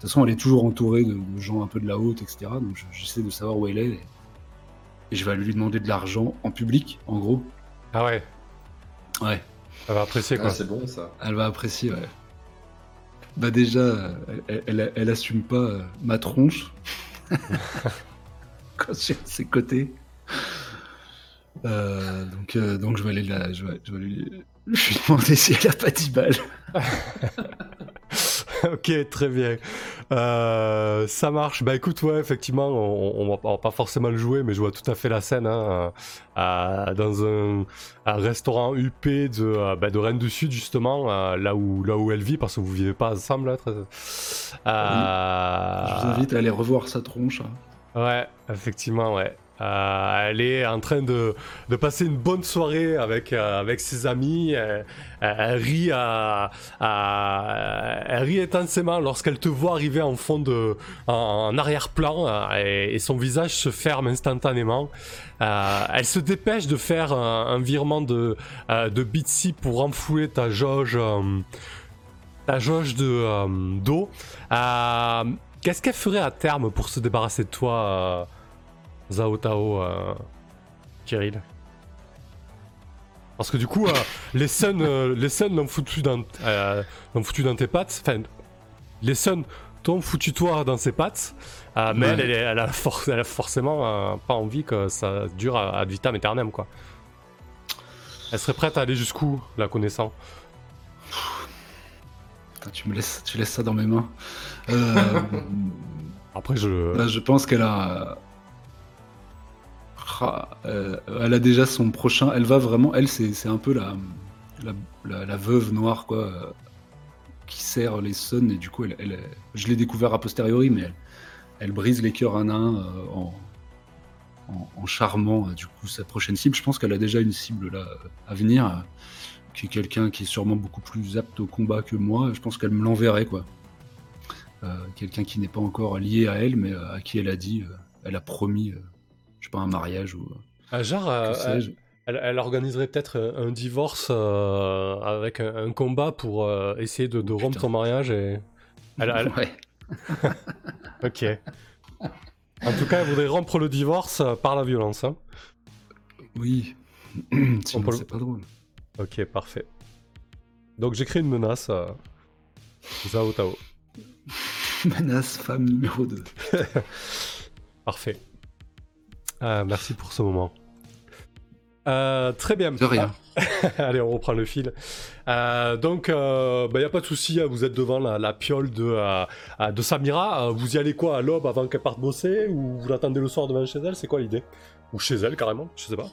Speaker 3: façon, elle est toujours entourée de, gens un peu de la haute, etc. Donc j'essaie de savoir où elle est. Et, je vais aller lui demander de l'argent en public, en gros.
Speaker 1: Ah ouais?
Speaker 3: Ouais.
Speaker 1: Elle va apprécier, quoi. Ah,
Speaker 2: c'est bon, ça.
Speaker 3: Elle va apprécier, ouais. Bah déjà, elle, elle, assume pas euh, ma tronche quand je suis à ses côtés. Euh, donc, euh, donc je vais aller la, je vais, je vais lui, demander si elle a pas 10 balles.
Speaker 1: ok, très bien. Euh, ça marche. Bah écoute, ouais, effectivement, on, on, va, pas forcément le jouer, mais je vois tout à fait la scène hein, dans un, restaurant UP de, euh, bah, de Rennes du Sud, justement, euh, là, où, là où elle vit, parce que vous vivez pas ensemble. Là, très...
Speaker 3: Je vous invite à aller revoir sa tronche. Hein.
Speaker 1: Ouais, effectivement, ouais. Euh, elle est en train de, de, passer une bonne soirée avec, euh, avec ses amis. Elle, rit, à, elle rit intensément lorsqu'elle te voit arriver en fond de, en, arrière-plan euh, et, son visage se ferme instantanément. elle se dépêche de faire un, virement de, de Bitsy pour renflouer ta jauge, ta jauge de d'eau. Qu'est-ce qu'elle ferait à terme pour se débarrasser de toi Zao Tao, euh, Kirill. Parce que du coup, euh, les Suns euh, les Suns l'ont foutu, dans, foutu dans tes pattes. Enfin, les Suns t'ont foutu toi dans ses pattes. mais elle, elle, a forcément pas envie que ça dure à, vitam aeternam, quoi. Elle serait prête à aller jusqu'où, la connaissant?
Speaker 3: Tu me laisses, tu laisses ça dans mes mains.
Speaker 1: Après, je.
Speaker 3: je pense qu'elle a euh, elle a déjà son prochain. Elle va vraiment. Elle, c'est un peu la, veuve noire, quoi, euh, qui sert les Suns. Et du coup, elle, je l'ai découvert a posteriori, mais elle, brise les cœurs un à un euh, en, charmant du coup sa prochaine cible. Je pense qu'elle a déjà une cible là à venir, qui est quelqu'un qui est sûrement beaucoup plus apte au combat que moi. Je pense qu'elle me l'enverrait quoi. quelqu'un qui n'est pas encore lié à elle, mais à qui elle a dit, elle a promis, je sais pas, un mariage ou.
Speaker 1: Un genre, elle, organiserait peut-être un divorce avec un, combat pour essayer de, de rompre son mariage et.
Speaker 3: Elle, Ouais.
Speaker 1: ok. En tout cas, elle voudrait rompre le divorce par la violence. Hein.
Speaker 3: Oui. c'est pas drôle.
Speaker 1: Ok, parfait. Donc j'écris une menace à Zhao Tao.
Speaker 3: menace femme numéro 2.
Speaker 1: parfait. Ah, merci pour ce moment. Euh, très bien.
Speaker 3: De rien.
Speaker 1: Allez, on reprend le fil. Euh, donc, il euh, n'y bah, a pas de souci, hein, vous êtes devant la, piole de, de Samira. vous y allez quoi à l'aube avant qu'elle parte bosser Ou vous l'attendez le soir devant chez elle? C'est quoi l'idée? Ou chez elle carrément Je sais pas.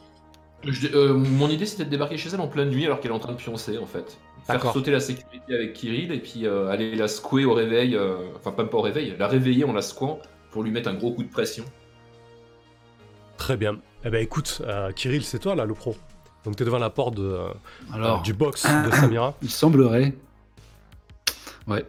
Speaker 2: mon idée c'était de débarquer chez elle en pleine nuit alors qu'elle est en train de pioncer en fait. Faire sauter la sécurité avec Kirill et puis aller la secouer au réveil, enfin pas, pas au réveil, la réveiller en la secouant pour lui mettre un gros coup de pression.
Speaker 1: Très bien. Eh ben écoute, euh, Kirill, c'est toi là le pro. Donc t'es devant la porte de, euh, Alors, du box de Samira.
Speaker 3: Il semblerait. Ouais.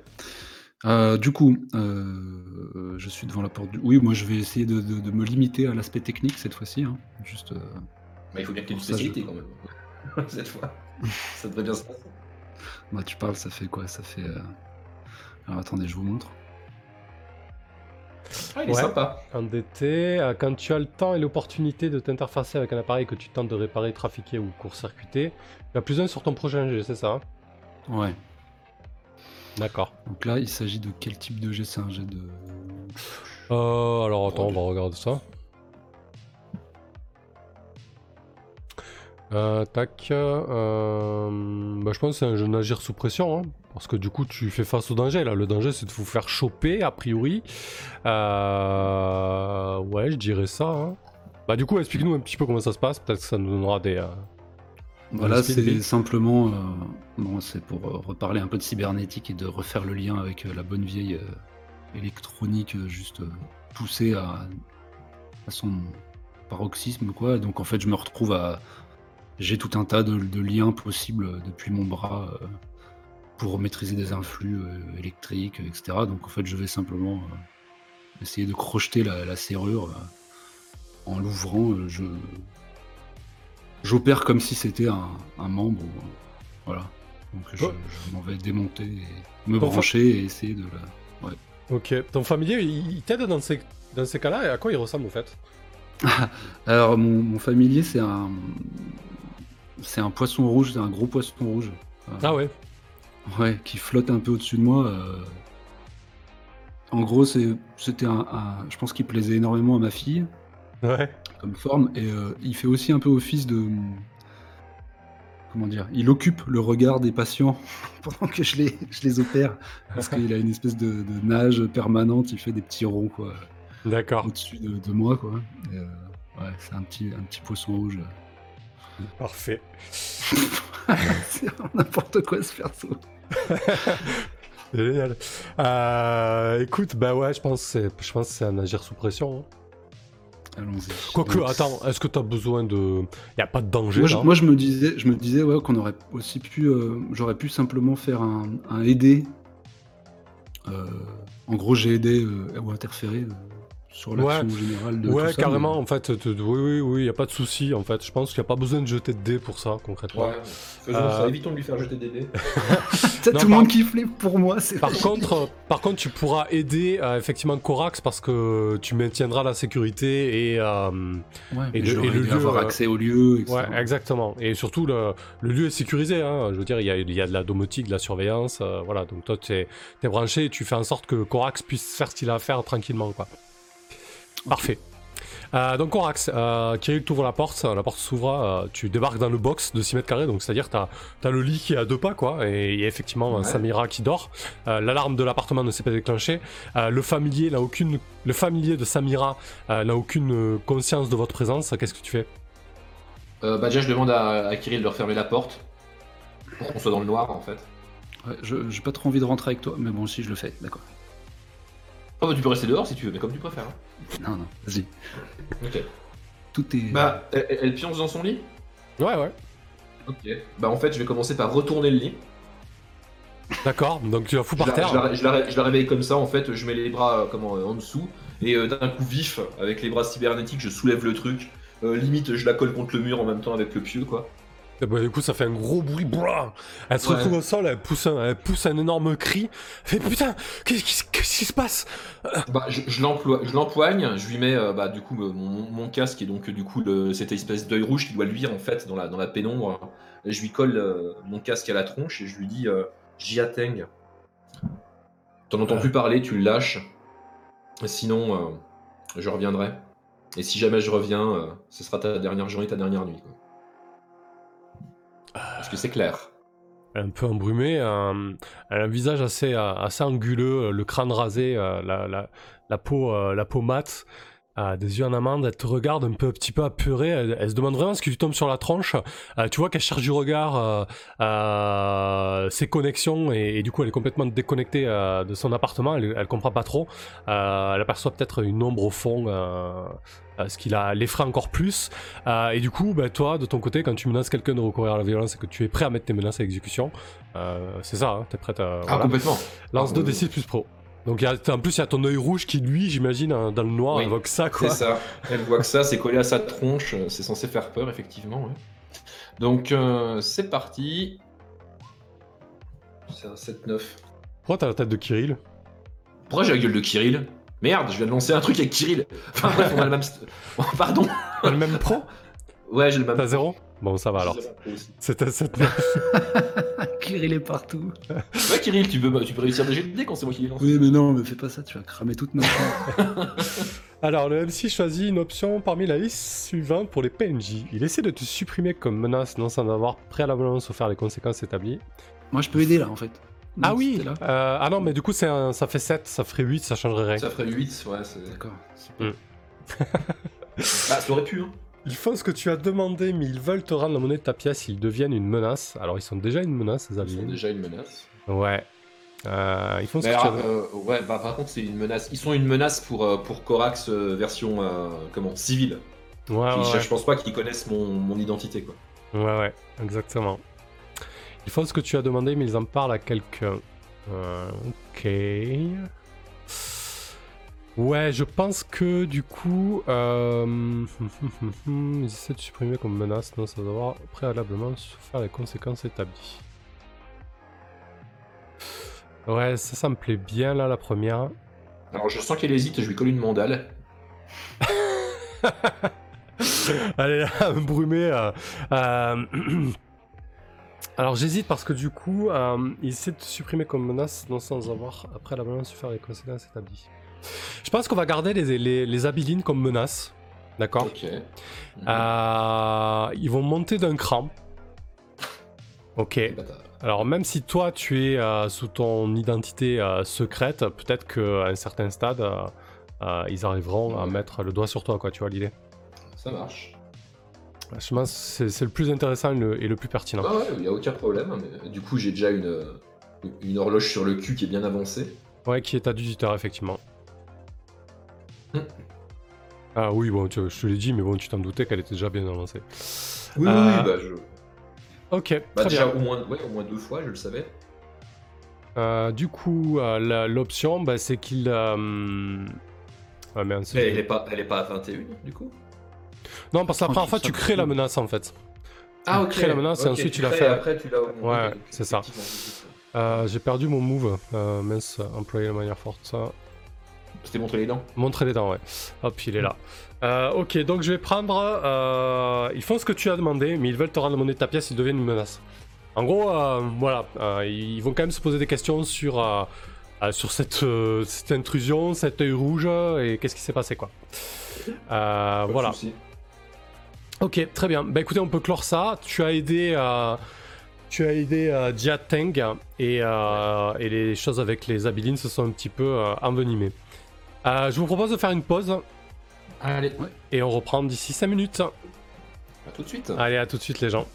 Speaker 3: Euh, du coup, je suis devant la porte du. Oui, moi je vais essayer de, me limiter à l'aspect technique cette fois-ci. Hein. Juste.
Speaker 2: Bah, il faut bien que tu aies une spécialité quand même. cette fois. ça devrait bien se passer.
Speaker 3: Bah, tu parles, ça fait quoi? Ça fait. Alors attendez, je vous montre.
Speaker 2: Ah, il est sympa.
Speaker 1: Endetté. Euh, quand tu as le temps et l'opportunité de t'interfacer avec un appareil que tu tentes de réparer, trafiquer ou court-circuiter, tu as plus un sur ton prochain jet, c'est ça hein?
Speaker 3: Ouais.
Speaker 1: D'accord.
Speaker 3: Donc là, il s'agit de quel type de jet C'est un jet de.
Speaker 1: Euh, alors attends, on va regarder ça. Euh, tac. Euh, bah, je pense que c'est un jeu d'agir sous pression. Hein. Parce que du coup, tu fais face au danger. Là, le danger, c'est de vous faire choper, a priori. Euh... Ouais, je dirais ça. Hein. Bah, du coup, explique-nous un petit peu comment ça se passe. Peut-être que ça nous donnera des. Euh,
Speaker 3: voilà, c'est simplement. Euh, bon, c'est pour euh, reparler un peu de cybernétique et de refaire le lien avec la bonne vieille électronique, juste poussée à, à son paroxysme, quoi. Donc, en fait, je me retrouve à. J'ai tout un tas de, de liens possibles depuis mon bras pour maîtriser des influx euh, électriques, etc. Donc en fait, je vais simplement euh, essayer de crocheter la, serrure euh, en l'ouvrant. je j'opère comme si c'était un, membre. voilà. Donc je, m'en vais démonter, et me brancher et essayer de la. Ouais.
Speaker 1: Ok. Ton familier, il t'aide dans ces, dans ces cas-là? Et à quoi il ressemble au fait?
Speaker 3: Alors mon, mon familier, c'est un. C'est un poisson rouge, c'est un gros poisson rouge.
Speaker 1: Ah ouais
Speaker 3: Ouais, qui flotte un peu au-dessus de moi. Euh. En gros, c'était un, Je pense qu'il plaisait énormément à ma fille.
Speaker 1: Ouais.
Speaker 3: Comme forme. Et euh, il fait aussi un peu office de. Comment dire Il occupe le regard des patients pendant que je les, je les opère. Parce qu'il a une espèce de, nage permanente. Il fait des petits ronds, quoi.
Speaker 1: D'accord.
Speaker 3: Au-dessus de, moi, quoi. Euh, ouais, c'est un petit, un petit poisson rouge.
Speaker 1: Parfait.
Speaker 3: c'est n'importe quoi ce perso.
Speaker 1: Génial. Euh, écoute, bah ouais, je pense que c'est un agir sous pression.
Speaker 3: Hein. Allons-y.
Speaker 1: Quoique, attends, est-ce que tu as besoin de. Il a pas de danger
Speaker 3: moi, moi, je me disais, je me disais ouais, qu'on aurait aussi pu. Euh, j'aurais pu simplement faire un, un aider. Euh, en gros, j'ai aidé ou interféré sur l'action générale de
Speaker 1: Ouais,
Speaker 3: tout
Speaker 1: ça, carrément, en fait, oui, oui, oui, il n'y a pas de souci, en fait. Je pense qu'il n'y a pas besoin de jeter de dés pour ça, concrètement.
Speaker 2: Ouais, faisons ça, euh, évitons de lui faire jeter des dés.
Speaker 3: tout le monde qui flippe pour moi, c'est
Speaker 1: par contre, par contre, tu pourras aider euh, effectivement Corax parce que tu maintiendras la sécurité et, euh,
Speaker 3: ouais, et, le, et le lieu. avoir accès au lieu,
Speaker 1: etc. Ouais, exactement. Et surtout, le, le lieu est sécurisé. Hein. Je veux dire, il y a, y a, de la domotique, de la surveillance. voilà, donc toi, tu es, es, branché et tu fais en sorte que Corax puisse faire ce qu'il a à faire tranquillement, quoi. Parfait. Euh, donc Corax, euh, Kirill t'ouvre la porte, la porte s'ouvre, euh, tu débarques dans le box de 6 mètres carrés, donc c'est-à-dire t'as as le lit qui est à deux pas quoi, et il y a effectivement Samira qui dort. Euh, l'alarme de l'appartement ne s'est pas déclenchée. le familier n'a aucune, le familier de Samira n'a aucune conscience de votre présence. Qu'est-ce que tu fais?
Speaker 2: Bah déjà je demande à, Kirill de refermer la porte pour qu'on soit dans le noir en fait.
Speaker 3: Ouais, j'ai pas trop envie de rentrer avec toi, mais bon si je le fais, d'accord.
Speaker 2: Oh bah tu peux rester dehors si tu veux, mais comme tu préfères. Hein.
Speaker 3: Non, non, vas-y.
Speaker 2: Ok.
Speaker 3: tout est.
Speaker 2: Bah, elle, elle pionce dans son lit?
Speaker 1: Ouais, ouais.
Speaker 2: Ok. Bah, en fait, je vais commencer par retourner le lit.
Speaker 1: D'accord, donc tu la fous
Speaker 2: Je
Speaker 1: par
Speaker 2: la,
Speaker 1: terre.
Speaker 2: je la- je la- je la réveille comme ça, en fait, je mets les bras euh, comment, euh, en dessous, et euh, d'un coup vif, avec les bras cybernétiques, je soulève le truc. Euh, limite, je la colle contre le mur en même temps avec le pieu, quoi.
Speaker 1: Et bah, du coup, ça fait un gros bruit. Elle se
Speaker 2: Ouais.
Speaker 1: retrouve au sol, elle pousse un, elle pousse un énorme cri. Elle fait putain, qu'est-ce qui, se passe?
Speaker 2: Bah, je, je l'emploie- je l'empoigne, je lui mets euh, bah, du coup euh, mon, mon casque et donc euh, du coup le- cette espèce d'œil rouge qui doit luire en fait dans la, dans la pénombre. Je lui colle euh, mon casque à la tronche et je lui dis euh, J'y atteigne. T'en entends
Speaker 1: Ah.
Speaker 2: plus parler, tu le lâches. Sinon, euh, je reviendrai. Et si jamais je reviens, euh, ce sera ta dernière journée, ta dernière nuit. Quoi. Parce que c'est clair.
Speaker 1: Un peu embrumée. elle a un visage assez, euh, assez anguleux, euh, le crâne rasé, euh, la, la, la peau, la peau mate, euh, des yeux en amande. Elle te regarde un peu, un petit peu apeurée. Elle, elle se demande vraiment ce qui lui tombe sur la tronche. Euh, tu vois qu'elle cherche du regard euh, euh, ses connexions et, et du coup elle est complètement déconnectée euh, de son appartement. Elle, elle comprend pas trop. Elle aperçoit peut-être une ombre au fond. ce qui l'effraie encore plus. Et du coup, bah, toi, de ton côté, quand tu menaces quelqu'un de recourir à la violence et que tu es prêt à mettre tes menaces à exécution, c'est ça, hein, t'es prête à.
Speaker 2: Ah,
Speaker 1: voilà.
Speaker 2: complètement.
Speaker 1: Lance
Speaker 2: Ah,
Speaker 1: 2
Speaker 2: oui,
Speaker 1: d6 plus pro. Donc il y a- en plus, il y a ton œil rouge qui, lui, j'imagine, hein, dans le noir,
Speaker 2: Oui,
Speaker 1: évoque ça,
Speaker 2: C'est
Speaker 1: quoi.
Speaker 2: ça. Elle voit que ça, c'est collé à sa tronche, euh, c'est censé faire peur, effectivement. ouais. Donc, euh, c'est parti. C'est un 7-9.
Speaker 1: Pourquoi t'as la tête de Kirill?
Speaker 2: Pourquoi j'ai la gueule de Kirill? Merde, je viens de lancer un truc avec Kirill. Enfin bref, on a le même. Oh, Pardon.
Speaker 1: T'as le même pro?
Speaker 2: Ouais, j'ai le même.
Speaker 1: T'as zéro? Bon, ça va alors. C'était cette
Speaker 3: Kirill est partout.
Speaker 2: Ouais, Kirill, tu peux, tu peux réussir des jets de dés quand c'est moi qui les lance.
Speaker 3: Oui, mais non, me fais pas ça, tu vas cramer toute notre.
Speaker 1: Alors, le MC choisit une option parmi la liste suivante pour les PNJ. Il essaie de te supprimer comme menace, non sans avoir préalablement souffert les conséquences établies.
Speaker 3: Moi, je peux aider là, en fait.
Speaker 1: Ah
Speaker 3: Donc,
Speaker 1: oui euh, Ah non, mais du coup, c'est un- ça fait 7, ça ferait 8, ça changerait rien.
Speaker 2: Ça ferait 8, ouais. c'est-
Speaker 3: D'accord.
Speaker 2: Ah, ça aurait pu, hein.
Speaker 1: Ils font ce que tu as demandé, mais ils veulent te rendre la monnaie de ta pièce, ils deviennent une menace. Alors, ils sont déjà une menace, ces
Speaker 2: Ils sont
Speaker 1: aliens.
Speaker 2: déjà une menace.
Speaker 1: Ouais. Euh, ils font ce que tu as
Speaker 2: euh, ouais, bah par contre, c'est une menace. Ils sont une menace pour, euh, pour Corax euh, version comment civile.
Speaker 1: Ouais, ouais,
Speaker 2: Qui-
Speaker 1: ouais.
Speaker 2: Je pense pas qu'ils connaissent mon, mon identité, quoi.
Speaker 1: Ouais, ouais, exactement. Ils font ce que tu as demandé, mais ils en parlent à quelqu'un. Ok. Ouais, je pense que du coup, euh... ils essaient de supprimer comme menace, non, ça doit avoir préalablement souffert les conséquences établies. Ouais, ça, ça me plaît bien là, la première.
Speaker 2: Alors, je sens qu'elle hésite, je lui colle une mandale.
Speaker 1: Est là, brumée. euh, euh, Alors j'hésite parce que du coup, il essaie de supprimer comme menace non sans avoir après la balance faire les conséquences établies. Je pense qu'on va garder les, les, les Abilines comme menace. D'accord
Speaker 2: Ok.
Speaker 1: Euh, Ils vont monter d'un cran. Ok. Alors même si toi tu es euh, sous ton identité euh, secrète, peut-être qu'à un certain stade, ils arriveront à mettre le doigt sur toi, quoi, tu vois l'idée.
Speaker 2: Ça marche.
Speaker 1: Je pense que c'est le plus intéressant et le, et le plus pertinent.
Speaker 2: Ah ouais, il n'y a aucun problème. Mais du coup, j'ai déjà une, une horloge sur le cul qui est bien avancée.
Speaker 1: Ouais, qui est à 18h, effectivement. Ah oui, bon, tu- je te l'ai dit, mais bon, tu t'en doutais qu'elle était déjà bien avancée.
Speaker 2: Oui,
Speaker 1: Euh,
Speaker 2: oui, bah, je...
Speaker 1: Ok,
Speaker 2: bah,
Speaker 1: très
Speaker 2: déjà
Speaker 1: bien.
Speaker 2: au moins, ouais, au moins deux fois, je le savais.
Speaker 1: Euh, du coup, euh, la- l'option, bah, c'est qu'il... euh, Ah merde,
Speaker 2: elle est pas, elle est pas à 21, du coup?
Speaker 1: Non, parce que la première fois, tu crées la menace, en fait.
Speaker 2: Ah,
Speaker 1: crées la menace et ensuite tu la
Speaker 2: crées
Speaker 1: fais.
Speaker 2: et après, tu l'as au
Speaker 1: Ouais,
Speaker 2: ok,
Speaker 1: c'est ça. Euh, J'ai perdu mon move. Euh, mince, employer de manière forte, ça.
Speaker 2: C'était montrer les dents.
Speaker 1: Montrer les dents, ouais. Hop, il est là. Euh, ok, donc je vais prendre. euh, ils font ce que tu as demandé, mais ils veulent te rendre monnaie de ta pièce, ils deviennent une menace. En gros, euh, voilà, ils vont quand même se poser des questions sur, sur cette, cette intrusion, cet œil rouge, et qu'est-ce qui s'est passé, quoi. Voilà. Ok, très bien. Bah écoutez, on peut clore ça. Tu as aidé, tu as aidé Jia Teng et, et les choses avec les Abilines se sont un petit peu envenimées. Euh, je vous propose de faire une pause
Speaker 2: Allez,
Speaker 1: et on reprend d'ici 5 minutes.
Speaker 2: à tout de suite.
Speaker 1: Allez, à tout de suite les gens.